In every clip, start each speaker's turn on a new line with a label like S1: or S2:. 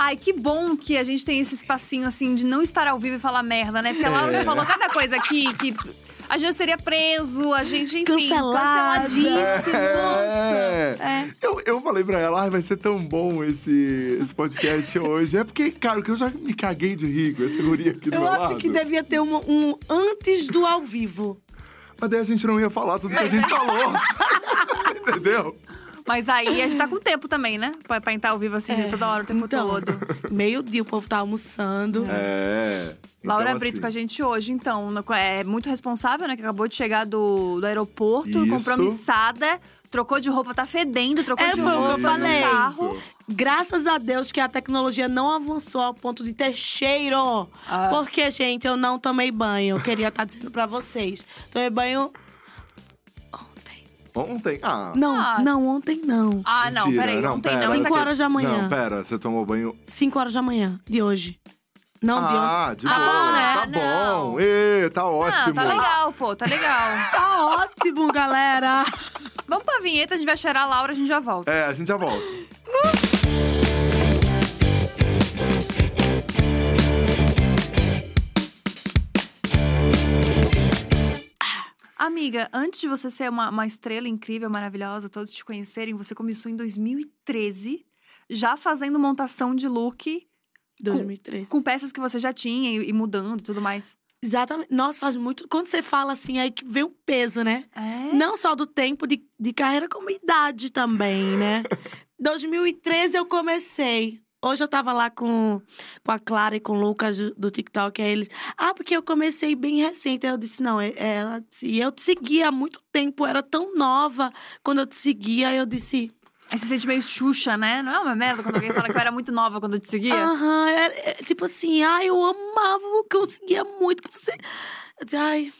S1: Ai, que bom que a gente tem esse espacinho, assim, de não estar ao vivo e falar merda, né? Porque a Laura
S2: É.
S1: falou cada coisa aqui que a gente seria preso, a gente, enfim,
S3: Cancelada.
S1: canceladíssimo.
S2: É.
S1: É.
S2: Eu, eu falei pra ela, ai, vai ser tão bom esse, esse podcast hoje. É porque, cara, que eu já me caguei de rir com essa guria aqui do
S3: Eu
S2: meu
S3: acho
S2: lado.
S3: que devia ter um, um antes do ao vivo.
S2: Mas daí a gente não ia falar tudo que a gente falou. Entendeu?
S1: Mas aí a gente tá com tempo também, né? Pra, pra entrar ao vivo assim toda hora, o tempo
S3: Então,
S1: todo.
S3: meio-dia o povo tá almoçando.
S2: É.
S1: Laura
S2: Então,
S1: Brito
S2: assim,
S1: com a gente hoje, então. É muito responsável, né? Que acabou de chegar do, do aeroporto,
S2: Isso.
S1: compromissada. Trocou de roupa, tá fedendo, trocou
S3: É,
S1: de
S3: foi o que eu
S1: roupa
S3: falei.
S1: no carro.
S3: Graças a Deus que a tecnologia não avançou ao ponto de ter cheiro.
S1: Ah.
S3: Porque, gente, eu não tomei banho. Eu queria estar dizendo pra vocês. Tomei banho ontem.
S2: Ah.
S3: Não,
S1: Ah.
S3: não, ontem não.
S1: Ah, não,
S2: mentira.
S1: peraí. Ontem
S2: pera,
S1: não.
S3: Cinco horas da manhã.
S2: Não, pera, você tomou banho.
S3: 5 horas da manhã de hoje. Não, de ontem.
S2: Ah, de
S1: Ah,
S2: boa.
S1: bom, né?
S2: Tá
S1: Não.
S2: bom. Ê, tá ótimo.
S1: Não, tá legal, pô, tá legal.
S3: Tá ótimo, galera.
S1: Vamos pra vinheta, a gente vai cheirar a Laura, a gente já volta.
S2: É, a gente já volta.
S1: Amiga, antes de você ser uma, uma estrela incrível, maravilhosa, todos te conhecerem, você começou em 2013, já fazendo montação de look
S3: 2013.
S1: com peças que você já tinha e, e mudando e tudo mais.
S3: Exatamente. Nossa, faz muito. Quando você fala assim, aí que vê o peso, né?
S1: É?
S3: Não só do tempo de, de carreira, como idade também, né? 2013 eu comecei. Hoje eu tava lá com, com a Clara e com o Lucas do, TikTok. Aí eles. Ah, porque eu comecei bem recente. Aí eu disse, não, é- é ela e eu te seguia há muito tempo, eu era tão nova quando eu te seguia. Eu disse.
S1: Aí você se sente meio Xuxa, né? Não é uma merda quando alguém fala que eu era muito nova quando eu te seguia?
S3: Aham, é, é, tipo assim, ai, eu amava o que eu seguia muito. Você. Eu disse, ai,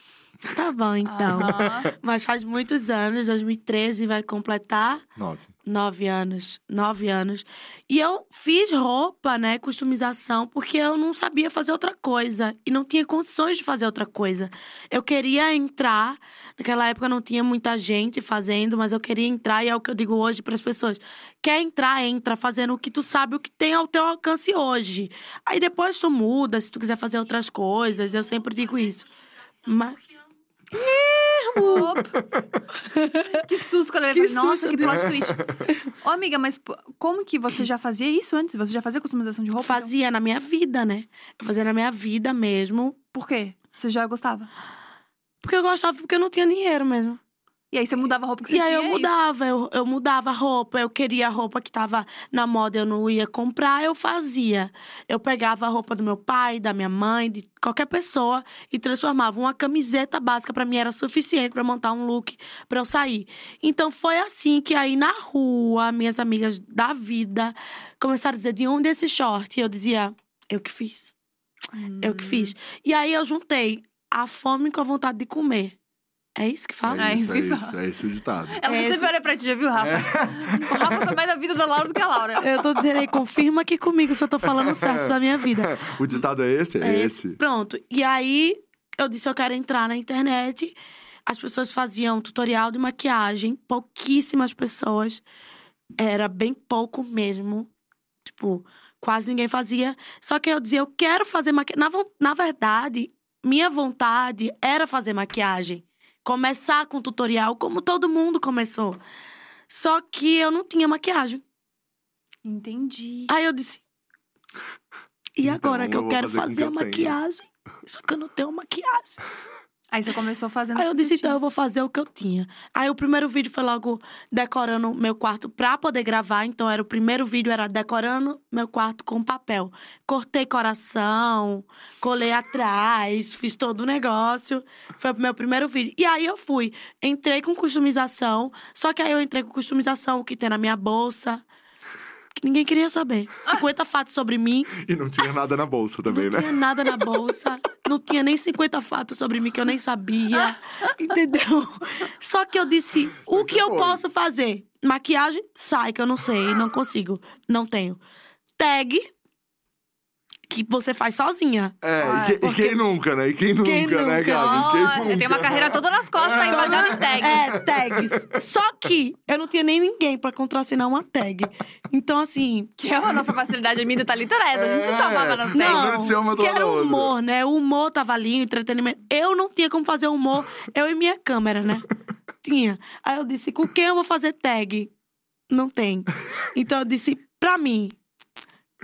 S3: tá bom então.
S1: Aham.
S3: Mas faz muitos anos, 2013 vai completar.
S2: Nove.
S3: Nove anos, nove anos. E eu fiz roupa, né, customização, porque eu não sabia fazer outra coisa. E não tinha condições de fazer outra coisa. Eu queria entrar, naquela época não tinha muita gente fazendo, mas eu queria entrar, e é o que eu digo hoje para as pessoas. Quer entrar, entra fazendo o que tu sabe, o que tem ao teu alcance hoje. Aí depois tu muda, se tu quiser fazer outras coisas, eu sempre digo isso. Mas...
S1: Opa. que susto quando eu
S3: Que
S1: falei, nossa, que plot twist. Ô, amiga, mas como que você já fazia isso antes? Você já fazia customização de roupa? então?
S3: Fazia na minha vida, né? Eu fazia na minha vida mesmo.
S1: Por quê? Você já gostava?
S3: Porque eu gostava, porque eu não tinha dinheiro mesmo.
S1: E aí você mudava a roupa que você
S3: e aí
S1: tinha?
S3: eu
S1: é
S3: mudava, eu, eu mudava a roupa, eu queria a roupa que tava na moda, eu não ia comprar, eu fazia. Eu pegava a roupa do meu pai, da minha mãe, de qualquer pessoa e transformava. Uma camiseta básica pra mim era suficiente pra montar um look pra eu sair. Então foi assim que aí na rua, minhas amigas da vida começaram a dizer de onde é esse short? E eu dizia, eu que fiz. Eu que fiz. E aí eu juntei a fome com a vontade de comer. É isso que fala?
S1: É isso que
S2: é
S1: fala.
S2: isso, é esse o ditado.
S1: Ela
S3: É
S1: sempre olha pra ti, já viu, Rafa? O Rafa sabe mais da vida da Laura do que a Laura.
S3: Eu tô dizendo aí, confirma aqui comigo se eu tô falando certo da minha vida.
S2: O ditado é esse? É,
S3: É
S2: esse.
S3: Pronto. E aí, eu disse, eu quero entrar na internet. As pessoas faziam tutorial de maquiagem. Pouquíssimas pessoas. Era bem pouco mesmo. Tipo, quase ninguém fazia. Só que eu dizia, eu quero fazer maquiagem. Na, na verdade, minha vontade era fazer maquiagem. Começar com tutorial, como todo mundo começou. Só que eu não tinha maquiagem.
S1: Entendi.
S3: Aí eu disse. E
S2: Então,
S3: agora que
S2: eu
S3: quero
S2: fazer
S3: fazer a maquiagem? Só que eu não tenho maquiagem.
S1: Aí você começou fazendo
S3: Aí eu disse, então eu vou fazer o que eu tinha. Aí o primeiro vídeo foi logo decorando meu quarto pra poder gravar. Então era o primeiro vídeo, era decorando meu quarto com papel. Cortei coração, colei atrás, fiz todo o negócio. Foi o meu primeiro vídeo. E aí eu fui. Entrei com customização. Só que aí eu entrei com customização, o que tem na minha bolsa. Que ninguém queria saber. 50 fatos sobre mim.
S2: E não tinha nada na bolsa também,
S3: não
S2: né?
S3: tinha nada na bolsa. Não tinha nem 50 fatos sobre mim que eu nem sabia. entendeu? Só que eu disse: o que eu
S2: foi.
S3: posso fazer? Maquiagem? Sai, que eu não sei, não consigo. Não tenho. Tag. Que você faz sozinha.
S2: É,
S1: Ah,
S2: e, que- e
S3: porque-
S2: quem nunca, né? E quem nunca,
S3: Quem
S2: né,
S3: nunca?
S2: Gabi?
S1: Ó,
S2: Quem
S1: eu tenho uma carreira toda nas costas aí, baseada em tag.
S3: É, tags. Só que eu não tinha nem ninguém pra contracenar uma tag. Então, assim,
S1: Que é a nossa facilidade, a minha e era essa. A gente se
S2: É.
S1: salvava nas
S2: Não.
S1: tags.
S2: Não, ama
S3: que
S2: toda
S3: era
S2: outra.
S3: humor, né? O humor tava ali, o entretenimento. Eu não tinha como fazer humor, eu e minha câmera, né? Tinha. Aí eu disse, com quem eu vou fazer tag? Não tem. Então eu disse, pra mim,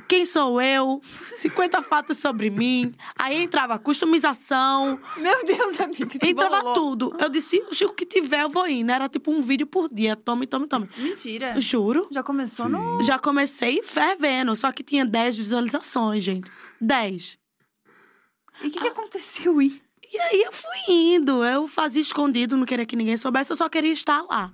S3: quem sou eu? 50 fatos sobre mim. Aí entrava customização,
S1: Meu Deus, amiga, que
S3: entrava
S1: bololô.
S3: tudo. Eu disse, "Oxi, o que tiver eu vou indo. Era tipo um vídeo por dia. Tome, tome, tome.
S1: Mentira.
S3: Juro.
S1: Já começou
S2: Sim.
S1: no...
S3: Já comecei fervendo, só que tinha 10 visualizações, gente. 10.
S1: E o que, que aconteceu aí?
S3: E aí eu fui indo, eu fazia escondido, não queria que ninguém soubesse, eu só queria estar lá.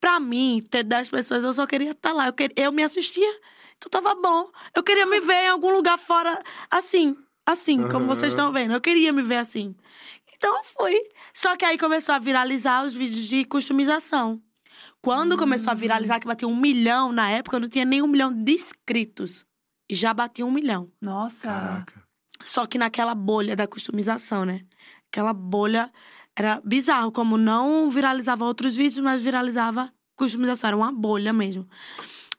S3: Pra mim, ter 10 pessoas, eu só queria estar lá. Eu, queria, eu me assistia, então tava bom. Eu queria me ver em algum lugar fora, assim, assim, como
S2: Aham.
S3: vocês estão vendo. Eu queria me ver assim. Então eu fui. Só que aí começou a viralizar os vídeos de customização. Quando começou a viralizar, que batia um milhão na época, eu não tinha nem um milhão de inscritos. E já batia um milhão.
S1: Nossa.
S2: Caraca.
S3: Só que naquela bolha da customização, né? Aquela bolha era bizarro, como não viralizava outros vídeos, mas viralizava customização, era uma bolha mesmo.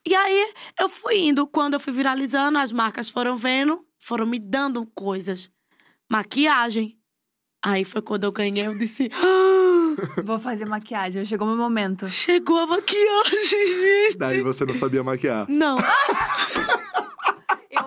S3: E aí eu fui indo, quando eu fui viralizando, as marcas foram vendo, foram me dando coisas. Maquiagem. Aí foi quando eu ganhei, eu disse: "Ah,
S1: Vou fazer maquiagem. Chegou meu momento.
S3: chegou a maquiagem, gente.
S2: Daí você não sabia maquiar.
S3: Não,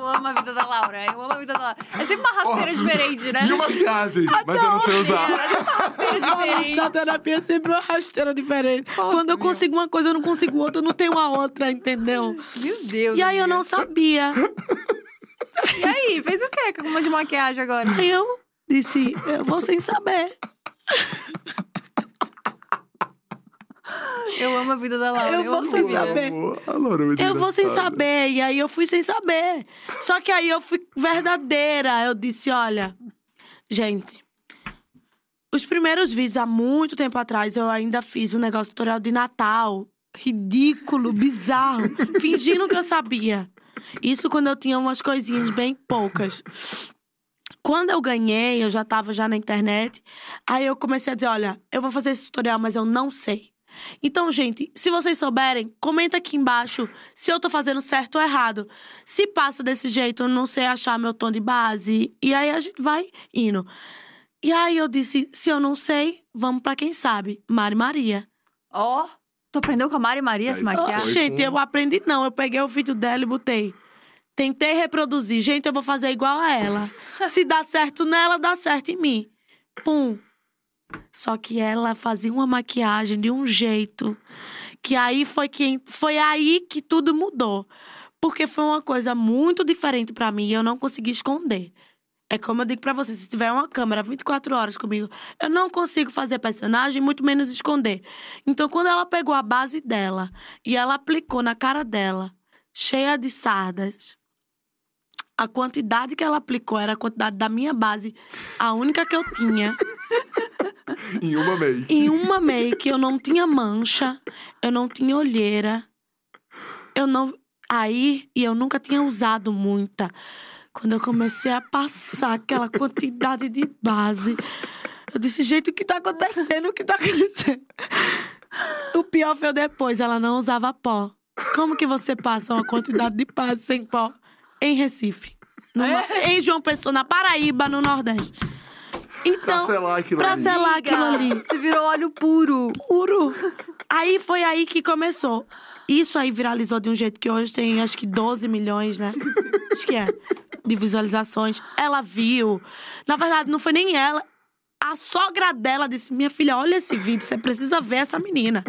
S1: Eu amo a vida da Laura. Eu amo a vida da Laura. É sempre uma rasteira diferente, né?
S2: Mil maquiagens, mas eu não sei usar.
S1: É uma diferente.
S3: na terapia é sempre uma rasteira diferente. Quando eu consigo uma coisa, eu não consigo outra, eu não tenho a outra, entendeu?
S1: Meu Deus.
S3: E aí eu não sabia.
S1: E aí, fez o quê com uma de maquiagem agora?
S3: Aí eu disse, eu vou sem saber.
S1: Eu amo a vida da Laura.
S3: Eu vou
S1: amo
S3: sem saber.
S2: A Laura é muito
S3: Eu vou sem saber. E aí eu fui sem saber. Só que aí eu fui verdadeira. Eu disse, olha, gente. Os primeiros vídeos, há muito tempo atrás, eu ainda fiz um negócio tutorial de Natal. Ridículo, bizarro. fingindo que eu sabia. Isso quando eu tinha umas coisinhas bem poucas. Quando eu ganhei, eu já tava já na internet. Aí eu comecei a dizer, olha, eu vou fazer esse tutorial, mas eu não sei. Então, gente, se vocês souberem, comenta aqui embaixo se eu tô fazendo certo ou errado. Se passa desse jeito, eu não sei achar meu tom de base. E aí a gente vai indo. E aí eu disse, se eu não sei, vamos pra quem sabe. Mari Maria.
S1: Ó, tu aprendeu com a Mari Maria se
S3: Oh,
S1: maquiar?
S2: Foi
S3: gente, eu aprendi não. Eu peguei o vídeo dela e botei. Tentei reproduzir. Gente, eu vou fazer igual a ela. Se dá certo nela, dá certo em mim. Pum. Só que ela fazia uma maquiagem de um jeito que aí foi que foi aí que tudo mudou. Porque foi uma coisa muito diferente pra mim e eu não consegui esconder. É como eu digo pra você, se tiver uma câmera 24 horas comigo, eu não consigo fazer personagem, muito menos esconder. Então, quando ela pegou a base dela e ela aplicou na cara dela, cheia de sardas, a quantidade que ela aplicou era a quantidade da minha base, a única que eu tinha.
S2: Em uma make.
S3: Em uma make, eu não tinha mancha, eu não tinha olheira. Eu não. Aí, e eu nunca tinha usado muita. Quando eu comecei a passar aquela quantidade de base, eu disse: gente, o que tá acontecendo? O que tá acontecendo? O pior foi depois, ela não usava pó. Como que você passa uma quantidade de base sem pó em Recife? Numa- Em João Pessoa, na Paraíba, no Nordeste.
S2: Pra
S3: Então,
S2: selar aquilo
S3: pra
S2: ali.
S3: selar aquilo ali
S1: Você virou óleo puro.
S3: puro. Aí foi aí que começou. Isso aí viralizou de um jeito que hoje tem acho que 12 milhões, né? acho que é. De visualizações. Ela viu. Na verdade, não foi nem ela. A sogra dela disse: Minha filha, olha esse vídeo, você precisa ver essa menina.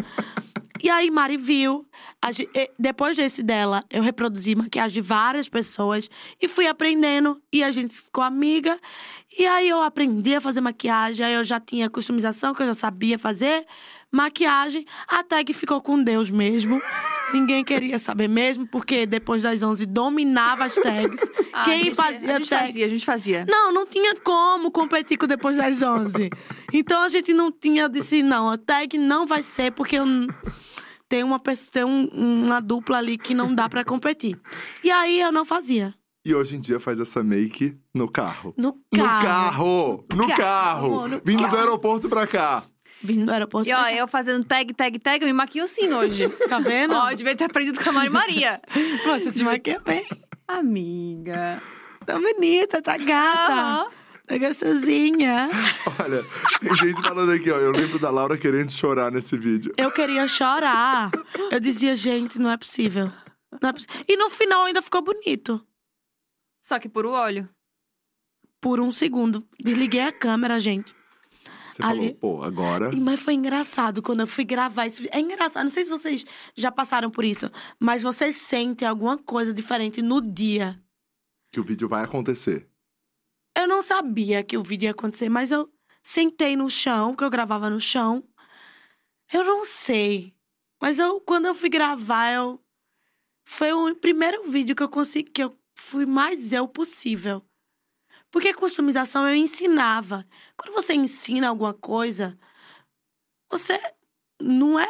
S3: E aí, Mari viu. Depois desse dela, eu reproduzi maquiagem de várias pessoas e fui aprendendo. E a gente ficou amiga. E aí eu aprendi a fazer maquiagem. Aí eu já tinha customização, que eu já sabia fazer. Maquiagem, até que ficou com Deus mesmo. Ninguém queria saber mesmo, porque depois das 11 dominava as tags.
S1: Ah, a
S3: Quem
S1: gente-
S3: fazia
S1: A gente
S3: tag?
S1: fazia, a gente fazia.
S3: Não, não tinha como competir com depois das 11. Então a gente não tinha, eu disse, não, a tag não vai ser, porque eu tem uma pessoa, tem um- uma dupla ali que não dá pra competir. E aí eu não fazia.
S2: E hoje em dia faz essa make no carro.
S3: No
S2: No
S3: carro.
S2: carro! No
S3: carro,
S2: carro!
S3: no
S2: Vindo do
S3: carro.
S2: aeroporto pra cá.
S3: Vindo do aeroporto.
S1: E ó, eu fazendo tag, tag, tag, eu me maquio assim hoje.
S3: Tá vendo?
S1: Ó, eu devia ter aprendido com a Mari Maria.
S3: Você se maquia bem.
S1: Amiga.
S3: Tá bonita, tá gata.
S1: Aham.
S3: Tá gostosinha.
S2: Olha, tem gente falando aqui, ó. Eu lembro da Laura querendo chorar nesse vídeo.
S3: Eu queria chorar. Eu dizia, gente, não é possível. Não é possi- E no final ainda ficou bonito.
S1: Só que por o óleo.
S3: Por um segundo. Desliguei a câmera, gente.
S2: Você
S3: Ali-
S2: falou, pô, agora.
S3: E- Mas foi engraçado quando eu fui gravar esse vídeo. É engraçado, não sei se vocês já passaram por isso, mas vocês sentem alguma coisa diferente no dia.
S2: Que o vídeo vai acontecer.
S3: Eu não sabia que o vídeo ia acontecer, mas eu sentei no chão, que eu gravava no chão. Eu não sei. Mas eu, quando eu fui gravar, eu. Foi o primeiro vídeo que eu consegui, que eu fui mais eu possível. Porque customização eu ensinava. Quando você ensina alguma coisa, você não é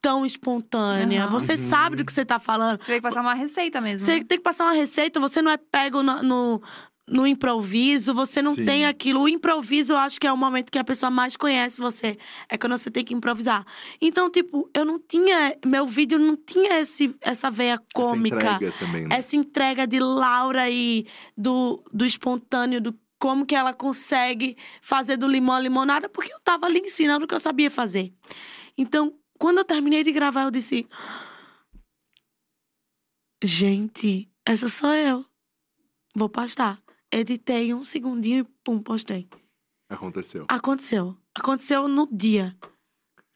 S3: tão espontânea. Você
S2: Uhum.
S3: sabe do que você tá falando.
S1: Você tem que passar uma receita mesmo.
S3: Você
S1: né?
S3: tem que passar uma receita, você não é pego no, no, no improviso, você não
S2: Sim.
S3: tem aquilo. O improviso, eu acho que é o momento que a pessoa mais conhece você. É quando você tem que improvisar. Então, tipo, eu não tinha. Meu vídeo não tinha esse, essa veia cômica.
S2: Essa entrega também, né?
S3: Essa entrega de Laura e do, do espontâneo, do como que ela consegue fazer do limão limonada, porque eu tava ali ensinando o que eu sabia fazer. Então, quando eu terminei de gravar, eu disse: Gente, essa sou eu. Vou postar. Editei um segundinho e pum, postei.
S2: Aconteceu.
S3: Aconteceu. Aconteceu no dia.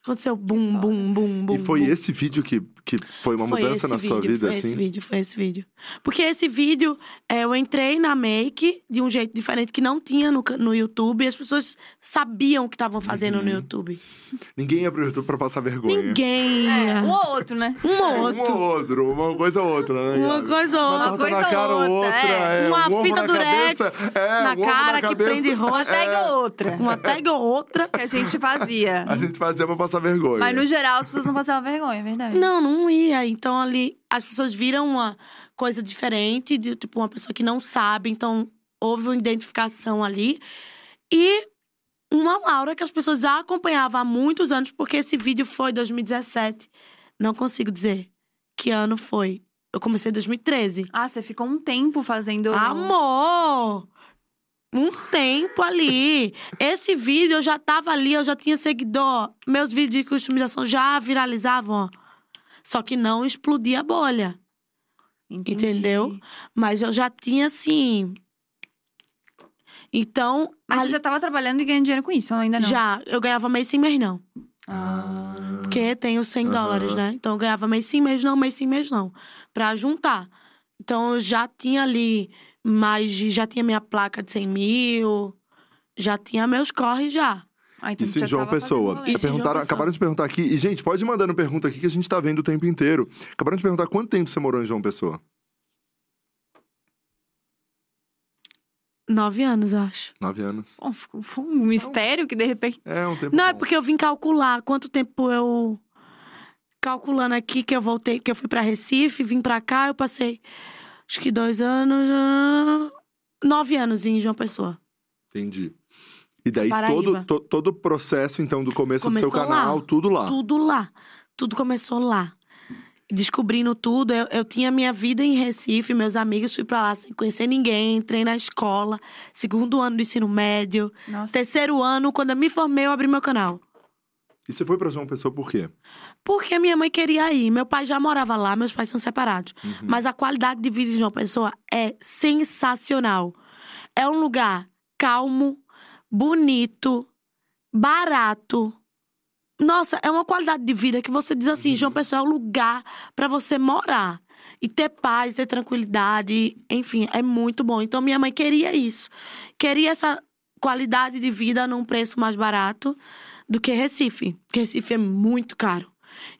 S3: Aconteceu bum, bum, bum, bum.
S2: e foi
S3: bum.
S2: esse vídeo que, que foi uma
S3: Foi
S2: mudança na sua
S3: vídeo,
S2: vida,
S3: foi
S2: assim?
S3: esse vídeo, foi esse vídeo. Porque esse vídeo, é, eu entrei na make de um jeito diferente que não tinha no, no YouTube. E as pessoas sabiam o que estavam fazendo no
S2: Uhum.
S3: YouTube.
S2: Ninguém ia pro YouTube pra passar vergonha.
S3: Ninguém.
S1: É, um ou outro, né?
S3: Um
S2: Um
S3: outro.
S2: ou outro, uma coisa ou outra, né?
S3: Uma coisa ou outra.
S1: Uma
S2: na
S1: coisa
S2: cara,
S1: ou outra,
S2: outra.
S1: é.
S2: É,
S3: Uma
S2: um
S3: fita
S2: na
S3: durex
S2: é,
S3: na
S2: um
S3: cara
S2: na
S3: que prende rosto.
S1: Uma tag ou outra.
S3: Uma tag ou outra.
S1: Que a gente fazia.
S2: A gente fazia pra passar vergonha.
S1: Mas no geral, as pessoas não passavam vergonha, é verdade.
S3: Não, não ia. Então ali as pessoas viram uma coisa diferente, de tipo uma pessoa que não sabe, então houve uma identificação ali. E uma Laura que as pessoas já acompanhavam há muitos anos, porque esse vídeo foi 2017. Não consigo dizer que ano foi. Eu comecei em 2013.
S1: Ah, você ficou um tempo fazendo.
S3: Amor! Um tempo ali. Esse vídeo eu já tava ali, eu já tinha seguidor. Meus vídeos de customização já viralizavam, ó. Só que não explodia a bolha.
S1: Entendi.
S3: Entendeu? Mas eu já tinha, assim. Então.
S1: Mas
S3: ali-
S1: você já tava trabalhando e ganhando dinheiro com isso, ou ainda não?
S3: já, eu ganhava mês sim, mês não.
S1: Ah.
S3: Porque tem os 100
S2: Aham.
S3: dólares, né? Então eu ganhava mês sim, mês não, mês sim, mês não. Pra juntar. Então eu já tinha ali mais de. Já tinha minha placa de 100 mil. Já tinha meus corres já.
S1: Ah, então
S2: Isso em João Pessoa.
S3: Isso
S2: Perguntaram,
S3: Pessoa.
S2: acabaram de perguntar aqui. E, gente, pode ir mandando pergunta aqui que a gente tá vendo o tempo inteiro. Acabaram de perguntar quanto tempo você morou em João Pessoa?
S3: Nove anos, eu acho.
S2: Nove anos.
S1: Bom, ficou- foi um mistério que de repente.
S2: É um tempo.
S3: Não, é
S2: bom.
S3: porque eu vim calcular quanto tempo eu. Calculando aqui que eu voltei, que eu fui pra Recife, vim pra cá, eu passei. Acho que dois anos. Nove anos em João Pessoa.
S2: Entendi. E daí todo, to- todo o processo, então, do começo do seu
S3: Começou
S2: canal,
S3: lá.
S2: tudo lá.
S3: Tudo lá. Tudo começou lá. Descobrindo tudo, eu, eu tinha minha vida em Recife, meus amigos, fui pra lá sem conhecer ninguém, entrei na escola, segundo ano do ensino médio,
S1: Nossa.
S3: terceiro ano, quando eu me formei, eu abri meu canal.
S2: E você foi pra João Pessoa por quê?
S3: Porque minha mãe queria ir. Meu pai já morava lá, meus pais são separados.
S2: Uhum.
S3: Mas a qualidade de vida de João Pessoa é sensacional. É um lugar calmo, bonito, barato. Nossa, é uma qualidade de vida que você diz assim. João Pessoa é o lugar pra você morar e ter paz, ter tranquilidade, enfim, é muito bom. Então minha mãe queria isso. Queria essa qualidade de vida num preço mais barato do que Recife. Porque Recife é muito caro.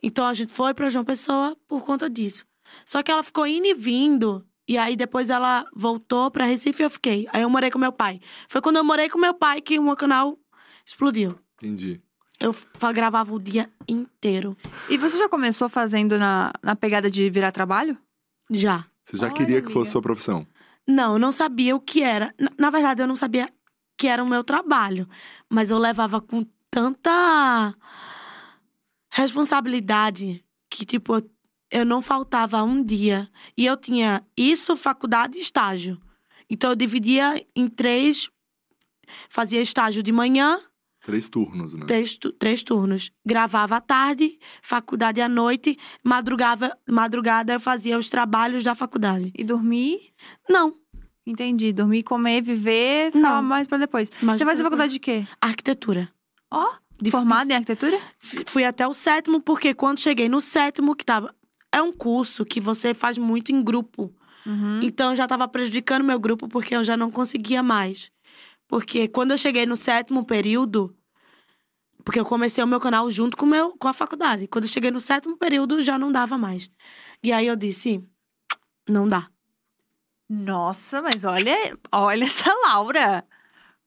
S3: Então a gente foi pra João Pessoa por conta disso. Só que ela ficou indo e vindo. E aí depois ela voltou pra Recife e eu fiquei. Aí eu morei com meu pai. Foi quando eu morei com meu pai que o meu canal explodiu.
S2: Entendi.
S3: Eu gravava o dia inteiro.
S1: E você já começou fazendo na, na pegada de virar trabalho?
S3: Já.
S2: Você já
S1: Olha,
S2: queria que fosse sua profissão?
S3: Não, eu não sabia o que era. Na, na verdade, eu não sabia que era o meu trabalho. Mas eu levava com tanta responsabilidade que, tipo, eu- eu não faltava um dia. E eu tinha isso, faculdade e estágio. Então eu dividia em três. Fazia estágio de manhã,
S2: Três turnos, né?
S3: três, três turnos. Gravava à tarde, faculdade à noite, madrugava, madrugada eu fazia os trabalhos da faculdade.
S1: E dormir?
S3: Não,
S1: Entendi. Dormir, comer, viver, ficava
S3: Não.
S1: mais pra depois.
S3: Mas
S1: Você faz
S3: pra-
S1: faculdade de quê?
S3: arquitetura.
S1: Ó,
S3: Difícil.
S1: formada em arquitetura?
S3: F- Fui até o sétimo, porque quando cheguei no sétimo, que tava. É um curso que você faz muito em grupo.
S1: Uhum.
S3: Então eu já tava prejudicando meu grupo porque eu já não conseguia mais. Porque quando eu cheguei no sétimo período, porque eu comecei o meu canal junto com, meu, com a faculdade. Quando eu cheguei no sétimo período, já não dava mais. E aí eu disse: não dá.
S1: Nossa, mas olha, olha essa Laura.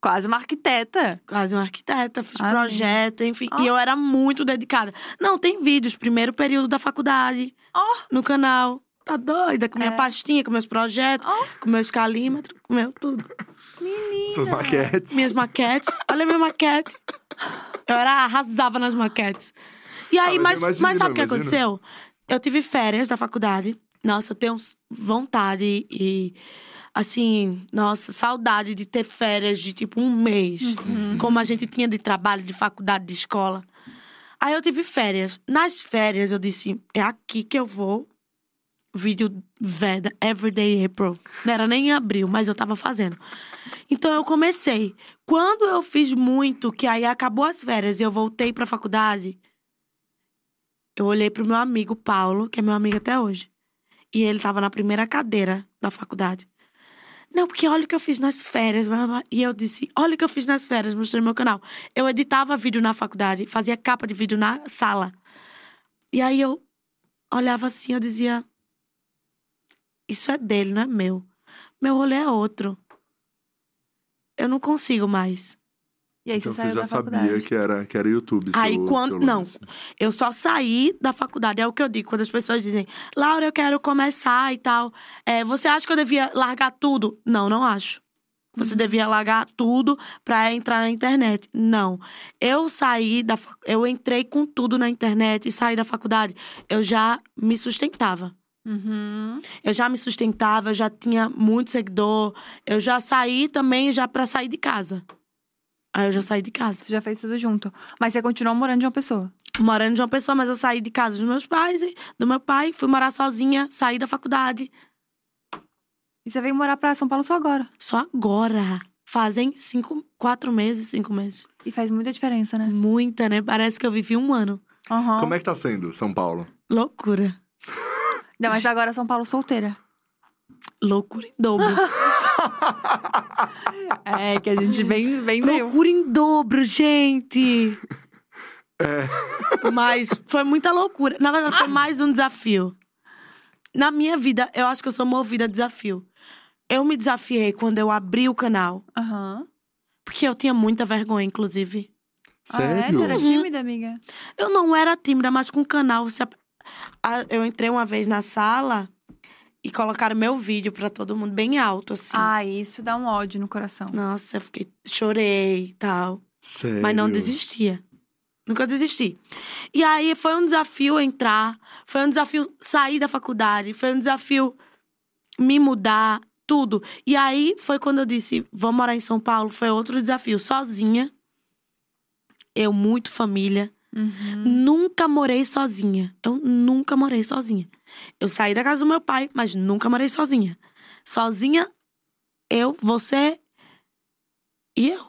S1: Quase uma arquiteta.
S3: Quase uma arquiteta, fiz
S1: Amém.
S3: projeto, enfim.
S1: Ó.
S3: E eu era muito dedicada. Não, tem vídeos, primeiro período da faculdade,
S1: Ó.
S3: no canal. Tá doida? Com minha
S1: É.
S3: pastinha, com meus projetos,
S1: Ó.
S3: com meus calímetros, com meu tudo.
S2: Suas maquetes.
S3: Minhas maquetes. Olha minha maquete. Eu era, arrasava nas maquetes. E aí,
S2: Ah, mas
S3: mas,
S2: eu
S3: mas sabe o que
S2: imagino, imagino.
S3: aconteceu? Eu tive férias da faculdade. Nossa, eu tenho vontade e, assim, nossa, saudade de ter férias de tipo um mês.
S1: Uhum.
S3: Como a gente tinha de trabalho, de faculdade, de escola. Aí eu tive férias. Nas férias eu disse: é aqui que eu vou. Vídeo Veda, Everyday April. Não era nem em abril, mas eu tava fazendo. Então eu comecei. Quando eu fiz muito, que aí acabou as férias e eu voltei pra faculdade, eu olhei pro meu amigo Paulo, que é meu amigo até hoje. E ele tava na primeira cadeira da faculdade. Não, porque olha o que eu fiz nas férias. blá, blá. E eu disse: olha o que eu fiz nas férias, mostrei meu canal. Eu editava vídeo na faculdade, fazia capa de vídeo na sala. E aí eu olhava assim, eu dizia: Isso é dele, não é meu. Meu rolê é outro. Eu não consigo mais.
S1: E aí
S2: Então
S1: você
S2: você já
S1: da
S2: sabia que era, que era YouTube.
S3: Aí
S2: seu-
S3: quando-
S2: seu
S3: não. Eu só saí da faculdade, é o que eu digo quando as pessoas dizem, Laura, eu quero começar e tal. É, você acha que eu devia largar tudo? Não, não acho. Você devia largar tudo pra entrar na internet. Não. Eu saí da. fa- Eu entrei com tudo na internet e saí da faculdade. Eu já me sustentava.
S1: Uhum.
S3: Eu já me sustentava, eu já tinha muito seguidor. Eu já saí também já pra sair de casa. Aí eu já saí de casa.
S1: Você já fez tudo junto. Mas você continuou morando de uma pessoa.
S3: morando de uma pessoa, mas eu saí de casa dos meus pais, e do meu pai, fui morar sozinha, saí da faculdade.
S1: E você veio morar pra São Paulo só agora.
S3: Só agora. Fazem cinco, quatro meses, cinco meses.
S1: E faz muita diferença, né?
S3: Muita, né? Parece que eu vivi um ano.
S1: Aham.
S2: Como é que tá sendo São Paulo?
S3: Loucura.
S1: Não, mas agora São Paulo solteira.
S3: Loucura em dobro.
S1: É, que a gente bem, bem
S3: loucura em dobro, gente. Mas foi muita loucura. Na verdade, foi mais um desafio. Na minha vida, eu acho que eu sou movida a desafio. Eu me desafiei quando eu abri o canal.
S1: Aham.
S3: Porque eu tinha muita vergonha, inclusive.
S1: Ah, é?
S2: Sério?
S1: Tu era tímida, amiga?
S3: Eu não era tímida, mas com o canal. Você... Ah, Eu entrei uma vez na sala e colocaram meu vídeo pra todo mundo bem alto, assim.
S1: Ah, isso dá um ódio no coração.
S3: Nossa, eu fiquei. Chorei e tal.
S2: Sério?
S3: Mas não desistia. Nunca desisti. E aí foi um desafio entrar, foi um desafio sair da faculdade, foi um desafio me mudar, tudo. E aí foi quando eu disse, vou morar em São Paulo, foi outro desafio, sozinha. Eu, muito família.
S1: Uhum.
S3: Nunca morei sozinha. Eu nunca morei sozinha. Eu saí da casa do meu pai, mas nunca morei sozinha. Sozinha, eu, você e eu.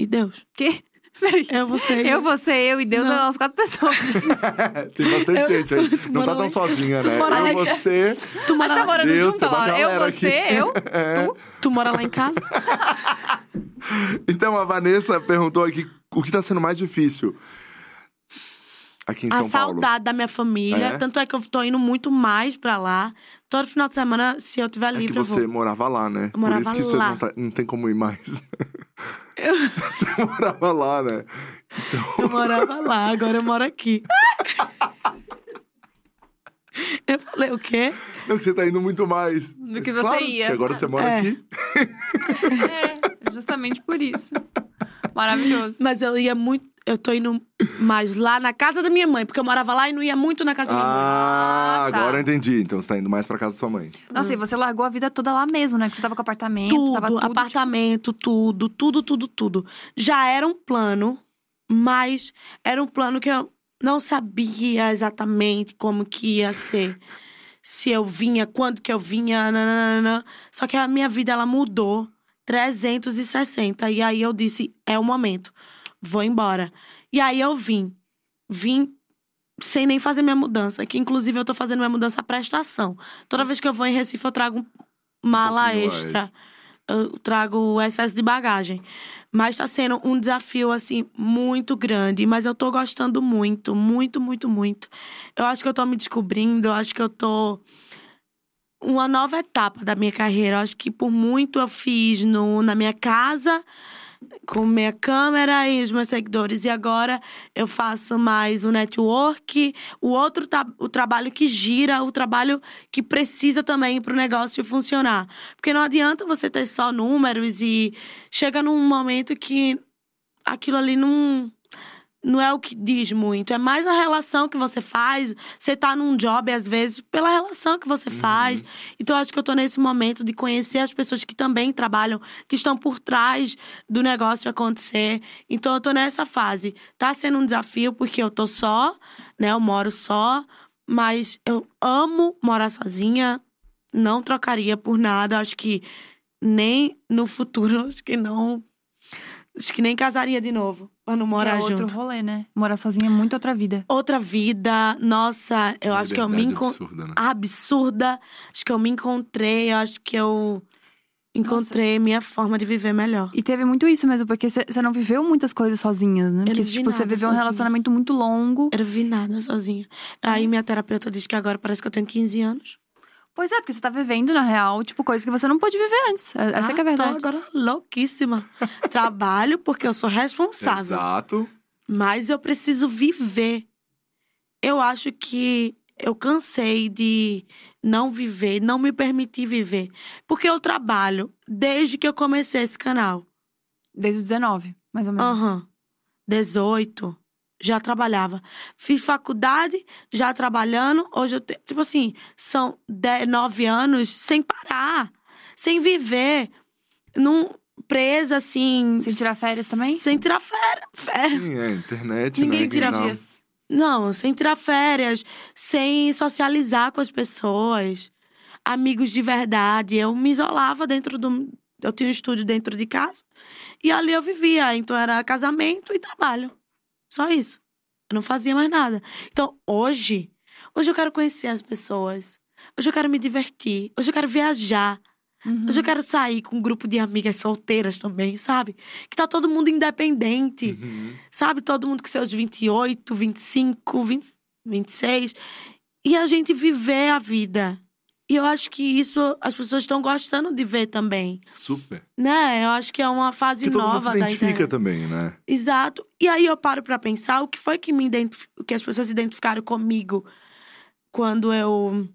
S3: E Deus.
S1: Que? Peraí.
S3: Eu, você e
S1: Eu, você, eu e Deus,
S3: Não.
S1: nós quatro pessoas.
S2: Tem bastante
S3: Eu-
S2: gente aí.
S3: tu
S2: Não tá tão sozinha, né? Eu, você.
S3: Tu
S1: Mas
S3: mora,
S1: tá morando
S2: Deus,
S1: junto, Laura? Eu, você,
S2: aqui.
S1: eu.
S2: É.
S3: tu mora lá em casa?
S2: Então, a Vanessa perguntou aqui o que tá sendo mais difícil aqui em
S3: a
S2: São Paulo.
S3: saudade da minha família.
S2: É?
S3: Tanto é que eu tô indo muito mais pra lá. Todo final de semana, se eu tiver
S2: É que
S3: livre, eu
S2: você
S3: vou.
S2: morava lá, né?
S3: Eu morava
S2: Por isso que
S3: lá.
S2: você não, tá- não tem como ir mais. Você morava lá, né?
S3: Eu morava lá, agora eu moro aqui. Eu falei, o quê?
S2: Não, que você tá indo muito mais.
S1: Do
S2: Mas
S1: que você
S2: claro,
S1: ia.
S2: Que agora você mora
S3: É.
S2: aqui.
S1: É, justamente por isso. Maravilhoso.
S3: Mas eu ia muito. Eu tô indo mais lá na casa da minha mãe, porque eu morava lá e não ia muito na casa da minha mãe.
S2: Ah,
S1: Ah, tá.
S2: agora eu entendi. Então você tá indo mais pra casa da sua mãe.
S1: Nossa, e você largou a vida toda lá mesmo, né? Que você tava com apartamento, tava
S3: Tudo,
S1: tudo.
S3: apartamento, tudo, tudo, tudo, tudo. Já era um plano, mas era um plano que eu não sabia exatamente como que ia ser. Se eu vinha, quando que eu vinha, nananana. Só que a minha vida, ela mudou 360. E aí eu disse, é o momento, vou embora. E aí eu vim. Vim sem nem fazer minha mudança. Que inclusive eu tô fazendo minha mudança à prestação. Toda vez que eu vou em Recife, eu trago mala
S2: pouquinho
S3: extra. Eu trago o excesso de bagagem. Mas tá sendo um desafio, assim, muito grande. Mas eu tô gostando muito, muito, muito, muito. Eu acho que eu tô me descobrindo, eu acho que eu tô. Uma nova etapa da minha carreira. Eu acho que por muito eu fiz no, na minha casa, com minha câmera e os meus seguidores. E agora eu faço mais o network, o outro tra- o trabalho que gira, o trabalho que precisa também para o negócio funcionar. Porque não adianta você ter só números e chega num momento que aquilo ali não não é o que diz muito, é mais a relação que você faz. Você tá num job às vezes pela relação que você faz. Então acho que eu tô nesse momento de conhecer as pessoas que também trabalham, que estão por trás do negócio acontecer. Então eu tô nessa fase. Tá sendo um desafio porque eu tô só, né? Eu moro só, mas eu amo morar sozinha. Não trocaria por nada. Acho que nem no futuro, acho que não. Acho que nem casaria de novo pra não
S1: Que
S3: morar
S1: é outro
S3: junto.
S1: rolê, né? Morar sozinha é muito outra vida.
S3: Outra vida, nossa, eu acho que eu me encontrei.
S2: absurda, né?
S3: Absurda. Acho que eu me encontrei, eu acho que eu encontrei minha forma de viver melhor.
S1: E teve muito isso mesmo, porque você não viveu muitas coisas sozinhas, né?
S3: não
S1: Porque,
S3: vi
S1: tipo, você viveu um
S3: sozinha.
S1: relacionamento muito longo.
S3: Eu não vi nada sozinha. Aí minha terapeuta disse que agora parece que eu tenho 15 anos.
S1: Pois é, porque você tá vivendo, na real, tipo, coisas que você não pôde viver antes. Essa
S3: ah,
S1: que é a verdade.
S3: Tô agora louquíssima. Trabalho porque eu sou responsável.
S2: Exato.
S3: Mas eu preciso viver. Eu acho que eu cansei de não viver, não me permitir viver. Porque eu trabalho desde que eu comecei esse canal.
S1: Desde os 19, mais ou menos.
S3: Aham. 18. Já trabalhava. Fiz faculdade, já trabalhando. Hoje eu tenho. Tipo assim, são 10, 9 anos sem parar. Sem viver. Num, presa, assim.
S1: Sem tirar férias também?
S3: Sem tirar férias. férias.
S2: Sim, é, internet,
S3: Ninguém
S2: né?
S3: tira
S2: Não.
S1: dias.
S3: Não, sem tirar férias, sem socializar com as pessoas, amigos de verdade. Eu me isolava dentro do. Eu tinha um estúdio dentro de casa e ali eu vivia. Então era casamento e trabalho. Só isso. Eu não fazia mais nada. Então hoje, hoje eu quero conhecer as pessoas. Hoje eu quero me divertir. Hoje eu quero viajar.
S1: Uhum.
S3: Hoje eu quero sair com um grupo de amigas solteiras também, sabe? Que tá todo mundo independente.
S2: Uhum.
S3: Sabe? Todo mundo com seus 28, 25, 20, 26. E a gente viver a vida. E eu acho que isso as pessoas estão gostando de ver também.
S2: Super.
S3: Né? Eu acho que é uma fase
S2: Que todo mundo
S3: nova
S2: se
S3: da
S2: identifica
S3: internet.
S2: também, né?
S3: Exato. E aí eu paro pra pensar o que foi que me identif... o que as pessoas se identificaram comigo quando eu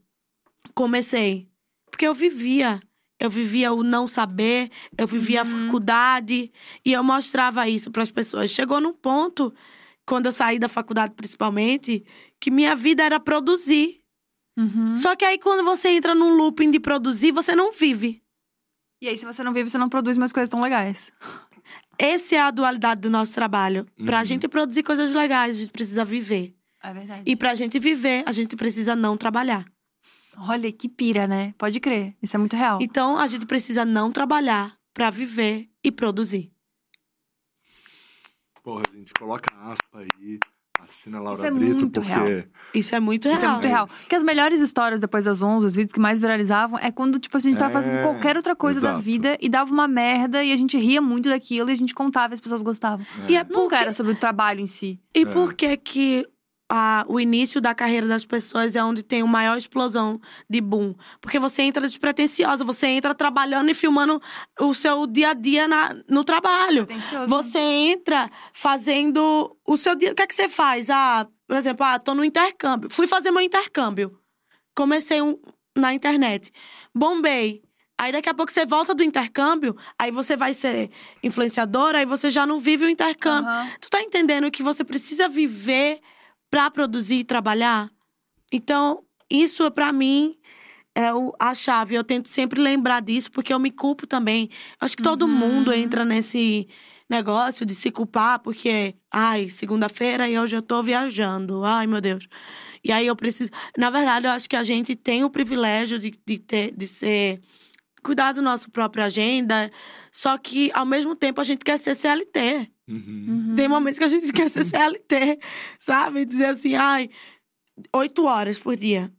S3: comecei. Porque eu vivia. Eu vivia o não saber, eu vivia a
S1: Uhum.
S3: faculdade e eu mostrava isso para as pessoas. Chegou num ponto, quando eu saí da faculdade principalmente, que minha vida era produzir.
S1: Uhum.
S3: Só que aí quando você entra num looping de produzir, você não vive.
S1: E aí, se você não vive, você não produz mais coisas tão legais.
S3: Essa é a dualidade do nosso trabalho. Pra
S2: Uhum.
S3: gente produzir coisas legais, a gente precisa viver.
S1: É verdade.
S3: E pra gente viver, a gente precisa não trabalhar.
S1: Olha, que pira, né? Pode crer. Isso é muito real.
S3: Então, a gente precisa não trabalhar pra viver e produzir.
S2: Porra, gente, coloca aspa aí. Assina a Laura
S1: Isso é
S2: Brito,
S1: muito
S2: porque.
S1: real.
S3: Isso é muito real.
S1: Isso é muito
S2: É
S1: real. Porque as melhores histórias depois das 11, os vídeos que mais viralizavam, é quando, tipo, assim, a gente tava
S2: É,
S1: fazendo qualquer outra coisa da
S2: exato.
S1: vida e dava uma merda e a gente ria muito daquilo e a gente contava e as pessoas gostavam.
S3: E é
S1: Nunca
S3: porque-
S1: era sobre o trabalho em si.
S3: E
S2: É.
S3: por que que a- o início da carreira das pessoas é onde tem uma maior explosão de boom? Porque você entra despretensiosa, você entra trabalhando e filmando o seu dia a dia na- no trabalho.
S1: Pretencioso.
S3: Você entra fazendo o seu dia. O que é que você faz? Ah, por exemplo, ah, tô no intercâmbio. Fui fazer meu intercâmbio. comecei um, na internet, bombei. Aí daqui a pouco você volta do intercâmbio, aí você vai ser influenciadora, aí você já não vive o intercâmbio.
S1: Aham.
S3: Tu tá entendendo que você precisa viver pra produzir e trabalhar? Então, isso pra mim é a chave. Eu tento sempre lembrar disso, porque eu me culpo também. Acho que todo
S1: Uhum.
S3: mundo entra nesse negócio de se culpar, porque, ai, segunda-feira e hoje eu tô viajando. Ai, meu Deus. E aí eu preciso. Na verdade, eu acho que a gente tem o privilégio de, de ter, de ser. Cuidar da nossa própria agenda. Só que, ao mesmo tempo, a gente quer ser CLT.
S2: Uhum.
S1: Uhum.
S3: Tem momentos que a gente quer ser CLT, sabe? Dizer assim, ai, oito horas por dia.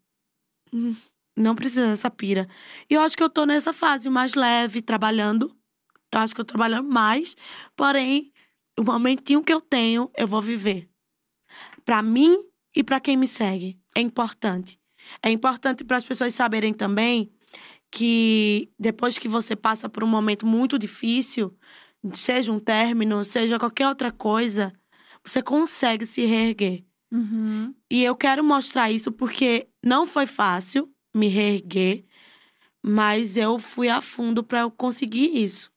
S3: Não precisa dessa pira. E eu acho que eu tô nessa fase mais leve, trabalhando. Eu acho que eu tô trabalhando mais. Porém, o momentinho que eu tenho, eu vou viver. Pra mim e pra quem me segue. É importante. É importante para as pessoas saberem também que depois que você passa por um momento muito difícil, seja um término, seja qualquer outra coisa, você consegue se reerguer.
S1: Uhum.
S3: E eu quero mostrar isso porque não foi fácil me reerguer, mas eu fui a fundo para eu conseguir isso.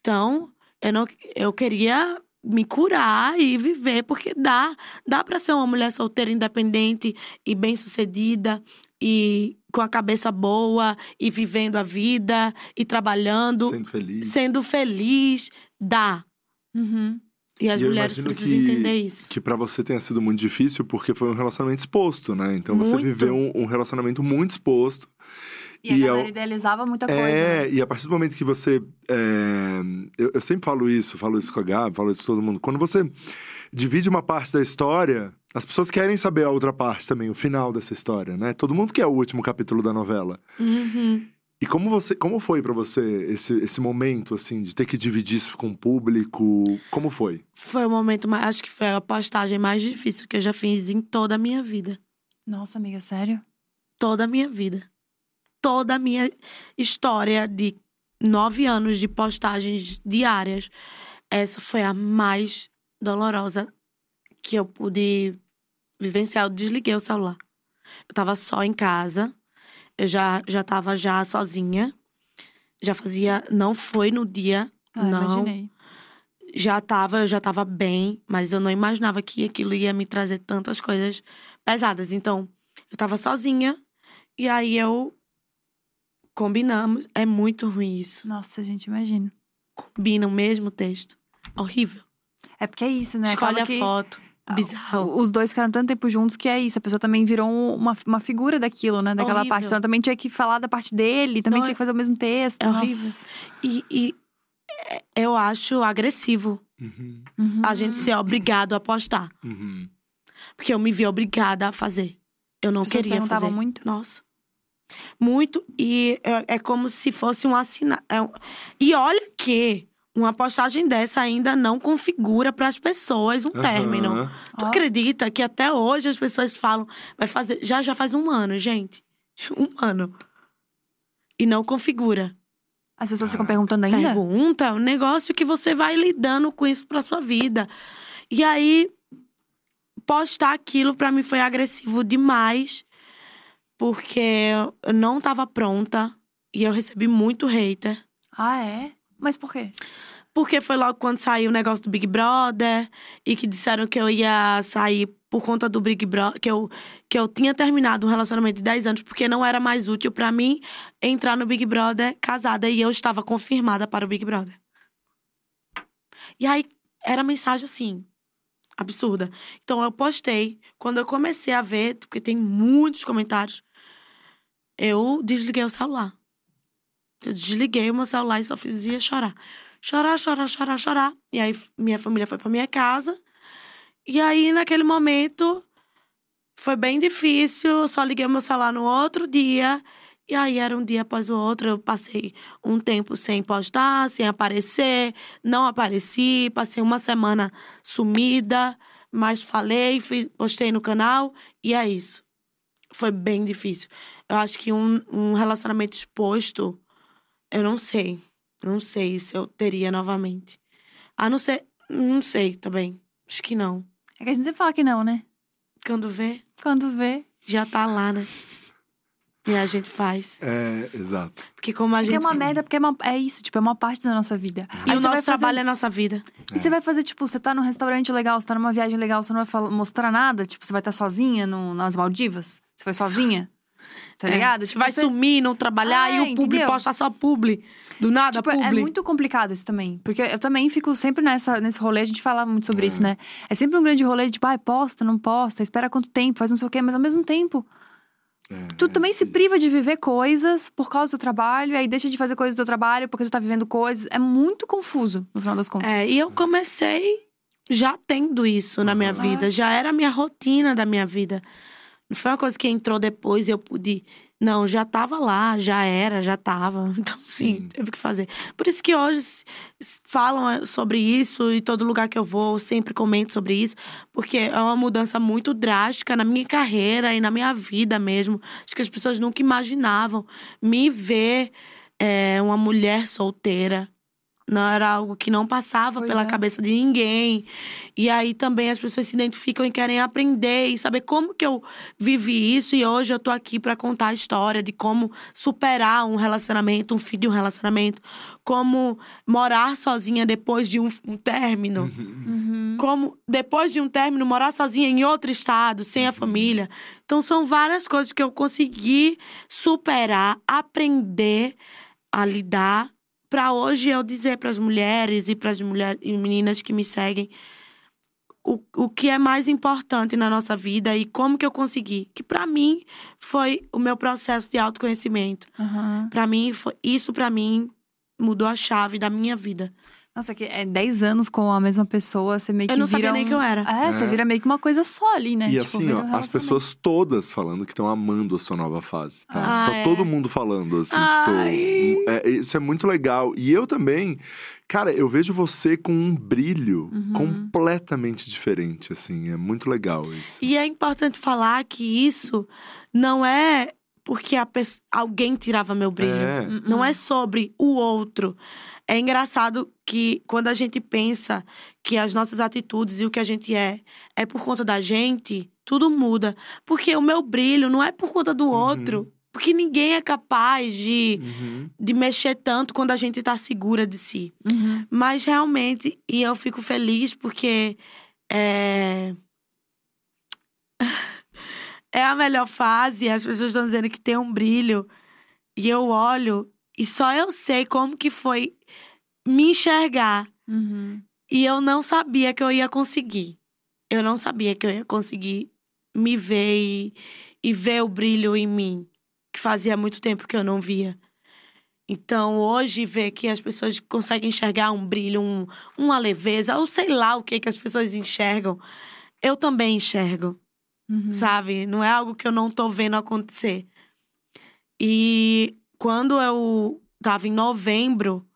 S3: Então, eu não eu queria me curar e viver porque dá, dá para ser uma mulher solteira independente e bem-sucedida e com a cabeça boa e vivendo a vida e trabalhando,
S2: Sendo feliz.
S3: sendo feliz, dá.
S1: Uhum.
S3: E as
S2: E eu
S3: mulheres precisam
S2: que-
S3: entender isso.
S2: Que pra você tenha sido muito difícil, porque foi um relacionamento exposto, né? Então você
S3: Muito.
S2: viveu um, um relacionamento muito exposto.
S1: E,
S2: E
S1: a
S2: eu-
S1: galera idealizava muita coisa.
S2: É,
S1: né?
S2: e a partir do momento que você. é, eu, eu sempre falo isso, falo isso com a Gabi, falo isso com todo mundo. Quando você divide uma parte da história, as pessoas querem saber a outra parte também, o final dessa história, né? Todo mundo quer o último capítulo da novela.
S3: Uhum.
S2: E como você, como foi pra você esse, esse momento assim de ter que dividir isso com o público? Como foi?
S3: Foi o momento mais. Acho que foi a postagem mais difícil que eu já fiz em toda a minha vida.
S1: Nossa, amiga, sério?
S3: Toda a minha vida. Toda a minha história de nove anos de postagens diárias. Essa foi a mais dolorosa que eu pude vivenciar. Eu desliguei o celular. Eu tava só em casa. Eu já, já tava já sozinha. Já fazia. Não foi no dia.
S1: Ah,
S3: não.
S1: imaginei.
S3: já tava, eu já tava bem, mas eu não imaginava que aquilo ia me trazer tantas coisas pesadas. Então, eu tava sozinha e aí eu combinamos. É muito ruim isso.
S1: Nossa, gente, imagina.
S3: Combina o mesmo texto. Horrível.
S1: É porque é isso, né?
S3: Escolhe
S1: Acaba
S3: a
S1: que
S3: foto. Bizarro.
S1: Os dois ficaram tanto tempo juntos que é isso. A pessoa também virou um- uma, uma figura daquilo, né? Daquela
S3: Horrível.
S1: parte. Então também tinha que falar da parte dele, também
S3: Não,
S1: tinha que fazer o mesmo texto.
S3: é horrível.
S1: Nossa.
S3: E, e é- eu acho agressivo
S2: Uhum,
S3: a gente ser obrigado a postar.
S2: uhum.
S3: Porque eu me vi obrigada a fazer. Eu não
S1: As
S3: queria
S1: perguntavam
S3: fazer.
S1: muito?
S3: Nossa. Muito. E é, é como se fosse um assinar. é um- E olha que uma postagem dessa ainda não configura para as pessoas um término.
S2: Aham.
S3: Tu acredita que até hoje as pessoas falam, vai fazer. Já já faz um ano, gente. Um ano. E não configura.
S1: As pessoas ficam perguntando ainda?
S3: Pergunta, é um negócio que você vai lidando com isso pra sua vida. E aí, postar aquilo pra mim foi agressivo demais, porque eu não tava pronta e eu recebi muito hater.
S1: Ah, é? Mas por quê?
S3: Porque foi logo quando saiu o negócio do Big Brother e que disseram que eu ia sair por conta do Big Brother, que eu, que eu tinha terminado um relacionamento de 10 anos porque não era mais útil pra mim entrar no Big Brother casada e eu estava confirmada para o Big Brother. E aí era mensagem assim, absurda. Então eu postei, quando eu comecei a ver, porque tem muitos comentários, eu desliguei o celular. Eu desliguei o meu celular e só fazia chorar. Chorar, chorar, chorar, chorar. E aí minha família foi pra minha casa. E aí, naquele momento, foi bem difícil. Só liguei o meu celular no outro dia. E aí era um dia após o outro. Eu passei um tempo sem postar, sem aparecer. Não apareci. Passei uma semana sumida. Mas falei, fiz, postei no canal. E é isso. Foi bem difícil. Eu acho que um, um relacionamento exposto, eu não sei. Não sei se eu teria novamente. A não ser. Não sei também. Acho que não.
S1: É que a gente sempre fala que não, né?
S3: Quando vê,
S1: Quando vê.
S3: já tá lá, né? E a gente faz.
S2: É, exato.
S3: Porque como a
S1: Porque
S3: gente.
S1: é uma merda, porque é, uma- é isso, tipo, é uma parte da nossa vida.
S3: E
S1: Aí
S3: o nosso
S1: fazer-
S3: trabalho é a nossa vida.
S1: E você vai fazer, tipo, você tá num restaurante legal, você tá numa viagem legal, você não vai fala- mostrar nada, tipo, você vai estar sozinha no- nas Maldivas? Você foi sozinha? Tá
S3: É,
S1: ligado? Tipo,
S3: vai
S1: você-
S3: sumir, não trabalhar
S1: É,
S3: e o publi
S1: entendeu?
S3: posta só publi. Do nada,
S1: Tipo, é
S3: publi.
S1: muito complicado isso também. Porque eu também fico sempre nessa, nesse rolê, a gente fala muito sobre isso, né? É sempre um grande rolê de, tipo, ah, posta, não posta, espera quanto tempo, faz não sei o quê, mas ao mesmo tempo,
S2: É,
S1: tu também se
S2: isso.
S1: priva de viver coisas por causa do trabalho, aí deixa de fazer coisas do teu trabalho porque tu tá vivendo coisas. É muito confuso, no final das contas.
S3: É, e eu comecei já tendo isso na minha vida. Já era a minha rotina da minha vida. Não foi uma coisa que entrou depois e eu pude. Não, já tava lá, já era, já tava. Então, sim,
S2: Sim.
S3: teve que fazer. Por isso que hoje falam eh, sobre isso e todo lugar que eu vou, eu sempre comento sobre isso. Porque é uma mudança muito drástica na minha carreira e na minha vida mesmo. Acho que as pessoas nunca imaginavam me ver eh, uma mulher solteira. Não era algo que não passava
S1: Pois
S3: pela
S1: é.
S3: cabeça de ninguém. E aí também as pessoas se identificam e querem aprender e saber como que eu vivi isso. E hoje eu tô aqui pra contar a história de como superar um relacionamento, um fim de um relacionamento, como morar sozinha depois de um, um término.
S1: Uhum.
S3: Como, depois de um término, morar sozinha em outro estado, sem a família. Então, são várias coisas que eu consegui superar, aprender a lidar, para hoje eu dizer para as mulheres e para as mulheres e meninas que me seguem o, o que é mais importante na nossa vida e como que eu consegui. Que para mim foi o meu processo de autoconhecimento.
S1: Aham.
S3: Para mim, foi, isso para mim mudou a chave da minha vida.
S1: Nossa, que é 10 anos com a mesma pessoa, você meio que
S3: Eu não
S1: vira
S3: sabia nem
S1: um-
S3: que eu era.
S1: É, você
S2: É.
S1: vira meio que uma coisa só ali, né?
S2: E
S1: Tipo,
S2: assim,
S1: vira um
S2: ó, as pessoas todas falando que estão amando a sua nova fase, tá?
S3: Ah,
S2: tá
S3: é?
S2: todo mundo falando, assim,
S3: Ai.
S2: tipo. é, isso é muito legal. E eu também, cara, eu vejo você com um brilho
S1: Uhum.
S2: completamente diferente, assim. É muito legal isso.
S3: E é importante falar que isso não é porque a pesso- alguém tirava meu brilho.
S2: É.
S1: Uhum.
S3: Não é sobre o outro. É engraçado que quando a gente pensa que as nossas atitudes e o que a gente é é por conta da gente, tudo muda. Porque o meu brilho não é por conta do
S2: Uhum.
S3: outro. Porque ninguém é capaz de,
S2: Uhum.
S3: de mexer tanto quando a gente tá segura de si.
S1: Uhum.
S3: Mas realmente, e eu fico feliz porque é. é a melhor fase, as pessoas estão dizendo que tem um brilho. E eu olho e só eu sei como que foi me enxergar.
S1: Uhum.
S3: E eu não sabia que eu ia conseguir. Eu não sabia que eu ia conseguir me ver e, e ver o brilho em mim, que fazia muito tempo que eu não via. Então, hoje, ver que as pessoas conseguem enxergar um brilho, um, uma leveza, ou sei lá o que, que as pessoas enxergam, eu também enxergo
S1: Uhum.
S3: sabe? Não é algo que eu não tô vendo acontecer. E quando eu tava em novembro,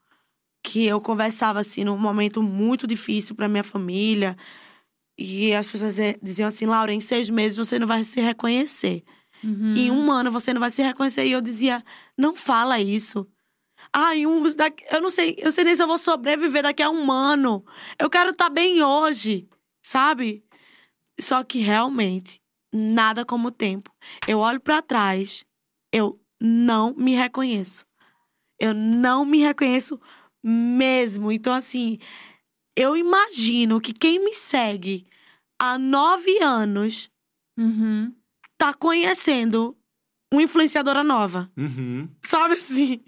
S3: que eu conversava assim num momento muito difícil para minha família, e as pessoas diziam assim, Laura, em seis meses você não vai se reconhecer.
S1: Uhum.
S3: Em um ano você não vai se reconhecer. E eu dizia, não fala isso. Ah, em um, daqui- eu não sei, eu sei nem se eu vou sobreviver daqui a um ano. Eu quero estar bem hoje, sabe? Só que realmente, nada como o tempo. Eu olho pra trás, eu não me reconheço. Eu não me reconheço mesmo. Então, assim, eu imagino que quem me segue há nove anos
S1: Uhum.
S3: tá conhecendo uma influenciadora nova.
S2: Uhum.
S3: Sabe assim?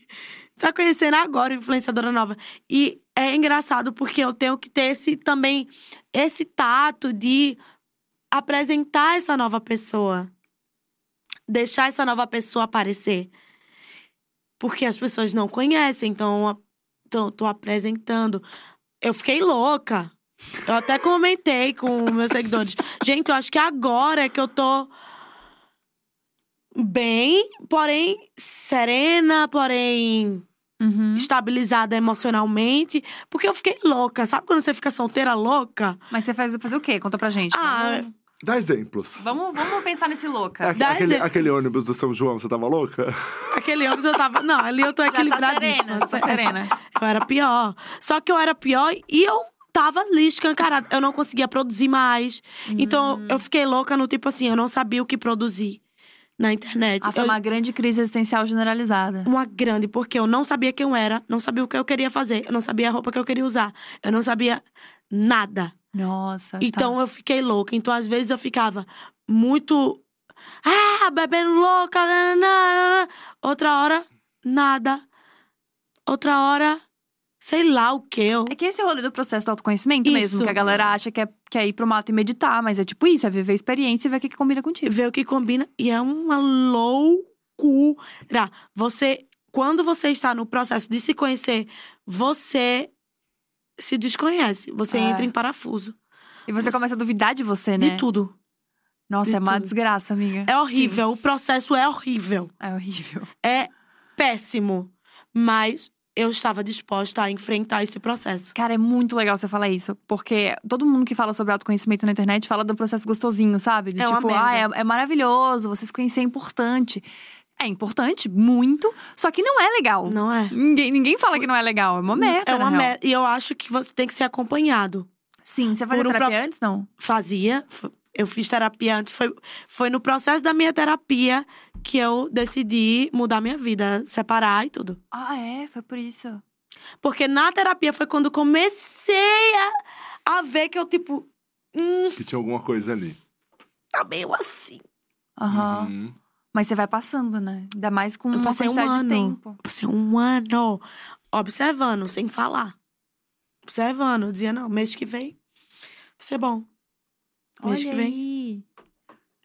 S3: Tá conhecendo agora uma influenciadora nova. E é engraçado porque eu tenho que ter esse também esse tato de apresentar essa nova pessoa. Deixar essa nova pessoa aparecer. Porque as pessoas não conhecem, então a- tô, tô apresentando. Eu fiquei louca. Eu até comentei com meus seguidores. Gente, eu acho que agora é que eu tô bem, porém serena, porém
S1: Uhum.
S3: estabilizada emocionalmente, porque eu fiquei louca. Sabe quando você fica solteira louca?
S1: Mas você faz fazer o quê? Conta pra gente.
S3: Ah,
S2: Dá exemplos.
S1: vamos, vamos pensar nesse louca.
S2: Aque-
S3: Dá
S2: aquele,
S3: exemplo.
S2: aquele ônibus do São João, você tava louca?
S3: aquele ônibus eu tava. Não, ali eu tô
S1: Já tá serena, já tá serena.
S3: Eu era pior. Só que eu era pior e eu tava ali escancarada. Eu não conseguia produzir mais. Então
S1: Hum.
S3: eu fiquei louca no tipo assim, eu não sabia o que produzir. na internet.
S1: Ah, foi
S3: Eu-
S1: uma grande crise existencial generalizada.
S3: uma grande, porque eu não sabia quem eu era, não sabia o que eu queria fazer, eu não sabia a roupa que eu queria usar, eu não sabia nada.
S1: Nossa.
S3: Então
S1: tá.
S3: eu fiquei louca. Então, às vezes, eu ficava muito. Ah, bebendo louca. nananana. Outra hora, nada. Outra hora, sei lá o que. Eu...
S1: É que esse rolê do processo do autoconhecimento mesmo,
S3: Isso.
S1: que a galera acha que é, que é ir pro mato e meditar, mas é tipo isso, é viver a experiência e ver o que, que combina contigo.
S3: Ver o que combina. E é uma loucura. Você, quando você está no processo de se conhecer, você se desconhece. Você
S1: É.
S3: entra em parafuso.
S1: E você
S3: Você-
S1: começa a duvidar de você, né?
S3: De tudo.
S1: Nossa,
S3: de
S1: é uma
S3: tudo.
S1: desgraça, amiga.
S3: É horrível. O processo é horrível.
S1: É horrível.
S3: É péssimo. Mas eu estava disposta a enfrentar esse processo.
S1: Cara, é muito legal você falar isso. Porque todo mundo que fala sobre autoconhecimento na internet fala do processo gostosinho, sabe? De
S3: É
S1: tipo, ah, é, é maravilhoso, você se conhecer é importante. É importante, muito, só que não é legal.
S3: Não é?
S1: Ninguém, ninguém fala que não é legal, é uma merda.
S3: É uma merda. E eu acho que você tem que ser acompanhado.
S1: Sim, você fazia
S3: um
S1: terapia
S3: prof-
S1: antes, não?
S3: Fazia. Eu fiz terapia antes. Foi, foi no processo da minha terapia que eu decidi mudar minha vida, separar e tudo.
S1: Ah, é? Foi por isso.
S3: Porque na terapia foi quando comecei a, a ver que eu, tipo, hum,
S2: Que tinha alguma coisa ali.
S3: tá meio assim.
S1: Aham.
S2: Uhum.
S1: Mas você vai passando, né? Ainda mais com uma
S3: passei um
S1: quantidade de
S3: ano.
S1: tempo.
S3: Eu Passei um ano observando, sem falar. Observando. Dizia, não, mês que vem vai ser bom. Mês
S1: Olha
S3: que vem.
S1: aí.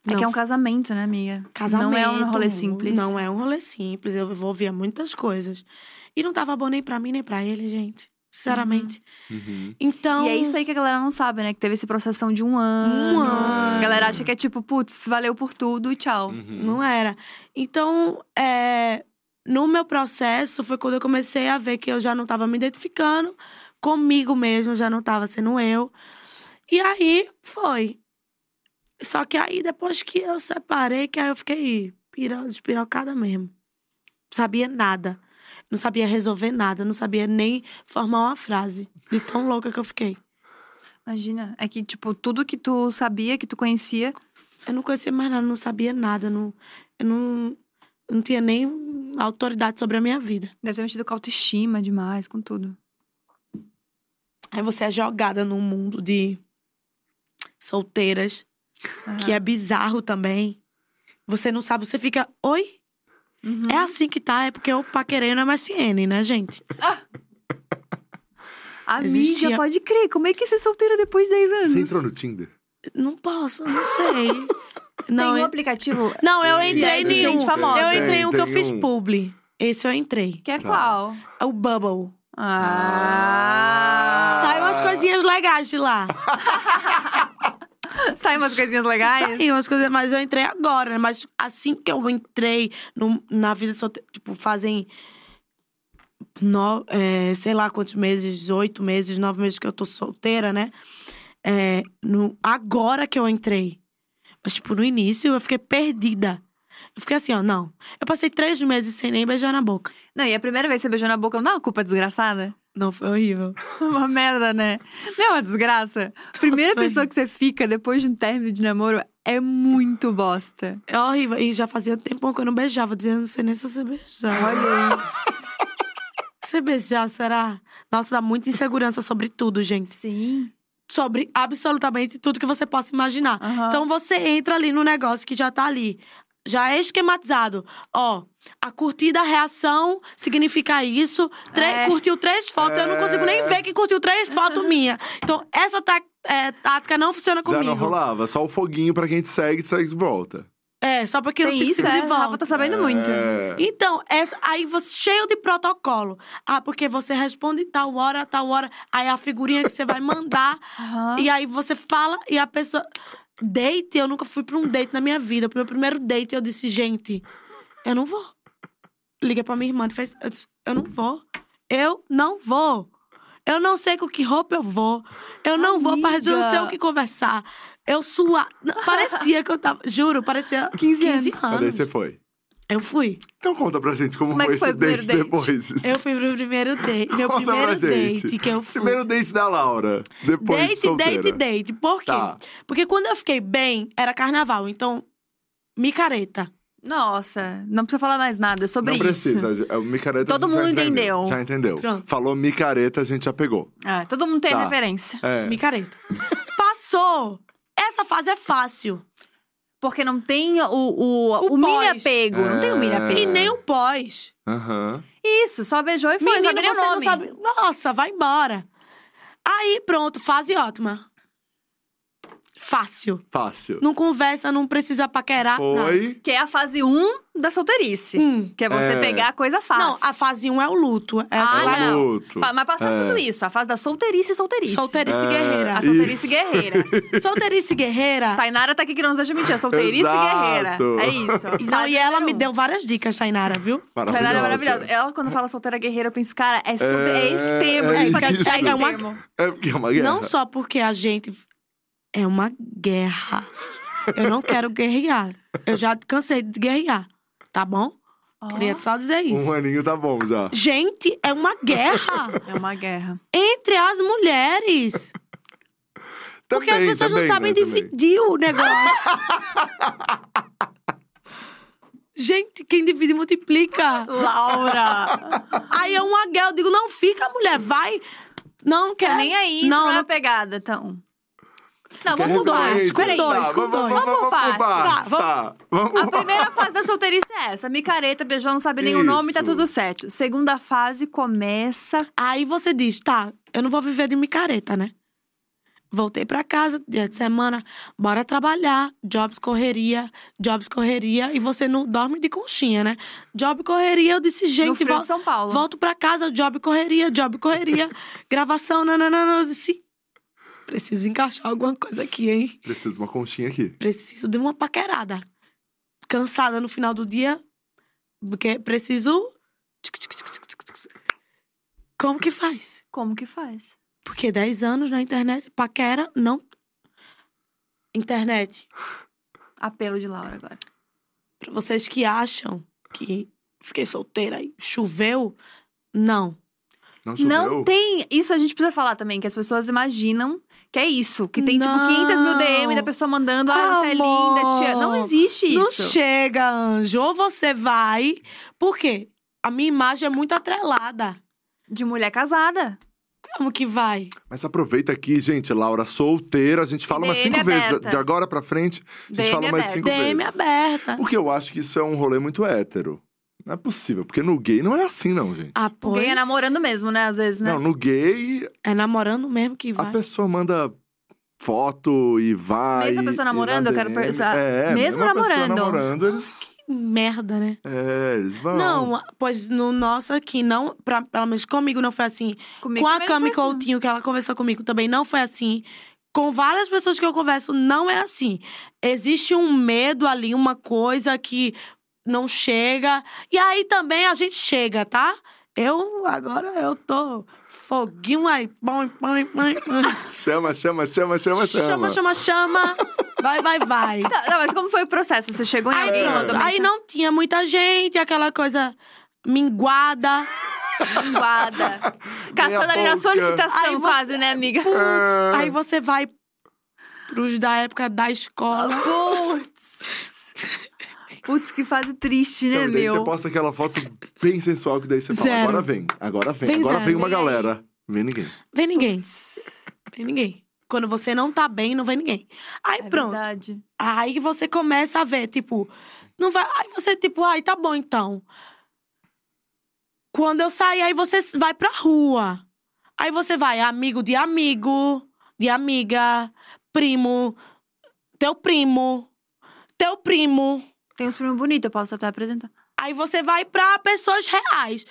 S1: É
S3: Não,
S1: que é um casamento, né, amiga?
S3: Casamento.
S1: Não é um rolê simples.
S3: Não é um rolê simples. Eu envolvia muitas coisas. E não tava bom nem pra mim, nem pra ele, gente. Sinceramente.
S2: Uhum.
S3: Então.
S1: E é isso aí que a galera não sabe, né? Que teve esse processão de um ano.
S3: Um ano.
S1: A galera acha que é tipo, putz, valeu por tudo e tchau.
S2: Uhum.
S3: Não era. Então, é, no meu processo, foi quando eu comecei a ver que eu já não tava me identificando comigo mesmo, já não tava sendo eu. E aí foi. Só que aí, depois que eu separei, que aí eu fiquei despirocada mesmo. Não sabia nada. Não sabia resolver nada. Não sabia nem formar uma frase. De tão louca que eu fiquei.
S1: Imagina. É que, tipo, tudo que tu sabia, que tu conhecia.
S3: Eu não conhecia mais nada, não sabia nada. Não, eu não, eu não tinha nem autoridade sobre a minha vida.
S1: Deve ter mexido com autoestima demais, com tudo.
S3: Aí você é jogada num mundo de solteiras, que é bizarro também. Você não sabe, você fica, oi?
S1: Uhum.
S3: É assim que tá, é porque eu paquerei no MSN, né, gente?
S1: Amiga,
S3: existia-
S1: pode crer. Como é que você é solteira depois de 10 anos?
S2: Você entrou no Tinder?
S3: Não posso, não sei. Não,
S1: Tem um
S3: eu,
S1: aplicativo
S3: não, eu
S2: Tem,
S3: entrei
S1: tem
S3: em um.
S1: gente famosa.
S3: Eu entrei em um que eu fiz
S2: um.
S3: publi. Esse eu entrei.
S1: que é
S2: Tá.
S1: qual?
S3: É o Bubble.
S1: Ah!
S3: Sai umas coisinhas legais de lá.
S1: Sai umas coisinhas legais?
S3: Saiu umas coisas, mas eu entrei agora, né? Mas assim que eu entrei no- na vida solteira, tipo, fazem. No, é, sei lá quantos meses, oito meses, nove meses que eu tô solteira, né? É, no, agora que eu entrei. Mas, tipo, no início eu fiquei perdida. Eu fiquei assim, ó, não. Eu passei três meses sem nem beijar na boca.
S1: Não, e a primeira vez que você beijou na boca, não dá uma culpa desgraçada?
S3: Não, foi horrível.
S1: Uma merda, né? Não é uma desgraça? Primeira pessoa que você fica depois de um término de namoro é muito bosta.
S3: É horrível. E já fazia tempo que eu não beijava, dizendo, não sei nem se você beijar.
S1: Olha aí.
S3: Você beijar, será? Nossa, dá muita insegurança sobre tudo, gente.
S1: Sim.
S3: Sobre absolutamente tudo que você possa imaginar.
S1: Aham.
S3: Então você entra ali no negócio que já tá ali. Já é esquematizado. Ó, a curtida, a reação significa isso. Tre-
S1: É.
S3: Curtiu três fotos, eu não consigo nem
S2: É.
S3: ver que curtiu três fotos minha. Então, essa tá- é, tática não funciona
S2: Já não
S3: comigo.
S2: rolava, só o foguinho pra quem te segue, te segue de volta.
S3: É, só porque eu
S1: Tem
S3: sigo
S1: isso,
S3: de
S1: é?
S3: volta.
S1: Rafa tá sabendo muito.
S2: É.
S3: Então, essa, aí você cheio de protocolo. Ah, porque você responde tal hora, tal hora. Aí a figurinha que você vai mandar.
S1: Aham.
S3: e aí você fala e a pessoa. Date, eu nunca fui pra um date na minha vida. Pro meu primeiro date, eu disse, gente, eu não vou. Liguei pra minha irmã e fez. Eu disse, eu não vou. Eu não vou. Eu não sei com que roupa eu vou. Eu não vou pra eu não sei o que conversar. Eu sua. Parecia que eu tava. Juro, parecia
S1: 15 anos.
S2: Mas daí você foi.
S3: Eu fui.
S2: Então conta pra gente como,
S1: Como é
S2: foi
S1: que foi
S2: esse date
S1: date?
S2: depois.
S3: Eu fui pro primeiro date. Meu
S2: Conta pra
S3: primeiro
S2: gente.
S3: date que eu fui.
S2: Primeiro date da Laura. Depois
S3: date,
S2: solteira.
S3: date, date. Por quê?
S2: Tá.
S3: Porque quando eu fiquei bem, era carnaval. Então, micareta.
S1: Nossa, não precisa falar mais nada sobre
S2: não
S1: isso.
S2: precisa. é, O micareta
S1: Todo
S2: a gente já
S1: mundo entendeu.
S2: Já entendeu.
S3: Pronto.
S2: Falou micareta, a gente já pegou.
S1: Ah, todo mundo tem
S2: Tá.
S1: referência.
S2: É.
S3: Micareta. Passou! Essa fase é fácil.
S1: Porque não tem o, o,
S3: O
S1: o, mini apego. Não tem o mini
S2: É.
S1: apego.
S3: E nem o pós.
S2: Aham.
S1: Isso, só beijou e foi.
S3: Menino,
S1: sabe nem o nome.
S3: sabe- Nossa, vai embora. Aí, pronto, fase ótima. Fácil.
S2: Fácil.
S3: Não conversa, não precisa paquerar.
S2: Foi.
S1: Que é a fase 1 da solteirice.
S3: Hum.
S1: Que é você
S2: É.
S1: pegar a coisa fácil.
S3: Não, a fase 1 é o luto. É
S1: Ah,
S3: a fase
S1: não.
S2: Luto.
S1: Pa- Mas passar
S2: É.
S1: tudo isso. A fase da solteirice e solteirice.
S3: solteirice
S2: É.
S3: guerreira.
S1: A solteirice
S2: Isso.
S1: guerreira.
S3: Solteirice guerreira.
S1: Tainara tá aqui que não nos deixa mentir. A solteirice
S2: Exato.
S1: guerreira. É isso.
S3: Não, e ela
S1: número
S3: me
S1: um.
S3: deu várias dicas, Tainara, viu?
S1: Tainara é maravilhosa. Ela, quando fala solteira guerreira, eu penso, cara, é, sobre, é,
S2: É,
S1: esse termo.
S2: é
S1: É, pra
S2: isso.
S1: deixar esse
S3: É uma-
S1: termo.
S2: É porque é uma guerra.
S3: Não só porque a gente. É uma guerra. Eu não quero guerrear. Eu já cansei de guerrear. Tá bom?
S1: Ó,
S3: Queria só dizer isso.
S2: Um aninho tá bom já.
S3: Gente, é uma guerra
S1: É uma guerra.
S3: entre as mulheres. Porque as
S2: Também,
S3: pessoas
S2: também,
S3: não sabem
S2: né, também.
S3: dividir o negócio. Gente, quem divide multiplica.
S1: Laura!
S3: Aí é uma guerra. Eu digo, não fica, mulher, vai. Não, não quer.
S1: Tá nem aí,
S3: Não,
S1: não, é pegada, então. Não, vamos por partes. Peraí.
S3: dois, com
S2: vamos,
S3: dois.
S2: vamos,
S1: Vamos por partes.
S3: Tá.
S2: Vamos
S1: A primeira fase da solteirice é essa. Micareta, beijou, não sabe nem o nome, tá tudo certo. Segunda fase começa.
S3: Aí você diz, tá, eu não vou viver de micareta, né? Voltei pra casa, dia de semana, bora trabalhar, jobs correria, jobs correria, e você não dorme de conchinha, né? Job correria, eu disse, gente,
S1: frio
S3: vol
S1: de São Paulo.
S3: volto pra casa, job correria, job correria, gravação, nananana, eu disse, preciso encaixar alguma coisa aqui, hein?
S2: Preciso de uma conchinha aqui.
S3: Preciso de uma paquerada. Cansada no final do dia, porque preciso... Como que faz?
S1: Como que faz?
S3: Porque 10 anos na internet, paquera, não. Internet.
S1: Apelo de Laura agora.
S3: Pra vocês que acham que fiquei solteira e choveu, não.
S2: Não choveu?
S1: Não tem. Isso a gente precisa falar também, que as pessoas imaginam que é isso. Que tem, tipo,
S3: Não.
S1: 500 mil DM da pessoa mandando, ah, você é linda, tia. Não existe
S3: Não
S1: isso.
S3: chega, anjo. Ou você vai. Por quê? A minha imagem é muito atrelada.
S1: De mulher casada.
S3: Como que vai?
S2: Mas aproveita aqui, gente, Laura, solteira, a gente fala umas
S1: DM
S2: cinco vezes.
S1: aberta.
S2: De agora pra frente, a gente
S1: DM
S2: fala mais
S1: aberta.
S2: cinco
S3: DM
S2: vezes.
S3: aberta.
S2: Porque eu acho que isso é um rolê muito hétero. Não é possível, porque no gay não é assim, não, gente.
S3: Ah,
S1: O
S3: pois.
S1: gay é namorando mesmo, né? Às vezes, né?
S2: Não, no gay,
S3: É namorando mesmo que
S2: a
S3: vai.
S2: pessoa manda foto e vai.
S1: Mesmo a pessoa
S2: na
S1: namorando, eu quero pensar-
S2: É,
S1: mesmo
S2: a
S1: namorando.
S2: namorando, eles.
S3: Que merda, né?
S2: É, eles vão.
S3: Não, pois no nosso aqui, não, pra, pelo menos comigo não foi assim.
S1: Comigo
S3: Com a Cami
S1: assim.
S3: Coutinho, que ela conversou comigo, também não foi assim. Com várias pessoas que eu converso, não é assim. Existe um medo ali, uma coisa que não chega. E aí também a gente chega, tá? Eu, agora, eu tô foguinho aí. Põe.
S2: Chama, chama, chama, chama, chama.
S3: Chama, chama, chama. Vai, vai, vai.
S1: Tá, não, mas como foi o processo? Você chegou em
S3: Aí,
S1: alguém, mandou
S3: aí não tinha muita gente, aquela coisa minguada.
S1: Linguada. Caçando ali na solicitação,
S3: Aí você-
S1: quase, né, amiga?
S3: Putz,
S2: É.
S3: aí você vai pros da época da escola.
S1: Putz. Putz, que fase triste, né,
S2: Então, daí
S1: meu?
S2: você posta aquela foto bem sensual que daí você fala,
S3: Zero.
S2: agora vem, agora vem,
S3: Vem
S2: agora
S3: zero.
S2: vem uma galera. Vem ninguém.
S3: Vem ninguém. Vem ninguém. Quando você não tá bem, não vem ninguém. Aí
S1: É
S3: pronto.
S1: verdade.
S3: Aí você começa a ver, tipo, não vai. Aí você, tipo, ai, tá bom então. Quando eu sair, aí você vai pra rua. Aí você vai, amigo de amigo, de amiga, primo, teu primo, teu primo.
S1: Tem uns primos bonitos, eu posso até apresentar.
S3: Aí você vai pra pessoas reais.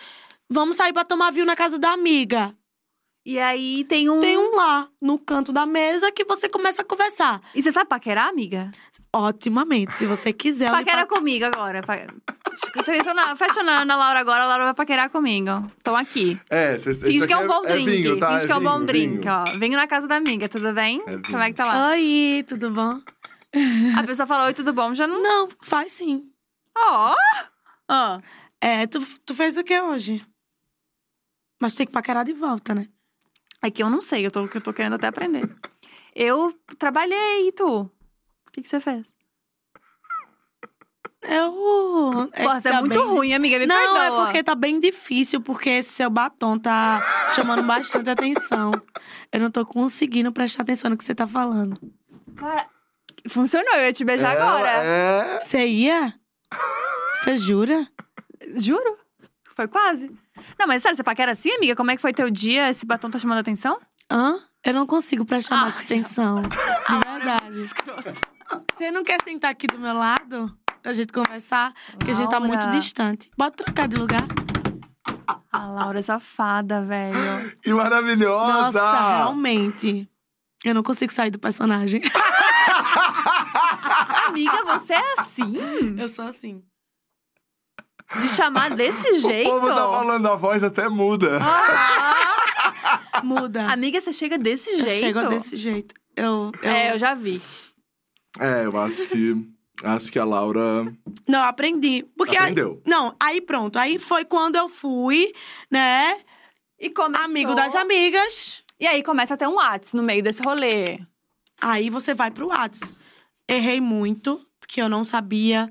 S3: Vamos sair pra tomar vinho na casa da amiga.
S1: E aí tem um.
S3: Tem um lá, no canto da mesa, que você começa a conversar.
S1: E você sabe paquerar, amiga?
S3: Otimamente, se você quiser.
S1: Paquera
S3: pra-
S1: comigo agora. Pa... Na, na Laura agora, a Laura vai paquerar comigo. Então aqui.
S2: É, cês,
S1: Finge
S2: isso
S1: que é um bom drink.
S2: vinho, tá?
S1: Finge que é um bom
S2: vinho,
S1: drink,
S2: vinho.
S1: ó. Venho na casa da amiga, tudo bem?
S2: É.
S1: Como é que tá lá?
S3: Oi, tudo bom?
S1: A pessoa fala, oi, tudo bom? Já não.
S3: Não, faz sim.
S1: Ó! Ó.
S3: É, tu, tu fez o que hoje? Mas tem que paquerar de volta, né?
S1: É que eu não sei, eu tô, eu tô querendo até aprender. Eu trabalhei, e tu? O que, que você fez?
S3: Eu.
S1: Pô, você é
S3: tá
S1: muito
S3: bem-
S1: ruim, amiga. Me
S3: Não,
S1: perdoa.
S3: é porque tá bem difícil, porque esse seu batom tá chamando bastante atenção. Eu não tô conseguindo prestar atenção no que você tá falando.
S1: Cara, Funcionou, eu ia te beijar
S2: Ela
S1: agora.
S2: É...
S3: Você ia? Você jura?
S1: Juro. Foi quase. Não, mas sério, você paquera assim, amiga? Como é que foi teu dia? Esse batom tá chamando atenção?
S3: Hã? Eu não consigo prestar mais
S1: Ah,
S3: atenção. De verdade. Você não quer sentar aqui do meu lado? Pra gente conversar? Porque a gente tá muito
S1: Laura.
S3: distante. Bota trocar de lugar.
S1: A Laura é safada, velho.
S2: Que maravilhosa!
S3: Nossa, realmente. Eu não consigo sair do personagem.
S1: amiga, você é assim?
S3: Eu sou assim.
S1: De chamar desse
S2: O
S1: jeito?
S2: povo tá falando, a voz até muda.
S1: Ah,
S3: Muda.
S1: amiga, você chega desse
S3: eu
S1: jeito?
S3: chego desse jeito. Eu, eu...
S1: É, eu já vi.
S2: É, eu acho que. Acho que a Laura
S3: Não, eu aprendi. Porque aí-
S2: aprendeu.
S3: Não, aí pronto. Aí foi quando eu fui, né?
S1: E começou...
S3: Amigo das amigas.
S1: E aí começa a ter um Whats no meio desse rolê.
S3: Aí você vai pro Whats. Errei muito, porque eu não sabia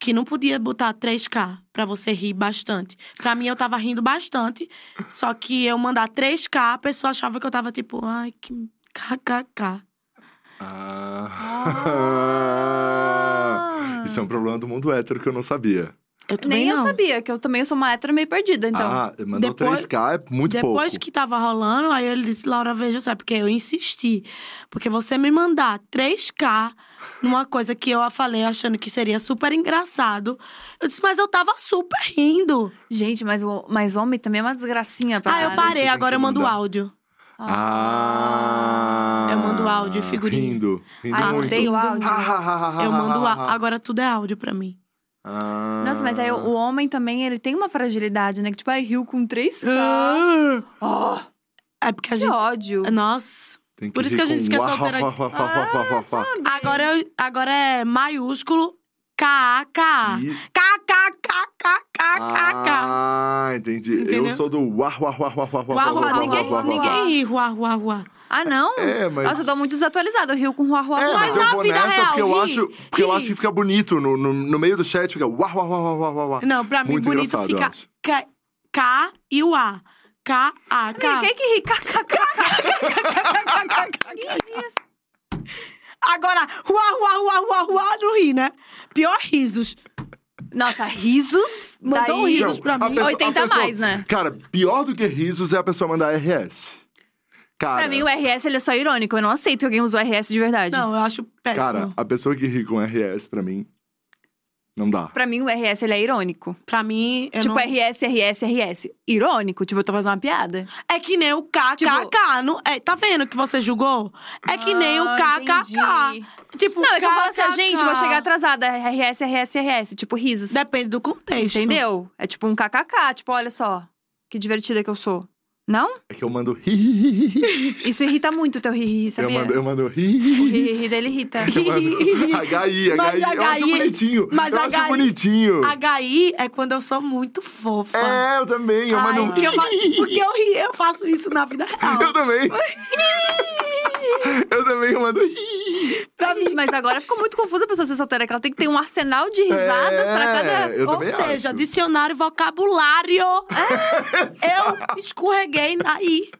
S3: que não podia botar 3K pra você rir bastante. Pra mim, eu tava rindo bastante. Só que eu mandar 3K, a pessoa achava que eu tava tipo, ai, que kkk.
S2: Ah.
S1: Ah.
S2: Isso é um problema do mundo hétero que eu não sabia.
S3: Eu também
S1: Nem eu
S3: não.
S1: sabia, que eu também sou uma hétero meio perdida, então.
S2: ah, mandou
S3: depois-
S2: 3K, é muito
S3: Depois
S2: pouco.
S3: que tava rolando, aí ele disse, Laura, veja só, porque eu insisti. Porque você me mandar 3K numa coisa que eu falei achando que seria super engraçado. Eu disse, mas eu tava super rindo.
S1: Gente, mas, o, mas homem também é uma desgracinha pra
S3: Ah, eu
S1: caralho.
S3: parei,
S2: tem
S3: agora
S2: que
S3: eu mando
S2: mandar.
S3: áudio.
S2: Ah.
S3: Eu mando áudio e figurinha.
S2: Rindo. Rindo
S1: Ai, eu
S2: muito.
S1: odeio
S3: Rindo
S1: áudio.
S3: Eu mando áudio. Agora tudo é áudio pra mim.
S2: Ah.
S1: Nossa, mas aí o, o homem também, ele tem uma fragilidade, né? Que tipo, ai, riu com 3K. Oh,
S3: É porque a
S1: que
S3: gente.
S1: ódio.
S3: Nossa.
S2: Tem
S3: por isso que a gente
S2: com
S3: esquece
S2: uá,
S3: solteira
S2: uá,
S3: aqui.
S2: uá, uá, uá, uá, uá, uá.
S3: Agora, eu- agora é maiúsculo K-A-K.
S2: E-
S3: K-K-K-K-K-K.
S2: Ah, entendi.
S3: Entendeu?
S2: Eu sou do uá, uá, uá, uá, uá, uá,
S3: Uá,
S2: uá,
S3: uá,
S2: uá,
S3: ninguém,
S2: uá, uá, uá.
S3: ninguém ri, uá, uá, uá.
S1: Ah, não?
S2: É, mas...
S1: Nossa, eu tô muito desatualizada. Eu rio com rua, rua,
S2: É,
S1: rua.
S2: mas,
S3: Mas
S2: eu
S3: na vida
S2: nessa
S3: real,
S2: porque eu acho, porque eu acho que fica bonito no, no, no meio do chat, fica uá, uá, uá, uá, uá, uá, uá.
S3: Não, pra mim,
S2: Muito
S3: bonito fica. K, K e o A. K-A-K.
S1: Quem que ri? KKK.
S3: Agora, uá, uá, uá, uá, uá, não ri, né? Pior risos.
S1: Nossa, risos?
S3: Mandou
S1: Daí-
S3: risos pra mim.
S2: pessoa-
S1: 80
S2: a pessoa-
S1: mais, né?
S2: Cara, pior do que risos é a pessoa mandar RS. Cara,
S1: Pra mim, o RS ele é só irônico. Eu não aceito que alguém use o RS de verdade.
S3: Não, eu acho péssimo.
S2: cara, a pessoa que ri com RS, pra mim, não dá.
S1: Pra mim, o RS ele é irônico.
S3: Pra mim, eu
S1: tipo,
S3: não...
S1: RS, RS, RS. Irônico? Tipo, eu tô fazendo uma piada.
S3: É que nem o KKK.
S1: Tipo-
S3: não... é, tá vendo que você julgou? É que nem o
S1: Ah,
S3: KKK.
S1: entendi.
S3: Tipo,
S1: Não, é que eu falo assim, gente, vou chegar atrasada. RS, RS, RS. Tipo, risos.
S3: Depende do contexto.
S1: Entendeu? É tipo um kkk. Tipo, olha só. Que divertida que eu sou. Não?
S2: É que eu mando ri.
S1: Isso irrita muito o teu ri,
S2: Eu
S1: sabia?
S2: mando, eu mando ri,
S1: O
S2: ri.
S1: dele irrita.
S2: Eu HI,
S3: Mas
S2: HI. Eu acho bonitinho.
S3: mas
S2: eu acho bonitinho.
S3: HI é quando eu sou muito fofa.
S2: É, eu também. Eu
S3: Ai,
S2: mando
S3: porque, eu, porque eu ri, eu faço isso na vida real.
S2: Eu também. eu também eu mando ri.
S3: Pra
S1: Gente,
S3: mim,
S1: mas agora ficou muito confusa a pessoa ser solteira, que ela tem que ter um arsenal de risadas pra cada.
S2: É, eu
S3: ou seja,
S2: acho.
S3: dicionário vocabulário. eu escorreguei aí.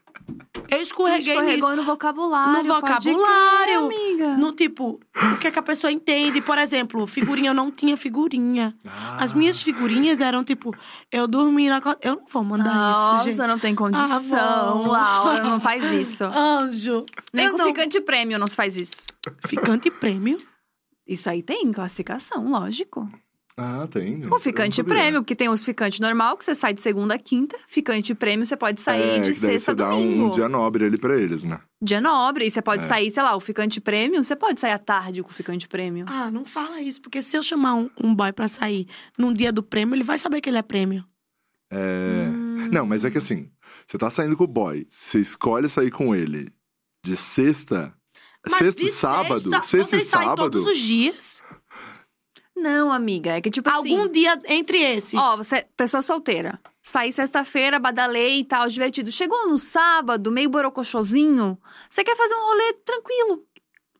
S3: Eu escorreguei
S1: Escorregou
S3: nisso.
S1: no vocabulário.
S3: No
S1: pode crer,
S3: vocabulário.
S1: amiga.
S3: No tipo, o que, é que a pessoa entende? Por exemplo, figurinha, eu não tinha figurinha. As minhas figurinhas eram tipo, eu dormi na. co- Eu não vou mandar
S1: Nossa,
S3: isso, gente.
S1: não tem condição,
S3: bom.
S1: Laura. Não faz isso.
S3: Anjo.
S1: Nem
S3: eu
S1: com
S3: não...
S1: ficante prêmio não se faz isso.
S3: Ficante prêmio?
S1: Isso aí tem classificação, lógico.
S2: Ah, tem.
S1: O ficante prêmio, porque tem os ficante normal, que você sai de segunda a quinta. Ficante prêmio, você pode sair
S2: é,
S1: de sexta a
S2: você dá
S1: domingo.
S2: um, um dia nobre ali pra eles, né?
S1: Dia nobre. E você pode
S2: É.
S1: sair, sei lá, o ficante prêmio, você pode sair à tarde com o ficante prêmio.
S3: Ah, não fala isso, porque se eu chamar um, um boy pra sair num dia do prêmio, ele vai saber que ele é prêmio.
S2: É...
S1: Hum.
S2: Não, mas é que assim, você tá saindo com o boy, você escolhe sair com ele de sexta.
S3: Mas
S2: sexta
S3: de
S2: e sábado.
S3: Sexta,
S2: Sexta e sábado.
S3: todos os dias.
S1: Não, amiga. É que tipo assim.
S3: Algum dia entre esses.
S1: Ó, você, pessoa solteira. Saí sexta-feira, badalei e tal, divertido. Chegou no sábado, meio borocochosinho. Você quer fazer um rolê tranquilo.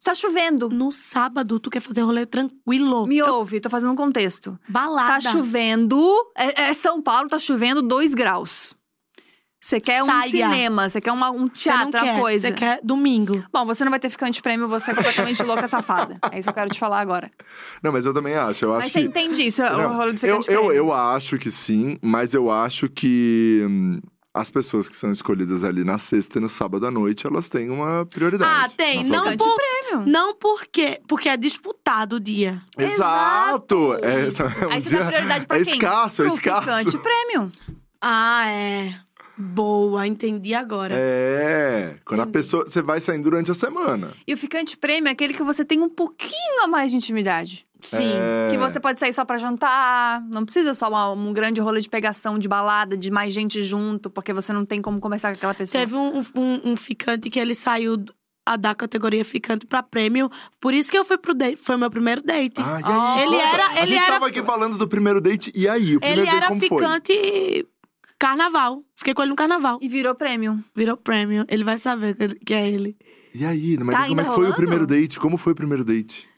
S1: Tá chovendo.
S3: No sábado, tu quer fazer rolê tranquilo.
S1: Me ouve, tô fazendo um contexto.
S3: Balada.
S1: Tá chovendo. É, é São Paulo, tá chovendo 2 graus. Você quer um
S3: Saia.
S1: cinema, você quer uma- um teatro, uma
S3: quer,
S1: coisa.
S3: Você quer domingo.
S1: Bom, você não vai ter ficante prêmio, você é completamente louca safada. É isso que eu quero te falar agora.
S2: Não, mas eu também acho. Eu acho
S1: Mas você
S2: que...
S1: entende isso,
S2: Não,
S1: o rolê do
S2: eu,
S1: ficante
S2: eu,
S1: prêmio.
S2: eu acho que sim, mas eu acho que hum, as pessoas que são escolhidas ali na sexta e no sábado à noite, elas têm uma prioridade.
S3: Ah, tem. Não por,
S1: prêmio.
S3: não porque, porque é disputado o dia.
S2: Exato! É,
S1: Isso.
S2: é um
S1: Aí você
S2: dia-
S1: dá prioridade pra
S2: é
S1: quem?
S2: escasso, é escasso.
S1: ficante prêmio.
S3: Ah, é. Boa, entendi agora.
S2: É, quando a pessoa. Você vai saindo durante a semana.
S1: E o ficante prêmio é aquele que você tem um pouquinho a mais de intimidade.
S3: Sim.
S2: É.
S1: Que você pode sair só pra jantar, não precisa só uma- um grande rolê de pegação, de balada, de mais gente junto, porque você não tem como conversar com aquela pessoa.
S3: Teve um, um, um ficante que ele saiu a da categoria ficante pra prêmio. Por isso que eu fui pro date. Foi meu primeiro date.
S2: Ah, aí?
S3: ele
S2: Conta.
S3: era-
S2: A
S3: ele
S2: gente
S3: era
S2: tava aqui falando do primeiro date, e aí? O primeiro
S3: ele
S2: date
S3: era
S2: como foi?
S3: Carnaval. Fiquei com ele no carnaval.
S1: E virou prêmio.
S3: Virou prêmio. Ele vai saber que é ele.
S2: E aí? Mas
S1: Tá
S2: como é que foi o primeiro date? Como foi o primeiro date?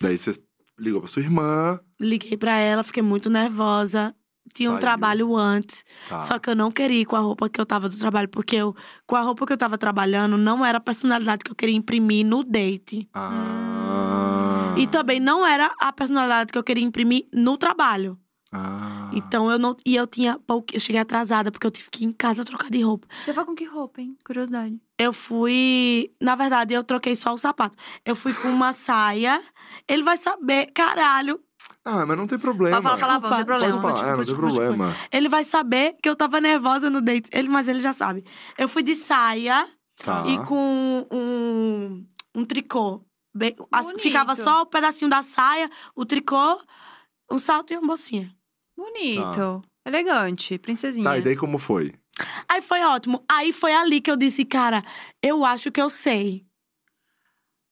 S2: Daí você ligou pra sua irmã.
S3: Liguei pra ela, fiquei muito nervosa. Tinha um
S2: Saiu.
S3: trabalho antes.
S2: Tá.
S3: Só que eu não queria ir com a roupa que eu tava do trabalho, porque eu, com a roupa que eu tava trabalhando, não era a personalidade que eu queria imprimir no date.
S2: Ah.
S3: E também não era a personalidade que eu queria imprimir no trabalho.
S2: Ah.
S3: Então eu não. E eu tinha pouco. Eu cheguei atrasada, porque eu tive que ir em casa trocar de roupa.
S1: Você foi com que roupa, hein? Curiosidade.
S3: Eu fui. Na verdade, eu troquei só o sapato. Eu fui com uma saia. Ele vai saber, caralho.
S2: Ah, mas não tem problema.
S1: Pode falar palavrão, não tem problema.
S2: Pode falar, é, não tem problema.
S3: Ele vai saber que eu tava nervosa no date. Ele, mas ele já sabe. Eu fui de saia
S2: Tá.
S3: e com um, um tricô. Bem- assim, ficava só o pedacinho da saia, o tricô, um salto e uma mocinha.
S1: Bonito. Elegante. Princesinha.
S2: Tá, e daí como foi?
S3: Aí foi ótimo. Aí foi ali que eu disse, cara, eu acho que eu sei.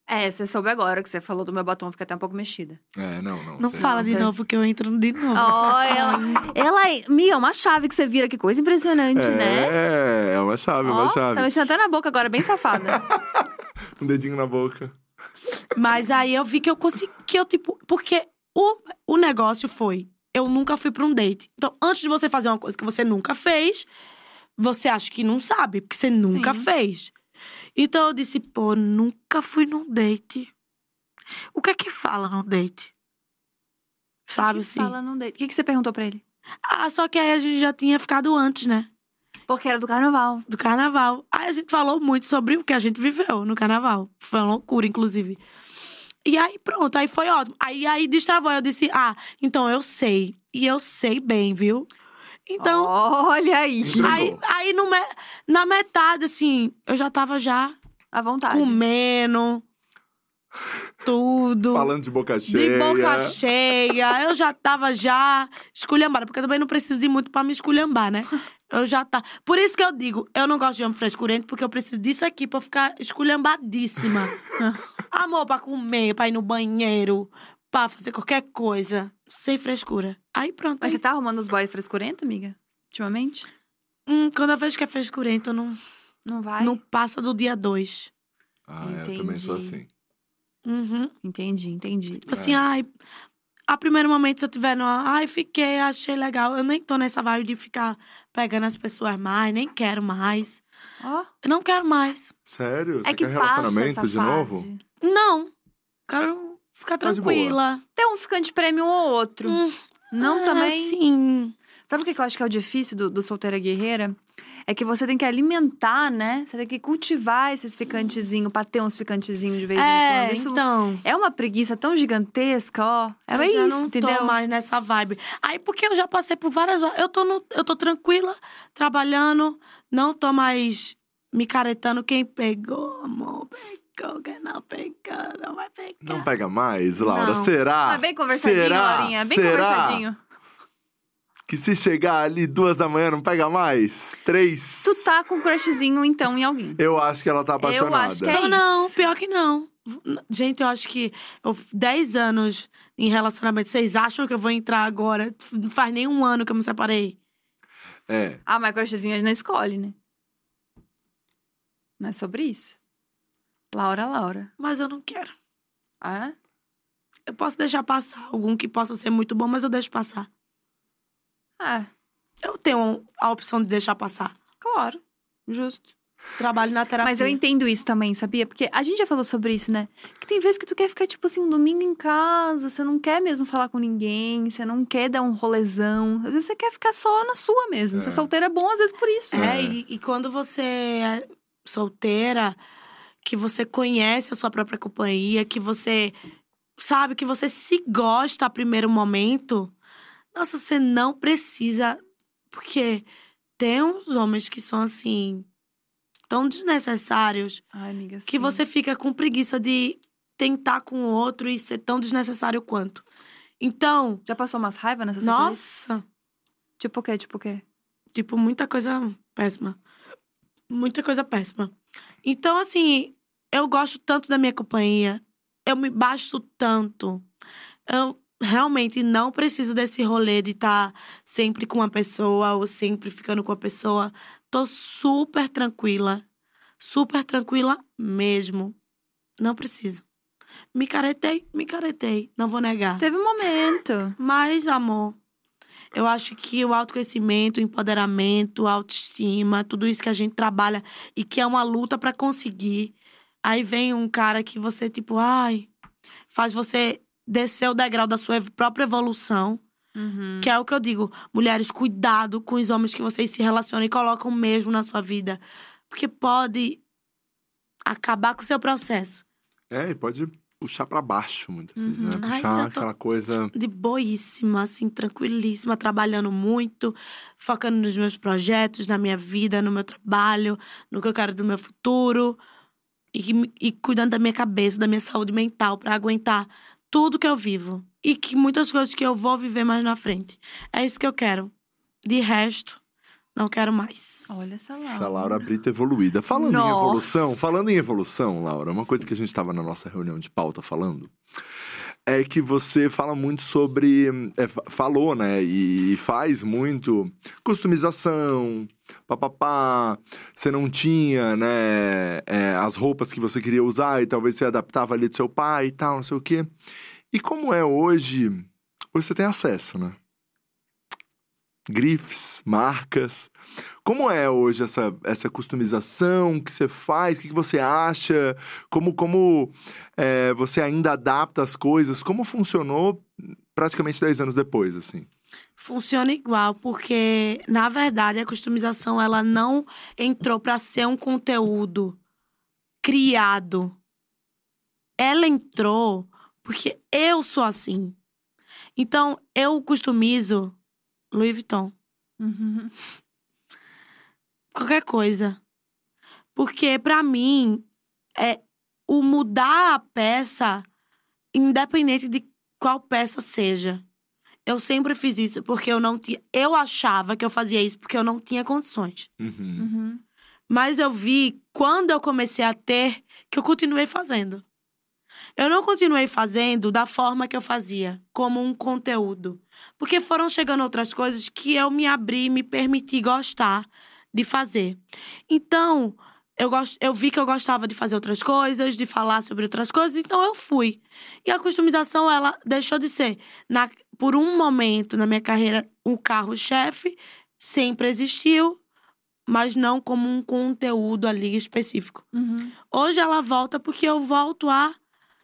S1: É, você soube agora que você falou do meu batom, fica até um pouco mexida.
S2: É, não, não.
S3: Não
S2: sei.
S3: fala de
S1: Você-
S3: novo que eu entro de novo.
S1: Ó, ela. Ela. Mia, é uma chave que você vira, que coisa impressionante, né?
S2: É, é uma chave, é
S1: Ó,
S2: uma chave.
S1: tá mexendo até na boca agora, bem safada.
S2: Um dedinho na boca.
S3: Mas aí eu vi que eu consegui, que eu, tipo, porque o, o negócio foi, eu nunca fui pra um date. Então, antes de você fazer uma coisa que você nunca fez, você acha que não sabe, porque você nunca
S1: Sim.
S3: fez. Então eu disse, pô, nunca fui num date. O que é que fala num date? Sabe
S1: O que
S3: assim?
S1: Fala num date. O que, que você perguntou pra ele?
S3: Ah, só que aí a gente já tinha ficado antes, né?
S1: Porque era do carnaval.
S3: do carnaval. Aí a gente falou muito sobre o que a gente viveu no carnaval. Foi uma loucura, inclusive. E aí, pronto, aí foi ótimo. Aí, aí destravou. Eu disse, ah, então eu sei. E eu sei bem, viu? Então,
S1: Olha aí.
S3: Aí, aí no me- na metade, assim, eu já tava já
S1: À vontade.
S3: comendo tudo.
S2: Falando de boca cheia.
S3: De boca cheia, eu já tava já esculhambada, porque eu também não preciso de muito pra me esculhambar, né? Eu já tá. Por isso que eu digo, eu não gosto de homem frescurento, porque eu preciso disso aqui pra ficar esculhambadíssima. Amor pra comer, pra ir no banheiro, pra fazer qualquer coisa, sem frescura. Aí pronto.
S1: Mas
S3: aí-
S1: você tá arrumando os boys frescurentos, amiga? Ultimamente?
S3: Hum, quando eu vejo que é frescurento, não,
S1: Não vai?
S3: não passa do dia dois.
S2: Ah, eu também sou
S1: Entendi.
S2: assim.
S3: Uhum.
S1: Entendi, entendi.
S3: Tipo assim,
S2: É.
S3: ai. A primeiro momento, se eu tiver numa. Ai, fiquei, achei legal. Eu nem tô nessa vibe de ficar pegando as pessoas mais, nem quero mais.
S1: Ó,
S3: Eu não quero mais.
S2: Sério? Você
S1: é que
S2: quer relacionamento de novo?
S3: Não. Quero ficar
S2: Tá
S3: tranquila.
S1: Tem um ficante prêmio ou outro.
S3: Hum,
S1: Não
S3: ah,
S1: também?
S3: Sim.
S1: Sabe o que eu acho que é o difícil do, do solteira guerreira? É que você tem que alimentar, né? Você tem que cultivar esses ficantezinhos pra ter uns ficantezinhos de vez em
S3: É,
S1: quando. Isso
S3: então.
S1: é uma preguiça tão gigantesca, ó. É
S3: eu
S1: bem
S3: já
S1: isso,
S3: não
S1: entendeu?
S3: tô mais nessa vibe. Aí, porque eu já passei por várias horas. Eu tô, no, eu tô tranquila, trabalhando, não tô mais me caretando. Quem pegou, amor, pegou. Quem não pegou, não vai pegar.
S2: Não pega mais, Laura?
S3: Não.
S2: Será?
S1: Mas bem conversadinho,
S2: Será?
S1: Laurinha. Bem
S2: Será?
S1: conversadinho.
S2: Que se chegar ali duas da manhã não pega mais? Três?
S1: Tu tá com um crushzinho, então, em alguém.
S2: Eu acho que ela tá apaixonada.
S1: acho que é
S3: Não, não,
S1: isso.
S3: pior que não. Gente, eu acho que eu 10 anos em relacionamento. Vocês acham que eu vou entrar agora? Não faz nem um ano que eu me separei.
S2: É.
S1: Ah, mas crushzinho a gente não escolhe, né? Não é sobre isso. Laura, Laura.
S3: Mas eu não quero.
S1: Ah, é?
S3: Eu posso deixar passar algum que possa ser muito bom, mas eu deixo passar.
S1: É,
S3: Eu tenho a opção de deixar passar.
S1: claro. Justo.
S3: Trabalho na terapia.
S1: Mas eu entendo isso também, sabia? Porque a gente já falou sobre isso, né? Que tem vezes que tu quer ficar, tipo assim, um domingo em casa, você não quer mesmo falar com ninguém, você não quer dar um rolezão. Às vezes você quer ficar só na sua mesmo.
S2: É.
S1: Ser solteira é bom, às vezes, por isso.
S3: É,
S2: É.
S3: E, e quando você é solteira, que você conhece a sua própria companhia, que você sabe que você se gosta a primeiro momento, nossa, você não precisa. Porque tem uns homens que são assim, tão desnecessários,
S1: Ai, amiga,
S3: que você fica com preguiça de tentar com o outro e ser tão desnecessário quanto. Então,
S1: Já passou umas raivas nessa
S3: nossa.
S1: Tipo o quê? Tipo o quê?
S3: Tipo, muita coisa péssima. Muita coisa péssima. Então, assim, eu gosto tanto da minha companhia. Eu me basto tanto. Eu realmente não preciso desse rolê de estar sempre com uma pessoa ou sempre ficando com a pessoa. Tô super tranquila. Super tranquila mesmo. Não preciso. Me caretei, me caretei. Não vou negar.
S1: Teve um momento.
S3: Mas, amor, eu acho que o autoconhecimento, o empoderamento, a autoestima, tudo isso que a gente trabalha e que é uma luta pra conseguir. Aí vem um cara que você, tipo, ai, faz você descer o degrau da sua própria evolução.
S1: Uhum.
S3: Que é o que eu digo, mulheres, cuidado com os homens que vocês se relacionam e colocam mesmo na sua vida. Porque pode acabar com o seu processo.
S2: É, e pode puxar pra baixo muitas vezes, né?
S1: Uhum.
S3: Ai,
S2: Puxar
S3: tô-
S2: aquela coisa.
S3: de boíssima, assim, tranquilíssima, trabalhando muito, focando nos meus projetos, na minha vida, no meu trabalho, no que eu quero do meu futuro. E, e cuidando da minha cabeça, da minha saúde mental, pra aguentar tudo que eu vivo. E que muitas coisas que eu vou viver mais na frente. É isso que eu quero. De resto, não quero mais.
S1: Olha essa Laura.
S2: Essa Laura Brito evoluída. Falando em
S1: Nossa.
S2: evolução, falando em evolução, Laura, uma coisa que a gente estava na nossa reunião de pauta falando é que você fala muito sobre. é, fa- falou, né? E faz muito customização, papapá. Você não tinha, né? é, as roupas que você queria usar e talvez você adaptava ali do seu pai e tal, não sei o quê. E como é hoje? Hoje você tem acesso, né? Grifes, marcas. Como é hoje essa, essa customização que você faz? O que, que você acha? Como, como é, você ainda adapta as coisas? Como funcionou praticamente 10 anos depois, assim?
S3: Funciona igual, porque, na verdade, a customização ela não entrou para ser um conteúdo criado. Ela entrou porque eu sou assim. Então, eu customizo Louis Vuitton.
S1: Uhum.
S3: Qualquer coisa. Porque, pra mim, é o mudar a peça, independente de qual peça seja. Eu sempre fiz isso porque eu não tinha. Eu achava que eu fazia isso porque eu não tinha condições.
S2: Uhum.
S1: Uhum.
S3: Mas eu vi, quando eu comecei a ter, que eu continuei fazendo. Eu não continuei fazendo da forma que eu fazia, como um conteúdo. Porque foram chegando outras coisas que eu me abri, me permiti gostar de fazer. Então, eu, gost... eu vi que eu gostava de fazer outras coisas, de falar sobre outras coisas, então eu fui. E a customização, ela deixou de ser, na... por um momento na minha carreira, um carro-chefe, sempre existiu, mas não como um conteúdo ali específico.
S1: Uhum.
S3: Hoje ela volta porque eu volto a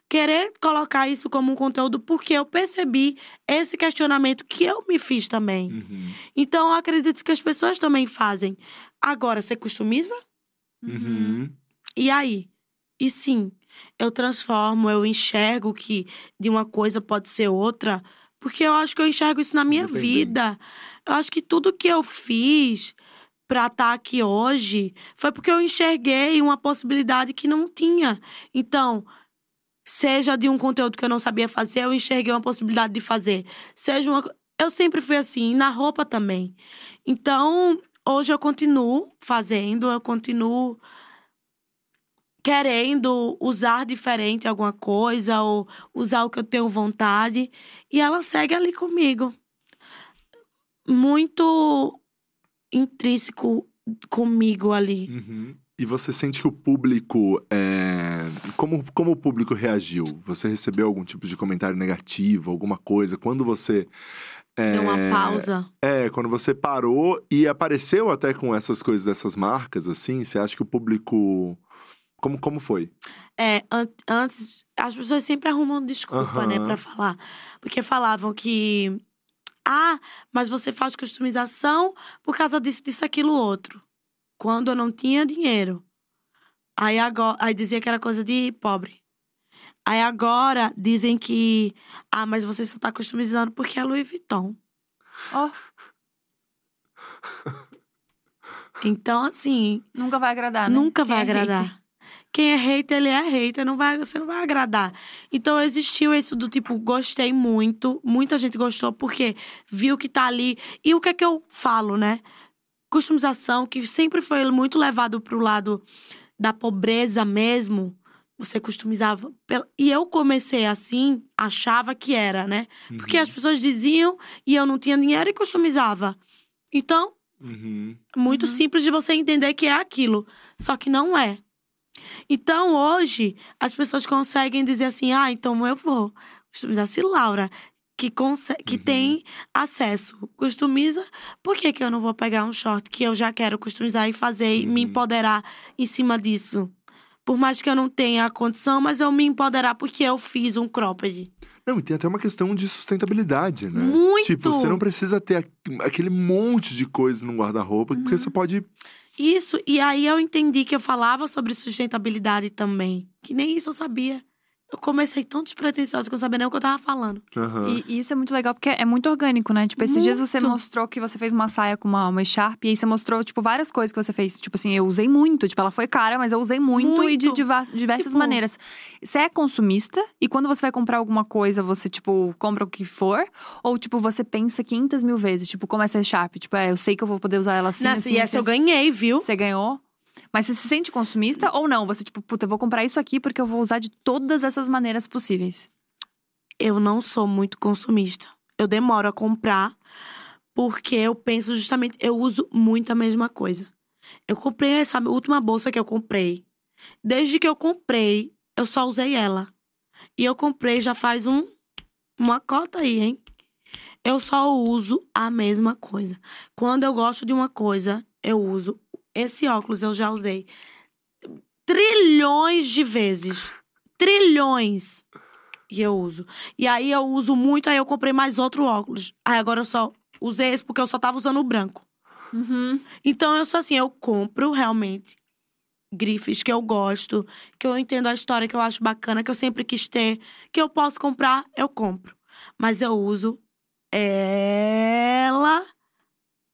S3: querer colocar isso como um conteúdo porque eu percebi esse questionamento que eu me fiz também.
S2: Uhum.
S3: Então eu acredito que as pessoas também fazem. Agora, você customiza?
S2: Uhum.
S3: E aí? E sim, eu transformo, eu enxergo que de uma coisa pode ser outra, porque eu acho que eu enxergo isso na minha vida. Eu acho que tudo que eu fiz pra estar aqui hoje foi porque eu enxerguei uma possibilidade que não tinha. Então, seja de um conteúdo que eu não sabia fazer, eu enxerguei uma possibilidade de fazer. Seja uma. Eu sempre fui assim, na roupa também. Então, hoje eu continuo fazendo, eu continuo querendo usar diferente alguma coisa ou usar o que eu tenho vontade e ela segue ali comigo. Muito intrínseco comigo ali.
S2: Uhum. E você sente que o público. É... Como, como o público reagiu? Você recebeu algum tipo de comentário negativo, alguma coisa? Quando você. É...
S3: Deu uma pausa.
S2: É, quando você parou e apareceu até com essas coisas dessas marcas, assim, você acha que o público. Como, como foi?
S3: É, an antes, as pessoas sempre arrumam desculpa,
S2: Aham.
S3: né, pra falar. Porque falavam que. Ah, mas você faz customização por causa disso, disso, aquilo, outro. Quando eu não tinha dinheiro. Aí agora. Aí dizia que era coisa de pobre. Aí agora dizem que. Ah, mas você só tá customizando porque é Louis Vuitton.
S1: Ó,
S3: Então, assim,
S1: nunca vai agradar, né?
S3: Nunca
S1: Quem
S3: vai
S1: é
S3: agradar.
S1: hater.
S3: Quem é hater, ele é hater, não vai, você não vai agradar. Então existiu isso do tipo, gostei muito, muita gente gostou, porque viu que tá ali. E o que é que eu falo, né? Customização, que sempre foi muito levado pro lado da pobreza mesmo. Você customizava. E eu comecei assim, achava que era, né? Porque as pessoas diziam e eu não tinha dinheiro e customizava. Então,
S2: Uhum.
S3: muito
S1: Uhum.
S3: simples de você entender que é aquilo. Só que não é. Então, hoje, as pessoas conseguem dizer assim: ah, então eu vou. Customizar se Laura, que, que
S2: Uhum.
S3: tem acesso, customiza, por que, que eu não vou pegar um short que eu já quero customizar e fazer e me
S2: Uhum.
S3: empoderar em cima disso? Por mais que eu não tenha a condição, mas eu me empoderar porque eu fiz um cropped.
S2: Não, e tem até uma questão de sustentabilidade, né?
S3: Muito!
S2: Tipo, você não precisa ter aqu- aquele monte de coisa no guarda-roupa, porque
S3: Uhum.
S2: você pode.
S3: Isso, e aí eu entendi que eu falava sobre sustentabilidade também. Que nem isso eu sabia. Eu comecei tão despretensiosa que eu não sabia nem o que eu tava falando.
S2: Aham.
S1: E, e isso é muito legal porque é muito orgânico, né? Tipo, esses dias você
S3: Muito.
S1: mostrou que você fez uma saia com uma, uma Sharp e aí você mostrou, tipo, várias coisas que você fez. Tipo assim, eu usei muito. Tipo, ela foi cara, mas eu usei muito, e de
S3: Muito.
S1: diversas
S3: Tipo-
S1: maneiras. Você é consumista e quando você vai comprar alguma coisa, você, tipo, compra o que for? Ou, tipo, você pensa 500 mil vezes, tipo, como essa Sharp? Tipo, é, eu sei que eu vou poder usar ela assim,
S3: Nessa,
S1: assim,
S3: e
S1: assim,
S3: essa eu
S1: assim.
S3: ganhei, viu?
S1: Você ganhou? Mas você se sente consumista ou não? Você, tipo, puta, eu vou comprar isso aqui porque eu vou usar de todas essas maneiras possíveis.
S3: Eu não sou muito consumista. Eu demoro a comprar porque eu penso justamente, eu uso muito a mesma coisa. Eu comprei essa última bolsa que eu comprei. Desde que eu comprei, eu só usei ela. E eu comprei já faz um uma cota aí, hein? Eu só uso a mesma coisa. Quando eu gosto de uma coisa, eu uso. Esse óculos eu já usei trilhões de vezes. Trilhões. E eu uso. E aí eu uso muito, aí eu comprei mais outro óculos. Aí agora eu só usei esse porque eu só tava usando o branco.
S1: Uhum.
S3: Então eu sou assim, eu compro realmente grifes que eu gosto, que eu entendo a história, que eu acho bacana, que eu sempre quis ter, que eu posso comprar, eu compro. Mas eu uso ela,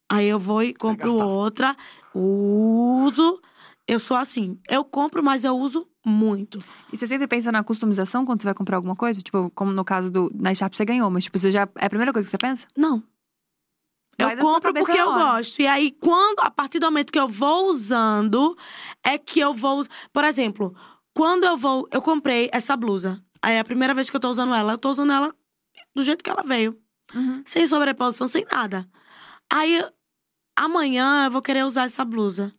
S3: aí eu vou e compro outra, uso. Eu sou assim, eu compro, mas eu uso muito.
S1: E você sempre pensa na customização quando você vai comprar alguma coisa? Tipo, como no caso do na Sharp você ganhou, mas tipo, você já é a primeira coisa que você pensa?
S3: Não.
S1: Vai
S3: Eu compro porque eu gosto. E aí, quando, a partir do momento que eu vou usando, é que eu vou. Por exemplo, quando eu vou. Eu comprei essa blusa. Aí é a primeira vez que eu tô usando ela, eu tô usando ela do jeito que ela veio.
S1: Uhum.
S3: Sem sobreposição, sem nada. Aí, amanhã eu vou querer usar essa blusa.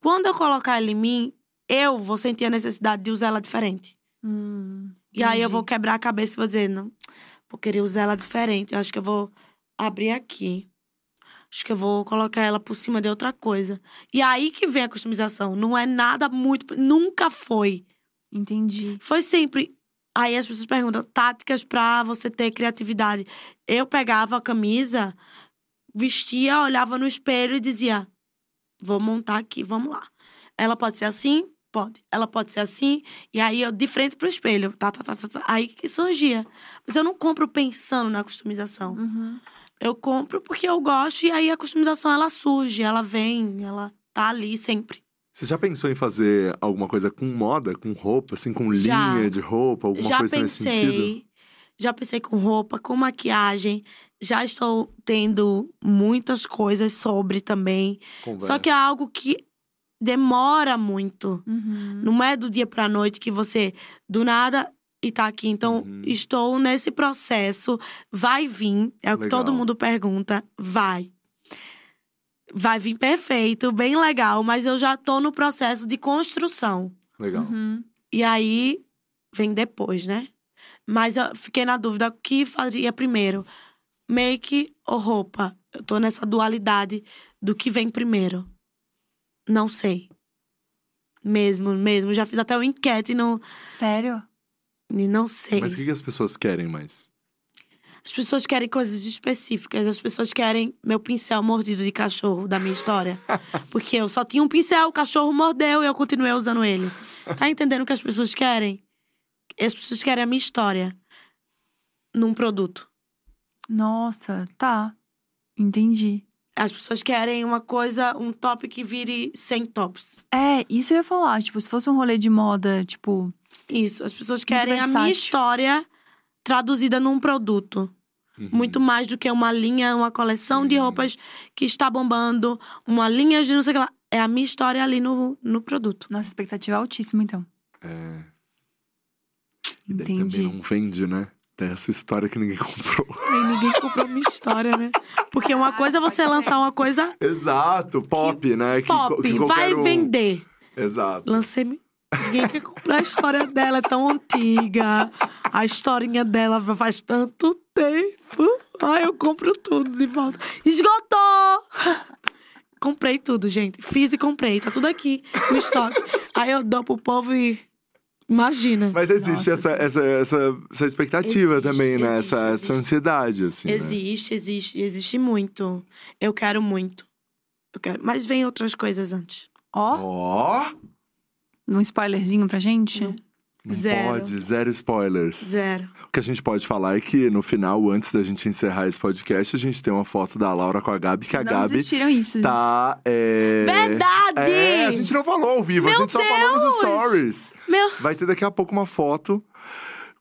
S3: Quando eu colocar ela em mim, eu vou sentir a necessidade de usar ela diferente.
S1: Hum,
S3: E aí eu vou quebrar a cabeça e vou dizer, não, vou querer usar ela diferente. Eu acho que eu vou abrir aqui. Acho que eu vou colocar ela por cima de outra coisa. E aí que vem a customização. Não é nada muito. Nunca foi.
S1: Entendi.
S3: Foi sempre. Aí as pessoas perguntam, táticas pra você ter criatividade. Eu pegava a camisa, vestia, olhava no espelho e dizia: vou montar aqui, vamos lá. Ela pode ser assim? Pode. Ela pode ser assim. E aí eu de frente pro espelho. Tá, tá, tá, tá, tá. Aí que surgia. Mas eu não compro pensando na customização.
S1: Uhum.
S3: Eu compro porque eu gosto e aí a customização ela surge, ela vem, ela tá ali sempre.
S2: Você já pensou em fazer alguma coisa com moda, com roupa, assim, com
S3: Já.
S2: linha de roupa, alguma
S3: já
S2: coisa nesse sentido?
S3: pensei, já pensei com roupa, com maquiagem, já estou tendo muitas coisas sobre também.
S2: Conversa.
S3: Só que é algo que demora muito.
S1: Uhum.
S3: Não é do dia pra noite que você do nada e tá aqui. Então,
S2: Uhum.
S3: estou nesse processo. Vai vir, é o que todo mundo pergunta. Vai. vai vir perfeito, bem legal, mas eu já tô no processo de construção.
S2: Legal.
S1: Uhum.
S3: E aí vem depois, né? Mas eu fiquei na dúvida o que faria primeiro, make ou roupa. Eu tô nessa dualidade do que vem primeiro. Não sei. Mesmo, mesmo. Já fiz até uma enquete e não,
S1: Sério?
S3: e não sei.
S2: Mas o que, que as pessoas querem mais?
S3: As pessoas querem coisas específicas. As pessoas querem meu pincel mordido de cachorro da minha história. Porque eu só tinha um pincel, o cachorro mordeu e eu continuei usando ele. Tá entendendo o que as pessoas querem? As pessoas querem a minha história num produto.
S1: Nossa, tá. Entendi.
S3: As pessoas querem uma coisa, um top que vire 100 tops.
S1: É, isso eu ia falar. Tipo, se fosse um rolê de moda, tipo.
S3: Isso. As pessoas querem a minha história traduzida num produto.
S2: Uhum.
S3: Muito mais do que uma linha, uma coleção de
S2: Hum.
S3: roupas que está bombando, uma linha de não sei o que lá. É a minha história ali no, no produto.
S1: Nossa, expectativa altíssima, então.
S2: É. E daí
S1: Entendi.
S2: também não vende, né? Tem essa história que ninguém comprou.
S3: E ninguém comprou minha história, né? Porque uma coisa é você lançar uma coisa
S2: Exato, pop, né? Que,
S3: pop,
S2: que
S3: vai
S2: um-
S3: vender.
S2: Exato.
S3: Lancei. Ninguém quer comprar a história dela, é tão antiga. A historinha dela faz tanto tempo. Ai, eu compro tudo de volta. Esgotou! Comprei tudo, gente. Fiz e comprei. Tá tudo aqui no estoque. Aí eu dou pro povo e. Imagina.
S2: Mas existe
S1: Nossa,
S2: essa, essa, essa, essa expectativa
S3: Existe,
S2: também, né?
S3: existe,
S2: essa, essa
S3: existe.
S2: ansiedade, assim. né?
S3: Existe, existe, existe muito. Eu quero muito. Eu quero. Mas vem outras coisas antes.
S1: Ó,
S2: Ó!
S1: um spoilerzinho pra gente?
S3: Não.
S2: não
S3: Zero.
S2: pode, zero spoilers.
S3: Zero.
S2: O que a gente pode falar é que no final, antes da gente encerrar esse podcast, a gente tem uma foto da Laura com a Gabi, que a
S1: Não
S2: Gabi
S1: isso.
S2: tá. É...
S3: Verdade!
S2: É, a gente não falou ao vivo, a
S3: Meu
S2: gente só falou nos
S3: Deus!
S2: stories.
S3: Meu.
S2: Vai ter daqui a pouco uma foto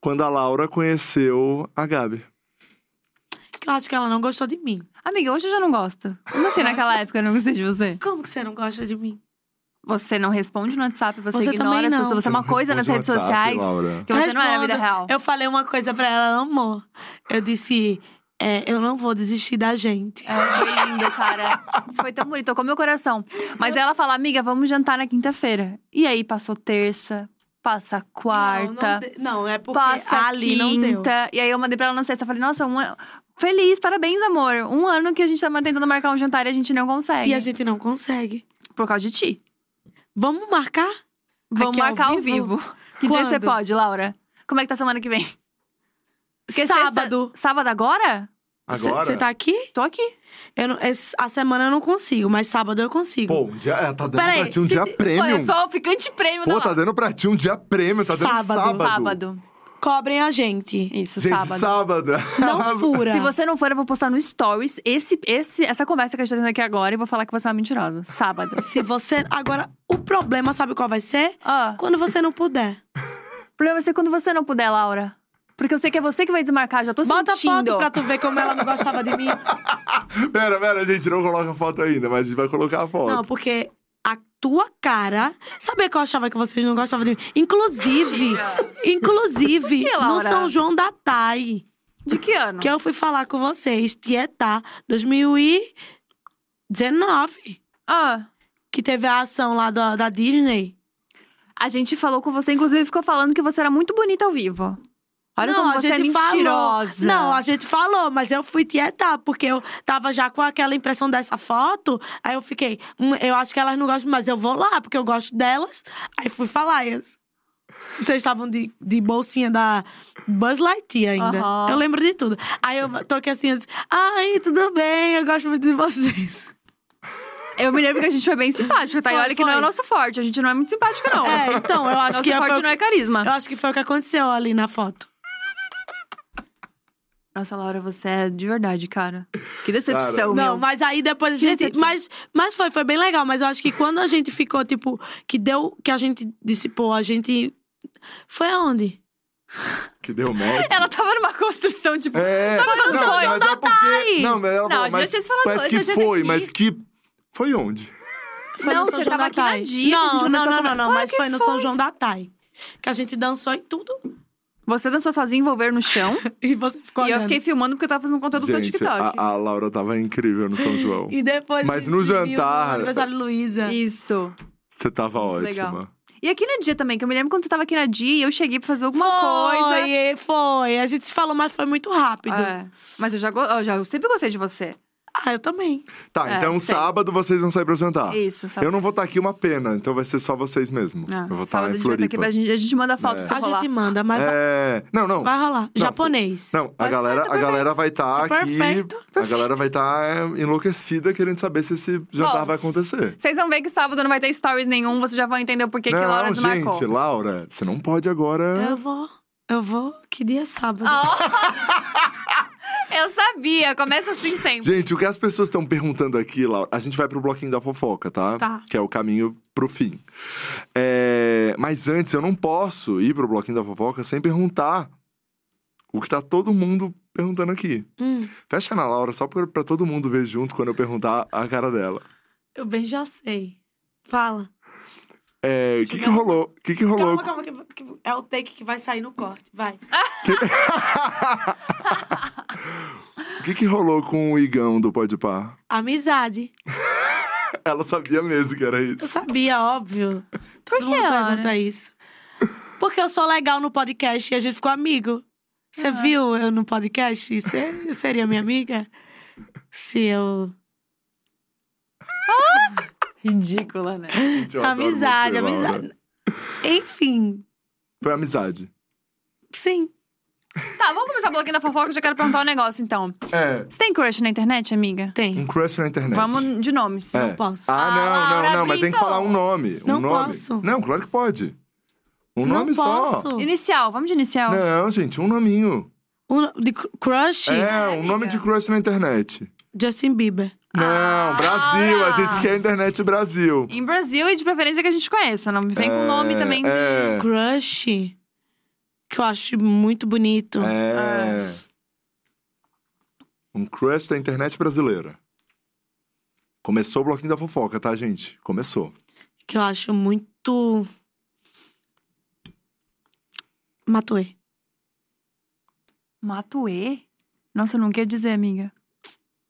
S2: quando a Laura conheceu a Gabi.
S3: Eu acho que ela não gostou de mim.
S1: Amiga, hoje eu já não gosto. Como assim naquela época eu não gostei de você?
S3: Como que você não gosta de mim?
S1: Você não responde no WhatsApp, você,
S3: Você
S1: ignora as pessoas. Você é uma coisa nas redes
S2: WhatsApp,
S1: sociais
S2: Laura.
S1: que você não é na vida
S3: Respondo.
S1: real.
S3: Eu falei uma coisa pra ela, ela amou. Eu disse, é, eu não vou desistir da gente.
S1: É, foi lindo, cara. Isso foi tão bonito, tocou meu coração. Mas ela fala, amiga, vamos jantar na quinta-feira. E aí, passou terça, passa quarta,
S3: Não, não, de- não, é porque
S1: passa
S3: ali não deu.
S1: quinta. E aí eu mandei pra ela na sexta, falei, nossa, um ano... Feliz, parabéns, amor. Um ano que a gente tá tentando marcar um jantar e a gente não consegue.
S3: E a gente não consegue.
S1: Por causa de ti.
S3: Vamos marcar?
S1: Vamos
S3: Aqui ao
S1: marcar ao
S3: vivo?
S1: vivo. Que dia você
S3: Quando?
S1: pode, Laura? Como é que tá semana que vem? Porque
S3: Sábado.
S1: sexta- Sábado agora?
S2: Agora?
S3: Você tá aqui?
S1: Tô aqui.
S3: Eu não- esse- a semana eu não consigo, mas sábado eu consigo.
S2: Pô, um dia, é, tá dando
S3: Peraí,
S2: pra ti um
S3: se
S2: dia
S3: te-
S2: prêmio.
S1: Olha só, o ficante prêmio
S2: Pô,
S1: da
S2: tá dando pra ti um dia prêmio, tá dando
S3: Sábado.
S2: sábado.
S3: Cobrem a gente.
S1: Isso,
S2: Gente,
S1: sábado.
S2: sábado.
S3: Não fura.
S1: Se você não for, eu vou postar no Stories esse, esse, essa conversa que a gente tá tendo aqui agora e vou falar que você é uma mentirosa. Sábado.
S3: Se você. Agora, o problema, sabe qual vai ser?
S1: Ó,
S3: Quando você não puder.
S1: o problema vai ser quando você não puder, Laura. Porque eu sei que é você que vai desmarcar, já tô
S3: Bota
S1: sentindo.
S3: foto pra tu ver como ela não gostava de mim.
S2: Pera, pera, a gente não coloca a foto ainda, mas a gente vai colocar a foto.
S3: Não, porque tua cara. Sabia que eu achava que vocês não gostavam de mim? Inclusive, inclusive,
S1: Que,
S3: no? São João da Tai,
S1: De que ano?
S3: que eu fui falar com vocês, Tietá, 2019,
S1: Ah,
S3: que teve a ação lá da, da Disney.
S1: a gente falou com você, inclusive ficou falando que você era muito bonita ao vivo. Olha
S3: não,
S1: como você é
S3: gente falou.
S1: mentirosa.
S3: Não, a gente falou, mas eu fui tietar, porque eu tava já com aquela impressão dessa foto. Aí eu fiquei, hum, eu acho que elas não gostam, mas eu vou lá, porque eu gosto delas. Aí fui falar. e elas- Vocês estavam de, de bolsinha da Buzz Lightyear ainda.
S1: Aham.
S3: Eu lembro de tudo. Aí eu tô aqui assim, eu disse, ai, tudo bem, eu gosto muito de vocês.
S1: Eu me lembro que a gente foi bem simpática, tá? e
S3: Foi,
S1: olha que não é o
S3: foi.
S1: nosso forte. A gente não é muito simpática, não.
S3: É, então, eu acho
S1: Nosso
S3: que foi,
S1: forte
S3: o-
S1: não é carisma.
S3: eu acho que foi o que aconteceu ali na foto.
S1: Nossa, Laura, você é de verdade, cara. Que decepção,
S3: Não,
S1: meu.
S3: mas aí depois a
S1: Que
S3: gente.
S1: decepção.
S3: Mas, mas foi, foi bem legal. Mas eu acho que quando a gente ficou, tipo, que deu. Que a gente disse, pô, a gente. Foi aonde?
S2: Que deu match.
S1: Ela tava numa construção, tipo.
S2: É,
S1: Sabe quando
S2: não,
S1: foi?
S2: mas é porque... Não, mas ela
S1: Não,
S2: falou,
S1: a gente
S2: mas,
S1: já tinha se falado
S2: mas
S1: antes,
S2: que
S1: a gente
S2: foi,
S1: aqui.
S2: mas que... Foi onde?
S3: Foi
S1: Não,
S3: no São
S1: você
S3: João
S1: tava
S3: da
S1: aqui na dia
S3: Não, não, não, não, não, mas foi no
S1: foi.
S3: São João da Tai. Que a gente dançou e tudo.
S1: Você dançou sozinho, envolver no chão.
S3: E você ficou
S1: e eu fiquei filmando porque eu tava fazendo conteúdo pro
S2: Gente,
S1: TikTok.
S2: a, a Laura tava incrível no São João.
S3: E depois
S2: Mas no jantar-
S3: No aniversário Luísa.
S1: Isso.
S2: Você tava
S1: Muito
S2: ótima.
S1: legal. E aqui na dia também, que eu me lembro quando você tava aqui na dia e eu cheguei pra fazer alguma coisa.
S3: Foi, foi. A gente se falou, mas foi muito rápido.
S1: É. Mas eu já, eu já eu sempre gostei de você.
S3: Ah, eu também.
S2: Tá,
S1: É,
S2: então
S1: sei.
S2: sábado vocês vão sair pra jantar.
S1: Isso, sabe?
S2: Eu não vou estar aqui uma pena, então vai ser só vocês mesmo.
S1: Ah,
S2: eu vou estar
S1: sábado
S2: em
S1: a gente vai estar aqui,
S2: Floripa.
S1: a gente, a gente manda foto
S2: É.
S1: se
S3: a
S1: rolar.
S3: gente manda, mas
S2: É... Não, não.
S3: vai rolar. Japonês.
S2: Não, a galera,
S1: tá
S2: a galera vai estar
S3: Tá
S2: aqui.
S3: perfeito,
S2: A galera vai estar enlouquecida querendo saber se esse jantar
S1: Bom,
S2: vai acontecer.
S1: Vocês vão ver que sábado não vai ter stories nenhum, vocês já vão entender o porquê que
S2: não,
S1: Laura desmarcou.
S2: gente, Laura, você não pode agora.
S3: Eu vou. Eu vou. Que dia é sábado?
S1: Eu sabia, começa assim sempre.
S2: Gente, o que as pessoas estão perguntando aqui, Laura, a gente vai pro bloquinho da fofoca, tá?
S3: Tá.
S2: Que é o caminho pro fim. É, Mas antes, eu não posso ir pro bloquinho da fofoca sem perguntar o que tá todo mundo perguntando aqui.
S3: Hum,
S2: Fecha na Laura, só pra, pra todo mundo ver junto quando eu perguntar a cara dela.
S3: eu bem já sei. Fala.
S2: É, o que, que rolou? O que, que rolou?
S3: Calma, calma, que, que é o take que vai sair no corte. Vai.
S2: O que, que rolou com o Igão do Pode Par?
S3: Amizade.
S2: Ela sabia mesmo que era
S3: Eu
S2: isso.
S3: sabia, óbvio.
S1: Por que, Laura?
S3: pergunta isso. Porque eu sou legal no podcast e a gente ficou amigo. Você
S1: Ah.
S3: viu eu no podcast? Você seria minha amiga? Se eu.
S1: Ridícula, né?
S2: Gente, eu
S3: amizade,
S2: você, Laura.
S3: amizade. Enfim,
S2: Foi amizade.
S3: sim.
S1: Tá, vamos começar o bloquinho da fofoca, eu já quero perguntar um negócio, então.
S2: É,
S1: Você tem crush na internet, amiga?
S3: Tem.
S2: um crush na internet.
S1: Vamos de nomes.
S2: É.
S3: Não posso.
S2: Ah,
S1: Ah,
S2: não,
S1: Laura
S2: não, não, mas tem que
S1: Brito.
S2: falar um nome. Um
S3: Não
S2: nome.
S3: posso.
S2: Não, claro que pode. Um
S3: não
S2: nome só.
S3: posso.
S1: Inicial, vamos de inicial.
S2: Não, gente, um nominho.
S3: Um, de cr- crush?
S2: É, um
S1: amiga.
S2: nome de crush na internet.
S3: Justin Bieber.
S2: Não,
S1: Ah,
S2: Brasil, a gente quer internet Brasil.
S1: Em Brasil e de preferência que a gente conheça. Não me vem com
S2: É,
S1: nome também de.
S2: É,
S3: Crush. Que eu acho muito bonito.
S2: é. Um crush da internet brasileira. Começou o bloquinho da fofoca, tá, gente? Começou.
S3: Que eu acho muito. Matuê.
S1: Matuê? Nossa, eu não quer dizer, amiga.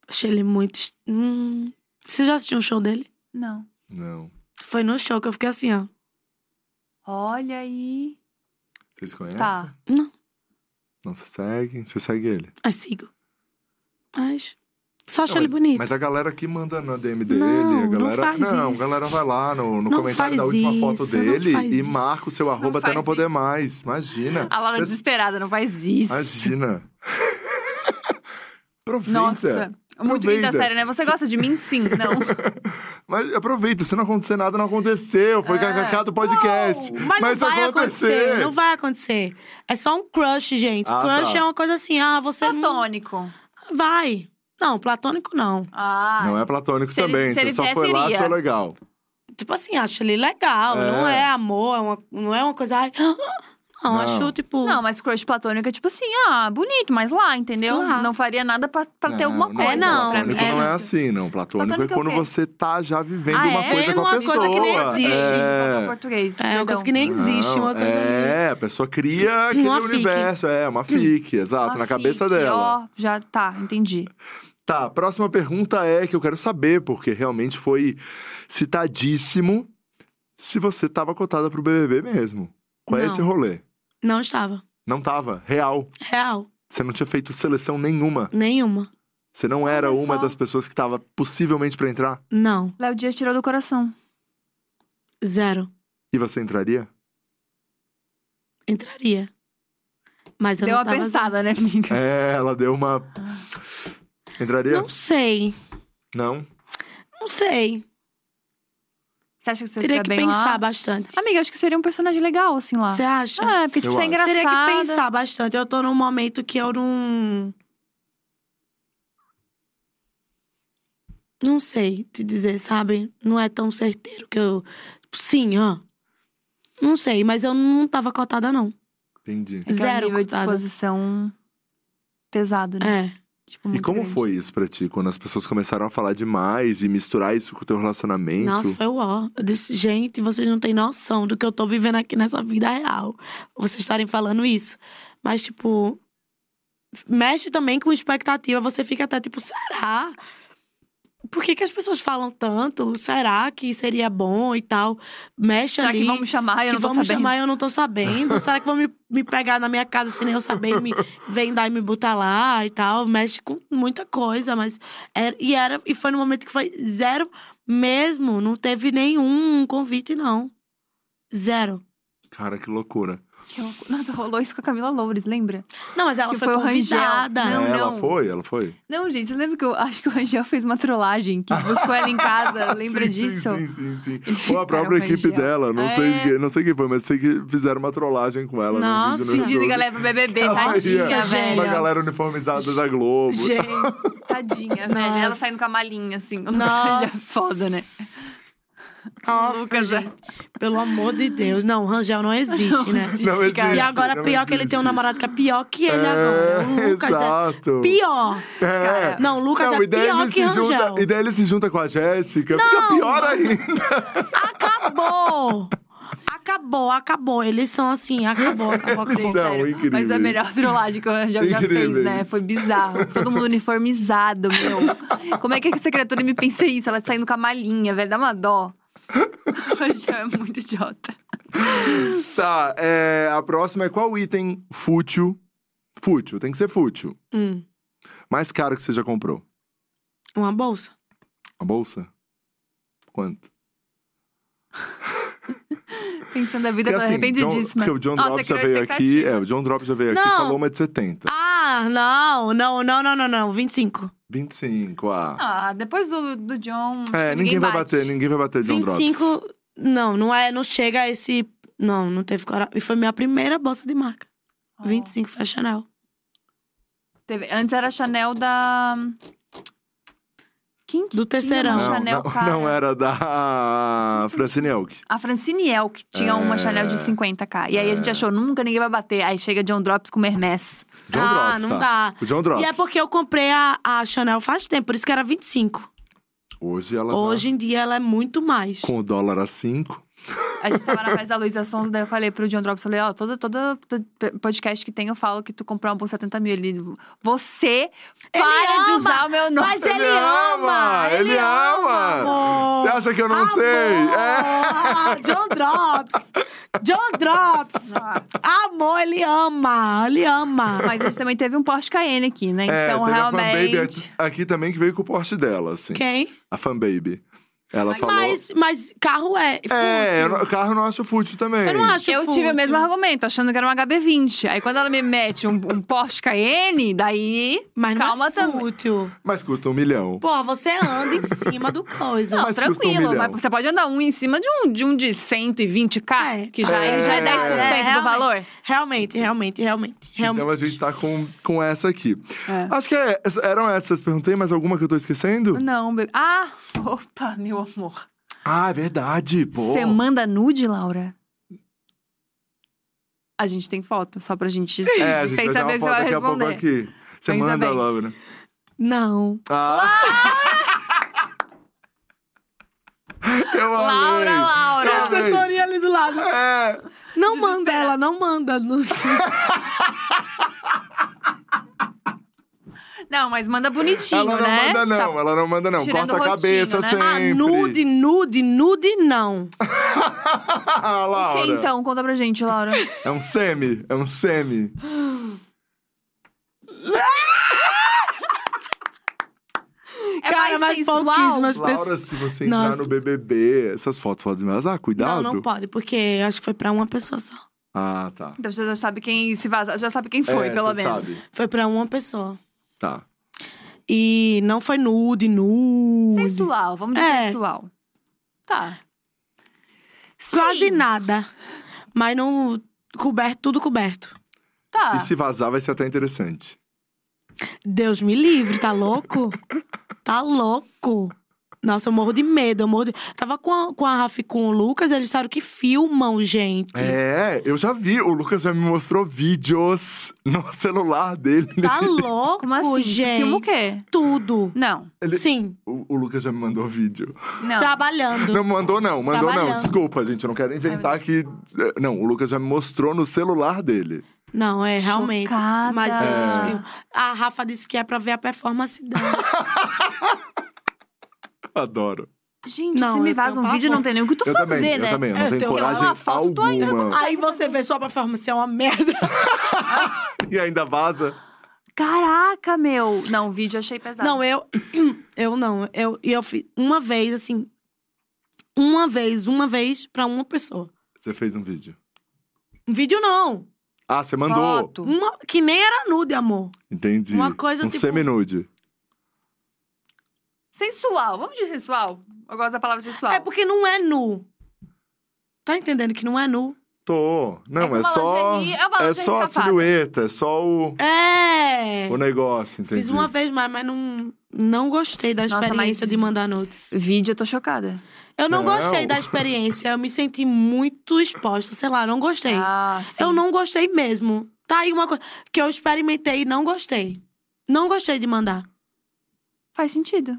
S3: Achei ele muito. Hum. Você já assistiu um show dele?
S1: Não.
S2: Não.
S3: Foi no show que eu fiquei assim, ó.
S1: Olha aí.
S2: Vocês conhecem?
S1: Tá.
S3: Não.
S2: Não se seguem? Você segue ele.
S3: Aí sigo. Mas. Só acho
S2: Não,
S3: ele
S2: mas,
S3: bonito.
S2: Mas a galera aqui manda na DM dele.
S3: Não,
S2: a
S3: não
S2: galera,
S3: faz
S2: não,
S3: isso.
S2: a galera vai lá no, no
S3: Não
S2: comentário da
S3: faz
S2: última foto
S3: isso, não
S2: dele
S3: faz
S2: e
S3: isso.
S2: marca o seu
S1: Não
S2: arroba até
S1: faz
S2: não poder
S1: isso.
S2: mais. Imagina.
S1: A Laura
S2: Mas-
S1: desesperada, não faz isso.
S2: Imagina. aproveita.
S1: Nossa. Muito
S2: Aproveita.
S1: quinta série, né? Você gosta de mim? Sim, não.
S2: Mas aproveita, se não acontecer nada, não aconteceu. Foi
S1: É.
S2: kkk do podcast.
S3: Não, mas, não vai acontecer. Não vai acontecer. É só um crush, gente.
S2: Ah,
S3: crush
S2: tá.
S3: é uma coisa assim, ah, você não...
S1: Platônico.
S3: Vai. Não, platônico não.
S1: Ah.
S2: Não é platônico
S1: Se ele-
S2: também.
S1: se ele
S2: Você só
S1: vier,
S2: foi lá, achou legal.
S3: Tipo assim, acho ele legal.
S2: É.
S3: Não é amor, é uma, não é uma coisa... ai, Não,
S2: Não.
S3: acho tipo...
S1: Não, mas crush platônico é tipo assim, ah, bonito, mas lá, entendeu?
S3: Lá.
S1: Não faria nada pra, pra ter alguma
S2: Não,
S1: coisa.
S3: É, não.
S1: pra mim.
S2: Platônico não é
S3: É.
S2: assim, não. Platônico,
S1: Platônico
S2: é
S1: é
S2: quando
S1: quê?
S2: você tá já vivendo
S1: Ah,
S2: uma
S1: é?
S2: coisa com a
S3: Uma
S2: pessoa.
S3: coisa que nem existe.
S2: É.
S1: português.
S3: É uma coisa que nem existe, uma
S2: Não,
S3: coisa...
S2: É, a pessoa cria aquele
S3: Uma
S2: universo. É, uma fic, exato,
S1: Uma
S2: na cabeça
S1: fic,
S2: dela.
S1: Ó, já tá, entendi.
S2: Tá, próxima pergunta é que eu quero saber, porque realmente foi citadíssimo se você tava cotada pro BBB mesmo. Qual é
S3: Não.
S2: esse rolê?
S3: Não estava.
S2: Não tava, real.
S3: Real.
S2: Você não tinha feito seleção nenhuma.
S3: Nenhuma.
S2: Você não era
S3: Olha
S2: uma
S3: só.
S2: das pessoas que tava possivelmente pra entrar.
S3: Não.
S1: Léo Dias tirou do coração.
S3: Zero.
S2: E você entraria?
S3: Entraria. Mas eu
S1: Deu
S3: não
S1: uma
S3: tava...
S1: pensada, né, amiga?
S2: É, ela deu uma. Entraria?
S3: Não sei.
S2: Não.
S3: Não sei.
S1: Você acha que você
S3: Teria que
S1: bem
S3: pensar
S1: lá?
S3: bastante.
S1: Amiga, acho que seria um personagem legal, assim, lá.
S3: Você acha?
S1: É, porque, tipo,
S2: Eu
S1: você é engraçada.
S3: Teria que pensar bastante. Eu tô num momento que eu não. Não sei te dizer, sabe? Não é tão certeiro que eu. Sim, ó. Não sei, mas eu não tava cotada, não.
S2: Entendi.
S1: É é
S3: Zero
S1: nível de
S3: cotada.
S1: disposição pesado, né?
S3: É.
S1: Tipo,
S2: E como
S1: grande.
S2: foi isso pra ti? Quando as pessoas começaram a falar demais e misturar isso com o teu relacionamento?
S3: Nossa, foi o ó. Eu disse, gente, vocês não têm noção do que eu tô vivendo aqui nessa vida real. Vocês estarem falando isso. Mas, tipo, mexe também com expectativa. Você fica até tipo, será? Por que, que as pessoas falam tanto? Será que seria bom e tal? Mexe
S1: Será
S3: ali.
S1: que vão me chamar e eu não tô
S3: vão me
S1: sabendo?
S3: chamar e eu não tô sabendo? Será que vão me, me pegar na minha casa sem nem eu saber me vendar e me botar lá e tal? Mexe com muita coisa, mas. Era, e, era, e foi no momento que foi zero mesmo. Não teve nenhum convite, não. Zero.
S2: Cara, que loucura.
S1: Que. Nossa, rolou isso com a Camila Loures, lembra?
S3: Não, mas ela
S1: Que
S3: foi,
S1: foi o Rangel.
S3: convidada.
S1: Não,
S2: É, ela
S1: não.
S2: foi? Ela foi?
S1: Não, gente, você lembra que eu acho que o Rangel fez uma trollagem que buscou ela em casa? Lembra
S2: Sim,
S1: disso?
S2: Sim, sim, sim. sim. Foi a própria equipe
S1: Rangel.
S2: dela. Não, sei,
S1: É.
S2: que- não sei quem foi, mas sei que fizeram uma trollagem com ela.
S3: Nossa.
S2: no vídeo, no
S1: é pro BBB, tadinha, velho.
S2: Uma galera uniformizada da Globo.
S3: Gente,
S1: Tadinha, velho. Ela saindo com a malinha, assim.
S3: Nossa.
S1: É foda, né?
S3: Nossa,
S1: Lucas,
S3: gente. Pelo amor de Deus. Não, o Rangel não existe, né?
S2: Não existe,
S3: E agora,
S2: não
S3: pior que ele tem um
S2: existe.
S3: namorado que é pior que ele
S2: É,
S3: agora. O Lucas
S2: exato.
S3: é pior.
S2: É.
S3: Não, o Lucas
S2: Não,
S3: é pior que
S2: se junta,
S3: Rangel.
S2: E daí ele se junta com a Jéssica. Fica pior ainda.
S3: Acabou! Acabou, acabou. Eles são assim, acabou, acabou, acabou.
S2: São
S1: Sério.
S2: incríveis.
S1: Mas a melhor trollagem que o Rangel já fez, né? Foi bizarro. Todo mundo uniformizado, meu. Como é que essa criatura me pensa isso? Ela saindo com a malinha, velho. Dá uma dó. Rangel é muito idiota.
S2: Tá, é, a próxima é qual item fútil? Fútil, tem que ser fútil.
S3: Hum,
S2: Mais caro que você já comprou?
S3: uma bolsa.
S2: A bolsa? Quanto?
S1: Pensando a vida, tô
S2: assim,
S1: arrependidíssima.
S2: John, porque o John
S1: Nossa,
S2: Drops já veio aqui. É, o John Drops já veio aqui e
S3: Não.
S2: falou uma de 70.
S3: Ah, não, não, não, não, não, não. 25.
S2: 25, ah.
S1: Ah, depois do, do John.
S2: é,
S1: que
S2: ninguém, vai
S1: bate.
S2: bater, ninguém vai bater John Drops.
S3: 25. Não, não é, não chega a esse. Não, não teve coragem. E foi minha primeira bolsa de marca.
S1: Oh.
S3: 25 foi a Chanel.
S1: Teve- Antes era a Chanel da. Quem que
S3: Do
S1: tinha
S3: terceirão.
S1: uma
S2: Não,
S1: Chanel,
S2: não,
S1: cara?
S2: não era da Francine Elk.
S1: A Francine El, que tinha uma
S2: É.
S1: Chanel de 50k. E aí a gente achou, nunca ninguém vai bater. Aí chega John Drops com Hermès.
S2: John
S3: ah,
S2: Drops,
S3: não
S2: tá?
S3: dá.
S2: O John Drops.
S3: E é porque eu comprei a, a Chanel faz tempo, por isso que era 25.
S2: Hoje ela
S3: Hoje em dia ela é muito mais.
S2: com o dólar a 5.
S1: A gente tava na festa da Luísa Sons, daí eu falei pro John Drops, falei, ó, todo, todo, todo podcast que tem eu falo que tu comprou uma bolsa 70 mil. Ele, você para de
S3: ama,
S1: usar o meu nome.
S3: Mas ele, ama!
S2: Ele ama! Você acha que eu não
S3: Amor!
S2: sei? É.
S3: John Drops! John Drops! Amor, ele ama! Ele ama!
S1: Mas a gente também teve um Porsche Cayenne aqui, né?
S2: É,
S1: Então,
S2: teve a Fanbaby
S1: realmente...
S2: aqui, aqui também que veio com o Porsche dela, assim.
S3: Quem?
S2: A Fanbaby. Ela
S1: Mas-
S2: falou...
S3: Mas, mas carro é.
S2: É,
S3: fútil.
S2: não- carro eu não acho fútil também.
S3: Eu não acho
S1: Eu tive
S3: fútil.
S1: o mesmo argumento, achando que era um HB20. Aí quando ela me mete um, um Porsche Cayenne, daí...
S3: Mas não
S1: calma
S3: é
S1: também.
S3: fútil.
S2: Mas custa um milhão.
S3: Pô, você anda em cima do coisa.
S1: Não,
S2: Mas custa um
S1: tranquilo.
S2: milhão.
S1: mas você pode andar um em cima de um de, um de 120k,
S3: É.
S1: que já é, já é 10%
S3: É,
S1: do
S3: realmente.
S1: valor.
S3: Realmente, realmente, realmente. realmente.
S2: Então a gente tá com, com essa aqui.
S1: É.
S2: Acho que é- eram essas. Perguntei mais alguma que eu tô esquecendo?
S1: Não, bebê. Ah, opa, meu amor.
S2: Ah, é verdade, pô.
S1: Você manda nude, Laura? A gente tem foto, só pra gente
S2: É, a gente
S1: que você
S2: foto
S1: vai
S2: daqui a pouco
S1: responder.
S2: aqui. Você
S1: Pensa
S2: manda,
S1: bem.
S2: Laura.
S3: Não.
S2: Ah! eu amei.
S1: Laura, Laura.
S3: Tem
S2: Eu amei.
S3: assessoria ali do lado.
S2: É.
S3: Não manda ela, não manda. Não-
S1: Não, mas manda bonitinho,
S2: Ela não
S1: né?
S2: manda, não.
S1: Tá.
S2: Ela não manda, não.
S1: Tirando
S2: Corta a
S1: rostinho,
S2: cabeça
S1: né?
S2: sempre.
S3: Ah, nude, nude, nude, não.
S2: Ah, Laura.
S1: Então, conta pra gente, Laura.
S2: É um semi. É um semi.
S1: É
S3: Cara,
S1: mais
S3: mas
S1: sensual?
S3: pouquíssimas
S2: Laura,
S3: pessoas.
S2: se você entrar
S3: Nossa.
S2: no BBB, essas fotos podem vazar. Cuidado.
S3: Não, não pode, porque acho que foi pra uma pessoa só.
S2: Ah, tá.
S1: Então você já sabe quem se vaza, já sabe quem foi,
S2: é,
S1: pelo
S2: você
S1: menos.
S2: sabe.
S3: Foi pra uma pessoa.
S2: Tá.
S3: E não foi nude, nude.
S1: Sensual, vamos dizer
S3: É.
S1: sensual. Tá.
S3: Quase
S1: Sim.
S3: nada. Mas não. Coberto, tudo coberto.
S1: Tá.
S2: E se vazar, vai ser até interessante.
S3: Deus me livre, tá louco? tá louco? Nossa, eu morro de medo. Eu morro de... Tava com a, com a Rafa e com o Lucas, eles disseram que filmam, gente.
S2: É, eu já vi. O Lucas já me mostrou vídeos no celular dele.
S3: Tá louco,
S1: Como assim?
S3: gente.
S1: Filma o quê?
S3: Tudo.
S1: Não.
S2: Ele-
S3: Sim,
S2: O, o Lucas já me mandou vídeo.
S1: Não.
S3: trabalhando.
S2: Não mandou, não. Mandou, não.
S3: Trabalhando.
S2: Desculpa, gente. Eu não quero inventar que. Não, o Lucas já me mostrou no celular dele.
S3: Não, é realmente.
S1: Chocada.
S3: Mas
S2: É.
S3: A Rafa disse que é pra ver a performance dela.
S2: Adoro.
S1: Gente,
S3: Não,
S1: você me vaza um vídeo, não tem nem o que tu
S2: eu
S1: fazer,
S2: também,
S1: né?
S2: eu também. Eu não tenho
S3: tenho
S2: coragem
S1: uma foto, tu ainda não
S2: alguma.
S3: Aí você vê sua performance, é uma merda.
S2: E ainda vaza.
S1: Caraca, meu. Não, o vídeo eu achei pesado.
S3: Não, eu. Eu não. Eu, e eu fiz uma vez, assim. Uma vez, uma vez pra uma pessoa.
S2: Você fez um vídeo.
S3: Um vídeo não.
S2: Ah, você mandou.
S1: Foto.
S3: Uma, que nem era nude, amor.
S2: Entendi.
S3: Uma coisa
S2: um
S3: tipo-
S2: semi-nude.
S1: Sensual. Vamos dizer sensual? Eu gosto da palavra sensual.
S3: É porque não é nu. Tá entendendo que não é nu?
S2: Tô. Não,
S1: É
S2: é, só.
S1: lingerie- é
S2: É só a
S1: safada.
S2: silhueta, é só o,
S3: É.
S2: o negócio, entendi.
S3: Fiz uma vez mais, mas não, não gostei da
S1: Nossa,
S3: experiência
S1: mas-
S3: de mandar nudes.
S1: Vídeo, eu tô chocada.
S3: Eu não,
S2: Não.
S3: gostei da experiência. Eu me senti muito exposta. Sei lá, não gostei.
S1: Ah, sim.
S3: eu não gostei mesmo. Tá aí uma coisa que eu experimentei e não gostei. Não gostei de mandar.
S1: Faz sentido.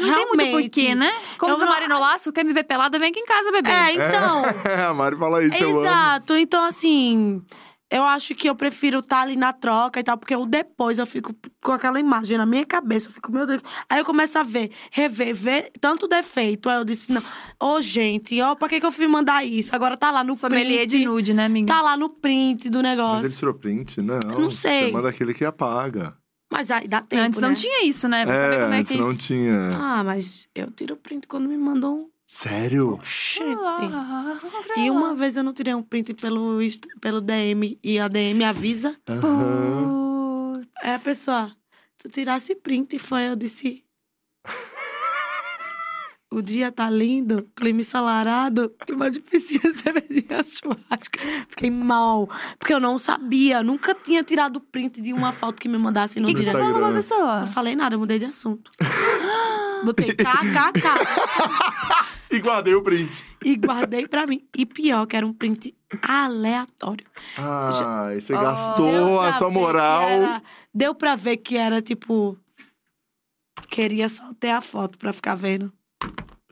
S1: Porque não tem muito
S3: Realmente.
S1: porquê, né? Como
S3: Eu
S1: diz a
S3: não-
S1: Marina Laço, quer me ver pelada, vem aqui em casa, bebê.
S3: É, então.
S2: É, a Mari fala isso, eu amo.
S3: Exato. Então, assim, eu acho que eu prefiro estar ali na troca e tal, porque eu depois eu fico com aquela imagem na minha cabeça. Eu fico, meu Deus. Aí eu começo a ver, rever, ver tanto defeito. Aí eu disse, não. Ô, gente, ó, pra que, que eu fui mandar isso? Agora tá lá no
S1: Sommelier
S3: print.
S1: de nude, né, amiga?
S3: Tá lá no print do
S2: Mas
S3: negócio.
S2: ele tirou print? Não.
S3: não sei.
S2: Você manda aquele que apaga.
S3: Mas aí dá tempo,
S1: Antes não
S3: né?
S1: tinha isso, né? Pra saber
S2: É,
S1: como é
S2: antes
S1: que é
S2: não
S1: isso.
S2: tinha.
S3: Ah, mas eu tiro print quando me mandam um.
S2: Sério?
S3: Gente.
S1: Ah,
S3: E uma vez eu não tirei um print pelo, Insta- pelo DM e a DM avisa.
S2: Aham.
S1: Putz.
S3: É, pessoal, tu tirasse print, foi, eu disse. O dia tá lindo, clima ensolarado, clima piscina, cervejinha, churrasco. Fiquei mal, porque eu não sabia, nunca tinha tirado print de uma foto que me mandassem no
S1: O que, que você falou pra pessoa?
S3: Não falei nada, eu mudei de assunto. Botei kkk
S2: E guardei o print.
S3: e guardei pra mim. E pior, que era um print aleatório.
S2: Ai, você
S1: Oh.
S2: gastou a sua
S3: que
S2: moral.
S3: era- deu pra ver que era tipo. Queria só ter a foto pra ficar vendo.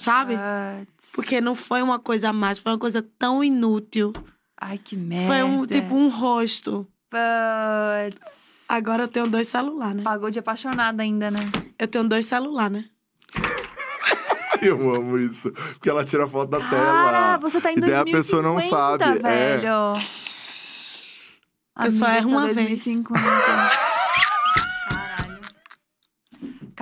S3: Sabe?
S1: Putz.
S3: Porque não foi uma coisa a mais, foi uma coisa tão inútil.
S1: Ai, que merda.
S3: Foi um tipo um rosto.
S1: Putz.
S3: Agora eu tenho dois celulares, né?
S1: Pagou de apaixonada ainda, né?
S3: Eu tenho dois celulares, né?
S2: Eu amo isso. Porque ela tira foto da
S1: Cara,
S2: tela.
S1: você tá em
S2: E daí
S1: 2050,
S2: a pessoa não sabe, é.
S1: velho.
S3: Eu só
S1: Amiga,
S3: erro
S1: tá
S3: uma vez.
S1: 2050. Caralho.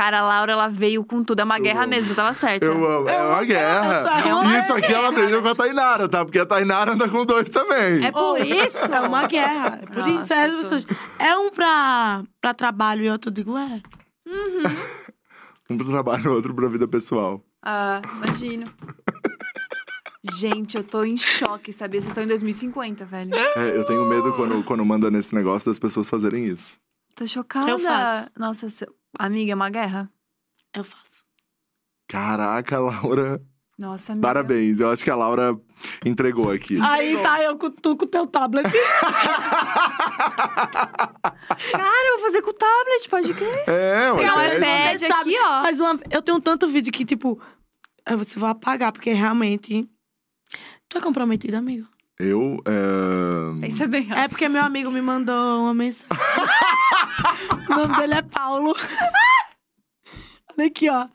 S1: Cara, a Laura, ela veio com tudo. É uma
S2: Eu
S1: guerra
S2: amo.
S1: mesmo, tava certa.
S2: Eu amo. É uma guerra.
S3: erro uma
S2: isso aqui ela aprendeu com a Tainara, tá? Porque a Tainara anda com dois também.
S1: É por isso?
S3: É uma guerra. É por isso.
S1: Nossa,
S3: É, as
S1: tô-
S3: pessoas- é um pra, pra trabalho e outro eu digo, é.
S2: Um pro trabalho, outro pra vida pessoal.
S1: Ah, imagino. Gente, eu tô em choque, sabia? Vocês estão em 2050, velho.
S2: É, eu tenho medo quando, quando manda nesse negócio das pessoas fazerem isso.
S1: Tô chocada.
S3: Eu faço.
S1: Nossa, seu- amiga, é uma guerra?
S3: Eu faço.
S2: Caraca, Laura.
S1: Nossa, amiga.
S2: Parabéns. Eu acho que a Laura entregou aqui.
S3: Aí tá eu com tu com o teu tablet.
S1: Cara, eu vou fazer com o tablet, pode crer.
S2: É,
S1: Pegar um
S2: ué.
S1: iPad aqui,
S3: sabe,
S1: ó.
S3: Mas uma- eu tenho tanto vídeo que, tipo, eu vou- você vai apagar, porque realmente. Tu é comprometido, amigo?
S2: Eu. É...
S1: Isso é bem
S3: É porque meu amigo me mandou uma mensagem. o nome dele é Paulo. Olha aqui, ó.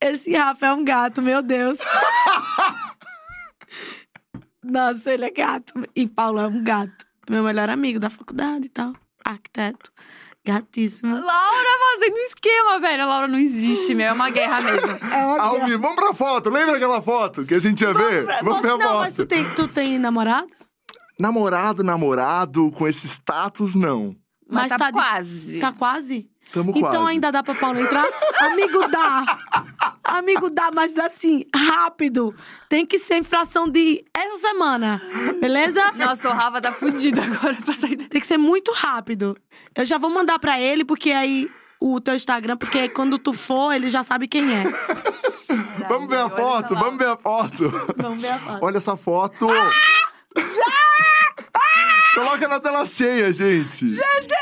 S3: Esse Rafa é um gato, meu Deus. Nossa, ele é gato. E Paulo é um gato. Meu melhor amigo da faculdade e tal. Arquiteto. Gatíssimo.
S1: Laura fazendo esquema, velho. A Laura não existe, meu. É uma guerra mesmo.
S3: É uma
S2: Ao
S3: guerra.
S2: Vamos pra foto. Lembra aquela foto que a gente ia ver? Vamos ver a
S3: Não,
S2: foto.
S3: mas tu tem, tu tem namorado?
S2: Namorado, namorado, com esse status, não.
S1: Mas,
S3: Mas
S1: tá,
S3: tá
S1: quase.
S3: Tá quase?
S2: Tamo
S3: Então
S2: quase.
S3: ainda dá pra Paulo entrar? Amigo, dá! Amigo, dá, mas assim, rápido. Tem que ser infração de essa semana, beleza?
S1: Nossa, o Rafa tá fudido agora pra sair daqui.
S3: Tem que ser muito rápido. Eu já vou mandar pra ele, porque aí o teu Instagram, porque quando tu for, ele já sabe quem é.
S2: Vamos ver a foto, vamos ver a foto.
S3: Vamos ver a foto.
S2: Olha essa foto. Coloca na tela cheia, gente.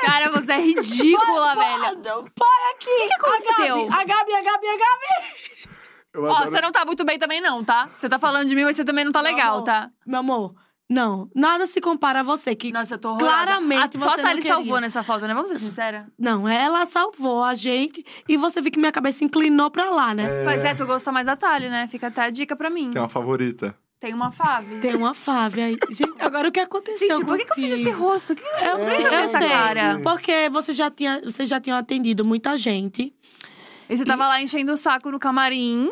S1: Cara, você é ridícula, velho.
S3: Põe aqui! O que
S1: aconteceu?
S3: A Gabi, a Gabi, a Gabi!
S2: Eu
S1: Ó,
S2: adoro-
S1: você não tá muito bem também, não, tá? Você tá falando de mim, mas você também não tá
S3: Meu
S1: legal,
S3: amor,
S1: tá?
S3: Meu amor, não. Nada se compara a você, que
S1: Nossa, eu tô horrorosa.
S3: claramente
S1: a,
S3: você
S1: Só tá ali
S3: queria.
S1: salvou nessa foto, né? Vamos ser sinceras.
S3: Não, ela salvou a gente e você viu que minha cabeça inclinou pra lá, né?
S1: Pois é, tu gosta mais da Thalia, né? Fica até a dica pra mim.
S2: Tem uma favorita.
S1: Tem uma fave.
S3: Tem uma fave aí. Gente, agora o que aconteceu?
S1: Gente, por que, que eu fiz esse rosto? O que, que eu fiz pra
S3: eu
S1: essa
S3: sei.
S1: cara?
S3: Porque você já tinha, vocês já tinham atendido muita gente.
S1: E você tava lá enchendo o saco no camarim,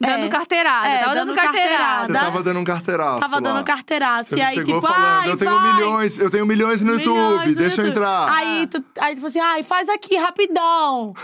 S1: dando
S3: É.
S1: carteirada.
S3: É,
S1: tava dando,
S3: dando
S1: carteirada.
S2: Você tava dando um carteiraço
S3: Tava
S2: lá.
S3: dando carteiraço.
S2: Você
S3: E aí,
S2: chegou
S3: tipo,
S2: falando,
S3: ai,
S2: eu tenho
S3: vai.
S2: milhões, eu tenho milhões no
S3: Milhões
S2: YouTube,
S3: no
S2: deixa eu
S3: YouTube.
S2: entrar.
S3: Aí, tu, aí, tipo assim, ai, faz aqui, rapidão.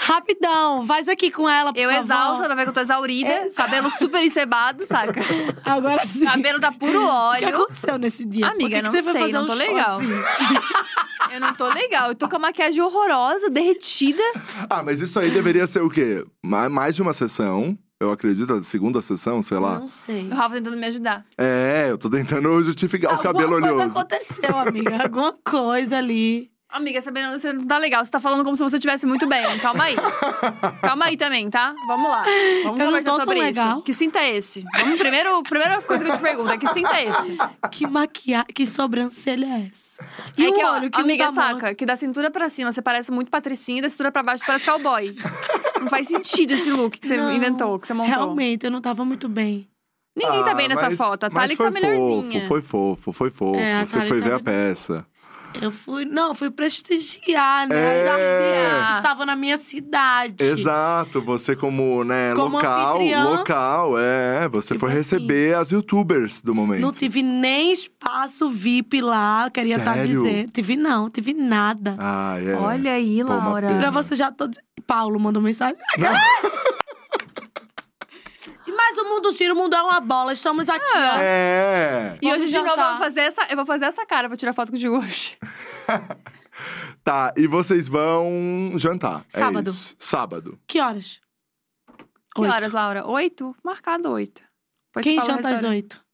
S3: rapidão, faz aqui com ela, por
S1: Eu
S3: favor.
S1: exausta, tá vendo que eu tô exaurida,
S3: Exausta.
S1: cabelo super encebado, saca?
S3: Agora sim.
S1: cabelo tá puro
S3: O que
S1: óleo.
S3: aconteceu nesse dia?
S1: Amiga,
S3: Por que que
S1: não
S3: você foi
S1: sei,
S3: fazer
S1: não
S3: um
S1: tô
S3: show
S1: legal.
S3: assim?
S1: Eu não tô legal. Eu tô com a maquiagem horrorosa, derretida.
S2: Ah, mas isso aí deveria ser o quê? Ma- Mais de uma sessão, eu acredito, a segunda sessão, sei lá.
S3: Não sei.
S1: O Rafa tentando me ajudar.
S2: É, eu tô tentando justificar o cabelo
S3: Alguma
S2: oleoso.
S3: coisa aconteceu, amiga. Alguma coisa ali.
S1: Amiga, sabendo, você não tá legal. Você tá falando como se você estivesse muito bem. Calma aí. Calma aí também, tá? Vamos lá. Vamos
S3: Eu
S1: conversar sobre isso.
S3: legal.
S1: Que cinto é esse? Vamos primeiro, primeira coisa que eu te pergunto é que cinto é esse?
S3: Que maquiagem, que sobrancelha é essa? E
S1: é
S3: o
S1: que,
S3: olho, que
S1: amiga,
S3: não tá
S1: saca, que da cintura pra cima você parece muito patricinha e da cintura pra baixo você parece cowboy. não faz sentido esse look que você
S3: Não,
S1: inventou, que você montou.
S3: Realmente, eu não tava muito bem.
S1: Ninguém tá
S2: Ah,
S1: bem nessa
S2: mas-
S1: foto. A que tá
S2: foi
S1: melhorzinha.
S2: Fofo, foi fofo, foi fofo.
S3: É,
S2: Você foi
S3: tá
S2: ver a peça.
S3: Eu fui, não, fui prestigiar, né?
S2: É.
S3: Os artistas que estavam na minha cidade.
S2: Exato, você como, né,
S3: Como
S2: local,
S3: anfitriã.
S2: local, é. Você
S3: Tipo
S2: foi
S3: assim,
S2: receber as youtubers do momento.
S3: Não tive nem espaço VIP lá, queria estar
S2: Sério?
S3: dizendo. Tive não, tive nada.
S2: Ah, é.
S1: Olha aí, Laura.
S2: pena.
S3: Pra você já tô. Paulo mandou mensagem. Mas o mundo gira, o mundo é uma bola. Estamos aqui, ó.
S2: É.
S1: E
S3: Vamos
S1: hoje, de novo, eu
S3: jantar.
S1: vou fazer essa, eu vou fazer essa cara pra tirar foto com o de hoje.
S2: Tá, e vocês vão jantar. é
S3: Sábado.
S2: isso. Sábado.
S3: Que horas?
S1: Que
S3: Oito.
S1: horas, Laura? Oito? Marcado oito. Depois
S3: Quem
S1: você fala o
S3: janta às
S1: restaurante.
S3: oito?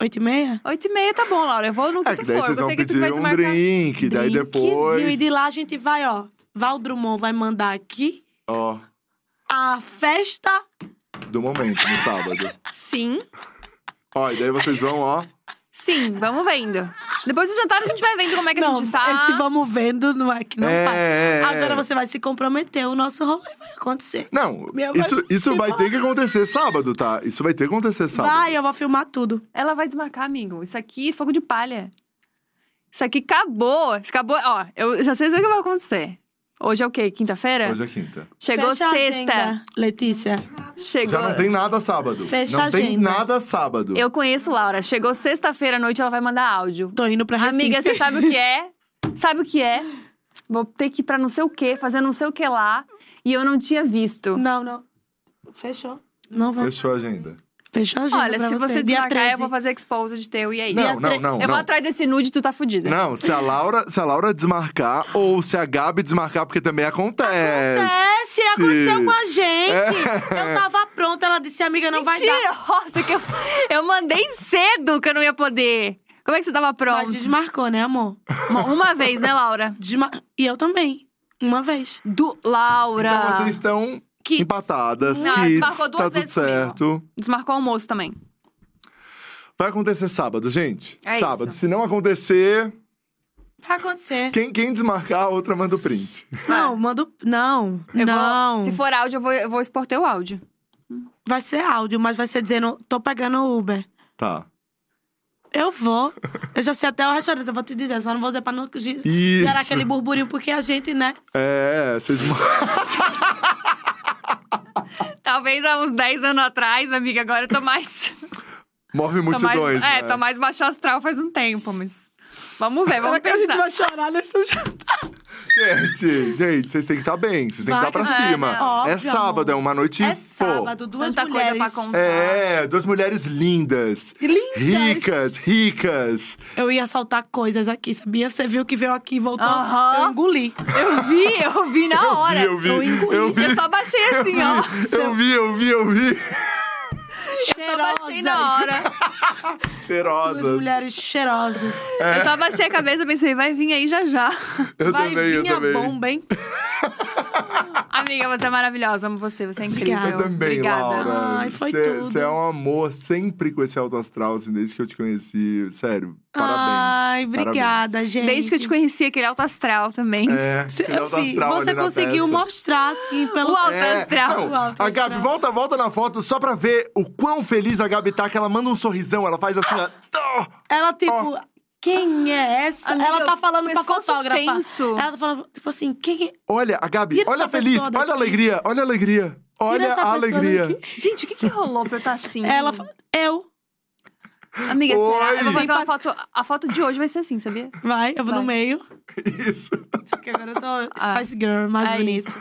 S3: Oito e meia?
S1: Oito e meia tá bom, Laura. Eu vou no que
S2: É
S1: tu
S2: que daí
S1: for.
S2: vocês vão
S1: Você que tu
S2: pedir
S1: vai
S2: um
S1: desmarcar.
S2: drink, daí
S3: Drinkzinho,
S2: depois.
S3: E de lá a gente vai, ó. Val Drummond vai mandar aqui
S2: Ó,
S3: a festa.
S2: Do momento, no sábado.
S1: Sim,
S2: Ó, e daí vocês vão, ó.
S1: sim, vamos vendo. Depois do jantar a gente vai vendo como é que a
S3: não,
S1: gente tá.
S3: esse vamos vendo não é que não
S2: É,
S3: faz.
S2: é, é.
S3: Agora você vai se comprometer, o nosso rolê vai acontecer.
S2: Não, isso,
S3: mãe-
S2: isso vai ter que acontecer sábado, tá? Isso vai ter que acontecer sábado.
S3: Vai, eu vou filmar tudo.
S1: Ela vai desmarcar, amigo. Isso aqui é fogo de palha. Isso aqui acabou. Isso Acabou. Ó, eu já sei o que vai acontecer. Hoje é o quê? Quinta-feira?
S2: Hoje é quinta.
S1: Chegou
S3: Fecha
S1: sexta.
S3: agenda, Letícia.
S1: Chegou.
S2: Já não tem nada sábado.
S3: Fecha
S2: não tem
S3: agenda.
S2: nada sábado.
S1: Eu conheço Laura. Chegou sexta-feira à noite, ela vai mandar áudio.
S3: Tô indo pra Recife.
S1: Amiga, você sabe o que é? Sabe o que é? Vou ter que ir pra não sei o quê, fazer não sei o que lá. E eu não tinha visto.
S3: Não, não. Fechou. Não vou.
S2: Fechou a agenda.
S3: Fechou a agenda
S1: Olha,
S3: pra
S1: se você
S3: Dia
S1: desmarcar,
S3: 13.
S1: eu vou fazer expose de teu e aí.
S2: Não, não, não.
S1: eu
S2: não.
S1: vou atrás desse nude, tu tá fudida.
S2: Não, se a Laura, se a Laura desmarcar ou se a Gabi desmarcar, porque também acontece.
S3: Acontece, aconteceu com a gente.
S2: É.
S3: Eu tava pronta, ela disse, amiga, não vai dar.
S1: Mentira! Nossa, que eu, eu mandei cedo que eu não ia poder. Como é que você tava pronto?
S3: Mas desmarcou, né, amor?
S1: Uma, uma vez, né, Laura?
S3: Desma... E eu também. Uma vez.
S1: Do Laura.
S2: Então vocês estão
S3: Que
S2: empatadas,
S1: Não,
S2: kids,
S1: desmarcou duas
S2: tá tudo
S1: vezes comigo.
S2: certo.
S1: Desmarcou o almoço também.
S2: Vai acontecer sábado, gente.
S1: É
S2: sábado.
S1: isso.
S2: Se não acontecer,
S3: vai acontecer.
S2: quem, quem desmarcar, a outra manda o print.
S3: Não, mando. Não,
S1: Eu
S3: não.
S1: Vou, se for áudio, eu vou, eu vou expor teu áudio.
S3: Vai ser áudio, mas vai ser dizendo, tô pegando o Uber.
S2: Tá.
S3: Eu vou. Eu já sei até o restaurante, eu vou te dizer. Só não vou dizer pra não gi-
S2: Isso.
S3: gerar aquele burburinho, porque a gente, né?
S2: É, vocês.
S1: Talvez há uns 10 anos atrás, amiga, agora eu tô mais.
S2: Move
S1: tô mais
S2: multidões.
S1: é,
S2: né?
S1: tô mais baixo astral faz um tempo, mas. Vamos ver, vamos
S3: Será que a gente
S1: pensar.
S3: vai chorar nesse jantar?
S2: Gente, gente, vocês têm que estar bem, vocês têm que estar pra cima.
S1: É,
S3: né? Óbvio,
S2: é sábado, é uma noite.
S3: É
S2: pô,
S3: sábado, duas
S1: Tanta coisa
S3: mulheres.
S1: pra contar.
S2: É, duas mulheres lindas.
S3: Lindas.
S2: Ricas, ricas.
S3: Eu ia soltar coisas aqui, sabia? Você viu que veio aqui e voltou.
S1: Aham.
S3: Eu engoli.
S1: Eu vi, eu vi na hora.
S2: Eu vi, eu vi.
S3: engoli.
S2: Eu vi.
S1: Eu só baixei assim, ó.
S2: Eu vi, eu vi, eu vi.
S1: Eu só baixei na hora.
S3: Duas
S2: Cheirosa.
S3: mulheres cheirosas.
S1: Eu só baixei a cabeça e pensei, vai vir aí já já.
S2: Eu
S3: Vai
S2: também, eu
S3: vir a
S2: também.
S3: bomba, hein?
S1: Amiga, você é maravilhosa, amo você, você é incrível.
S3: Obrigada.
S2: Eu também,
S1: Obrigada.
S2: Laura.
S3: Ai, foi
S2: Cê-
S3: tudo.
S2: Você é um amor sempre com esse alto astral, assim, desde que eu te conheci. Sério, parabéns.
S3: Ai, obrigada, gente.
S1: Desde que eu te conheci, aquele alto astral também.
S2: É, alto astral
S3: você
S2: ali na
S3: conseguiu mostrar, assim, pelo.
S1: O alto
S2: É,
S1: astral.
S2: não,
S3: O alto
S2: a Gabi,
S3: astral.
S2: volta, volta na foto só pra ver o quão feliz a Gabi tá, que ela manda um sorrisão, ela faz assim, ó. "Oh!"
S3: Ela, tipo, quem é essa?
S1: Amiga,
S3: ela tá falando pra fotógrafa.
S1: tenso.
S3: Ela tá falando, tipo assim, quem é?
S2: Olha, a Gabi,
S3: Tira
S2: olha
S3: essa
S2: feliz, olha a
S3: daqui.
S2: alegria, olha a alegria. Olha a alegria.
S3: daqui.
S1: Gente, o que que rolou pra eu estar assim?
S3: Ela fala, eu.
S1: Amiga, será? eu vou fazer uma foto. A foto de hoje vai ser assim, sabia?
S3: Vai, eu vou no
S1: Vai.
S3: meio.
S2: Isso.
S3: Porque agora eu tô
S1: Ah,
S3: Spice Girl, mais
S1: é
S3: bonita.
S1: isso.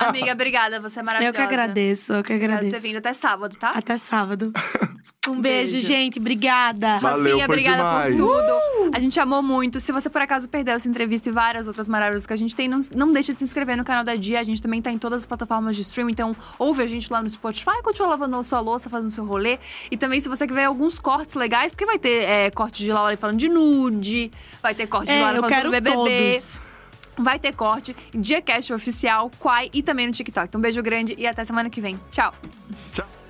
S1: Amiga, obrigada, você é maravilhosa.
S3: Eu que agradeço, eu que
S1: Obrigada por ter
S3: agradeço.
S1: vindo até sábado, tá?
S3: Até sábado. Um beijo,
S1: beijo.
S3: gente. Obrigada.
S2: Valeu,
S1: Rafinha,
S2: foi
S1: obrigada
S2: demais.
S1: por tudo. A gente amou muito. Se você por acaso perdeu essa entrevista e várias outras maravilhas que a gente tem, não, não deixa de se inscrever no canal da Dia. A gente também tá em todas as plataformas de streaming, então ouve a gente lá no Spotify, continua lavando a sua louça, fazendo seu rolê. E também, se você quer ver alguns cortes legais, porque vai ter é, corte de Laura falando de nude, vai ter corte de
S3: É,
S1: Laura
S3: eu
S1: falando
S3: quero
S1: do BBB.
S3: todos.
S1: Vai ter corte, DiaCast oficial, Quai e também no TikTok. Então, um beijo grande e até semana que vem. Tchau!
S2: Tchau.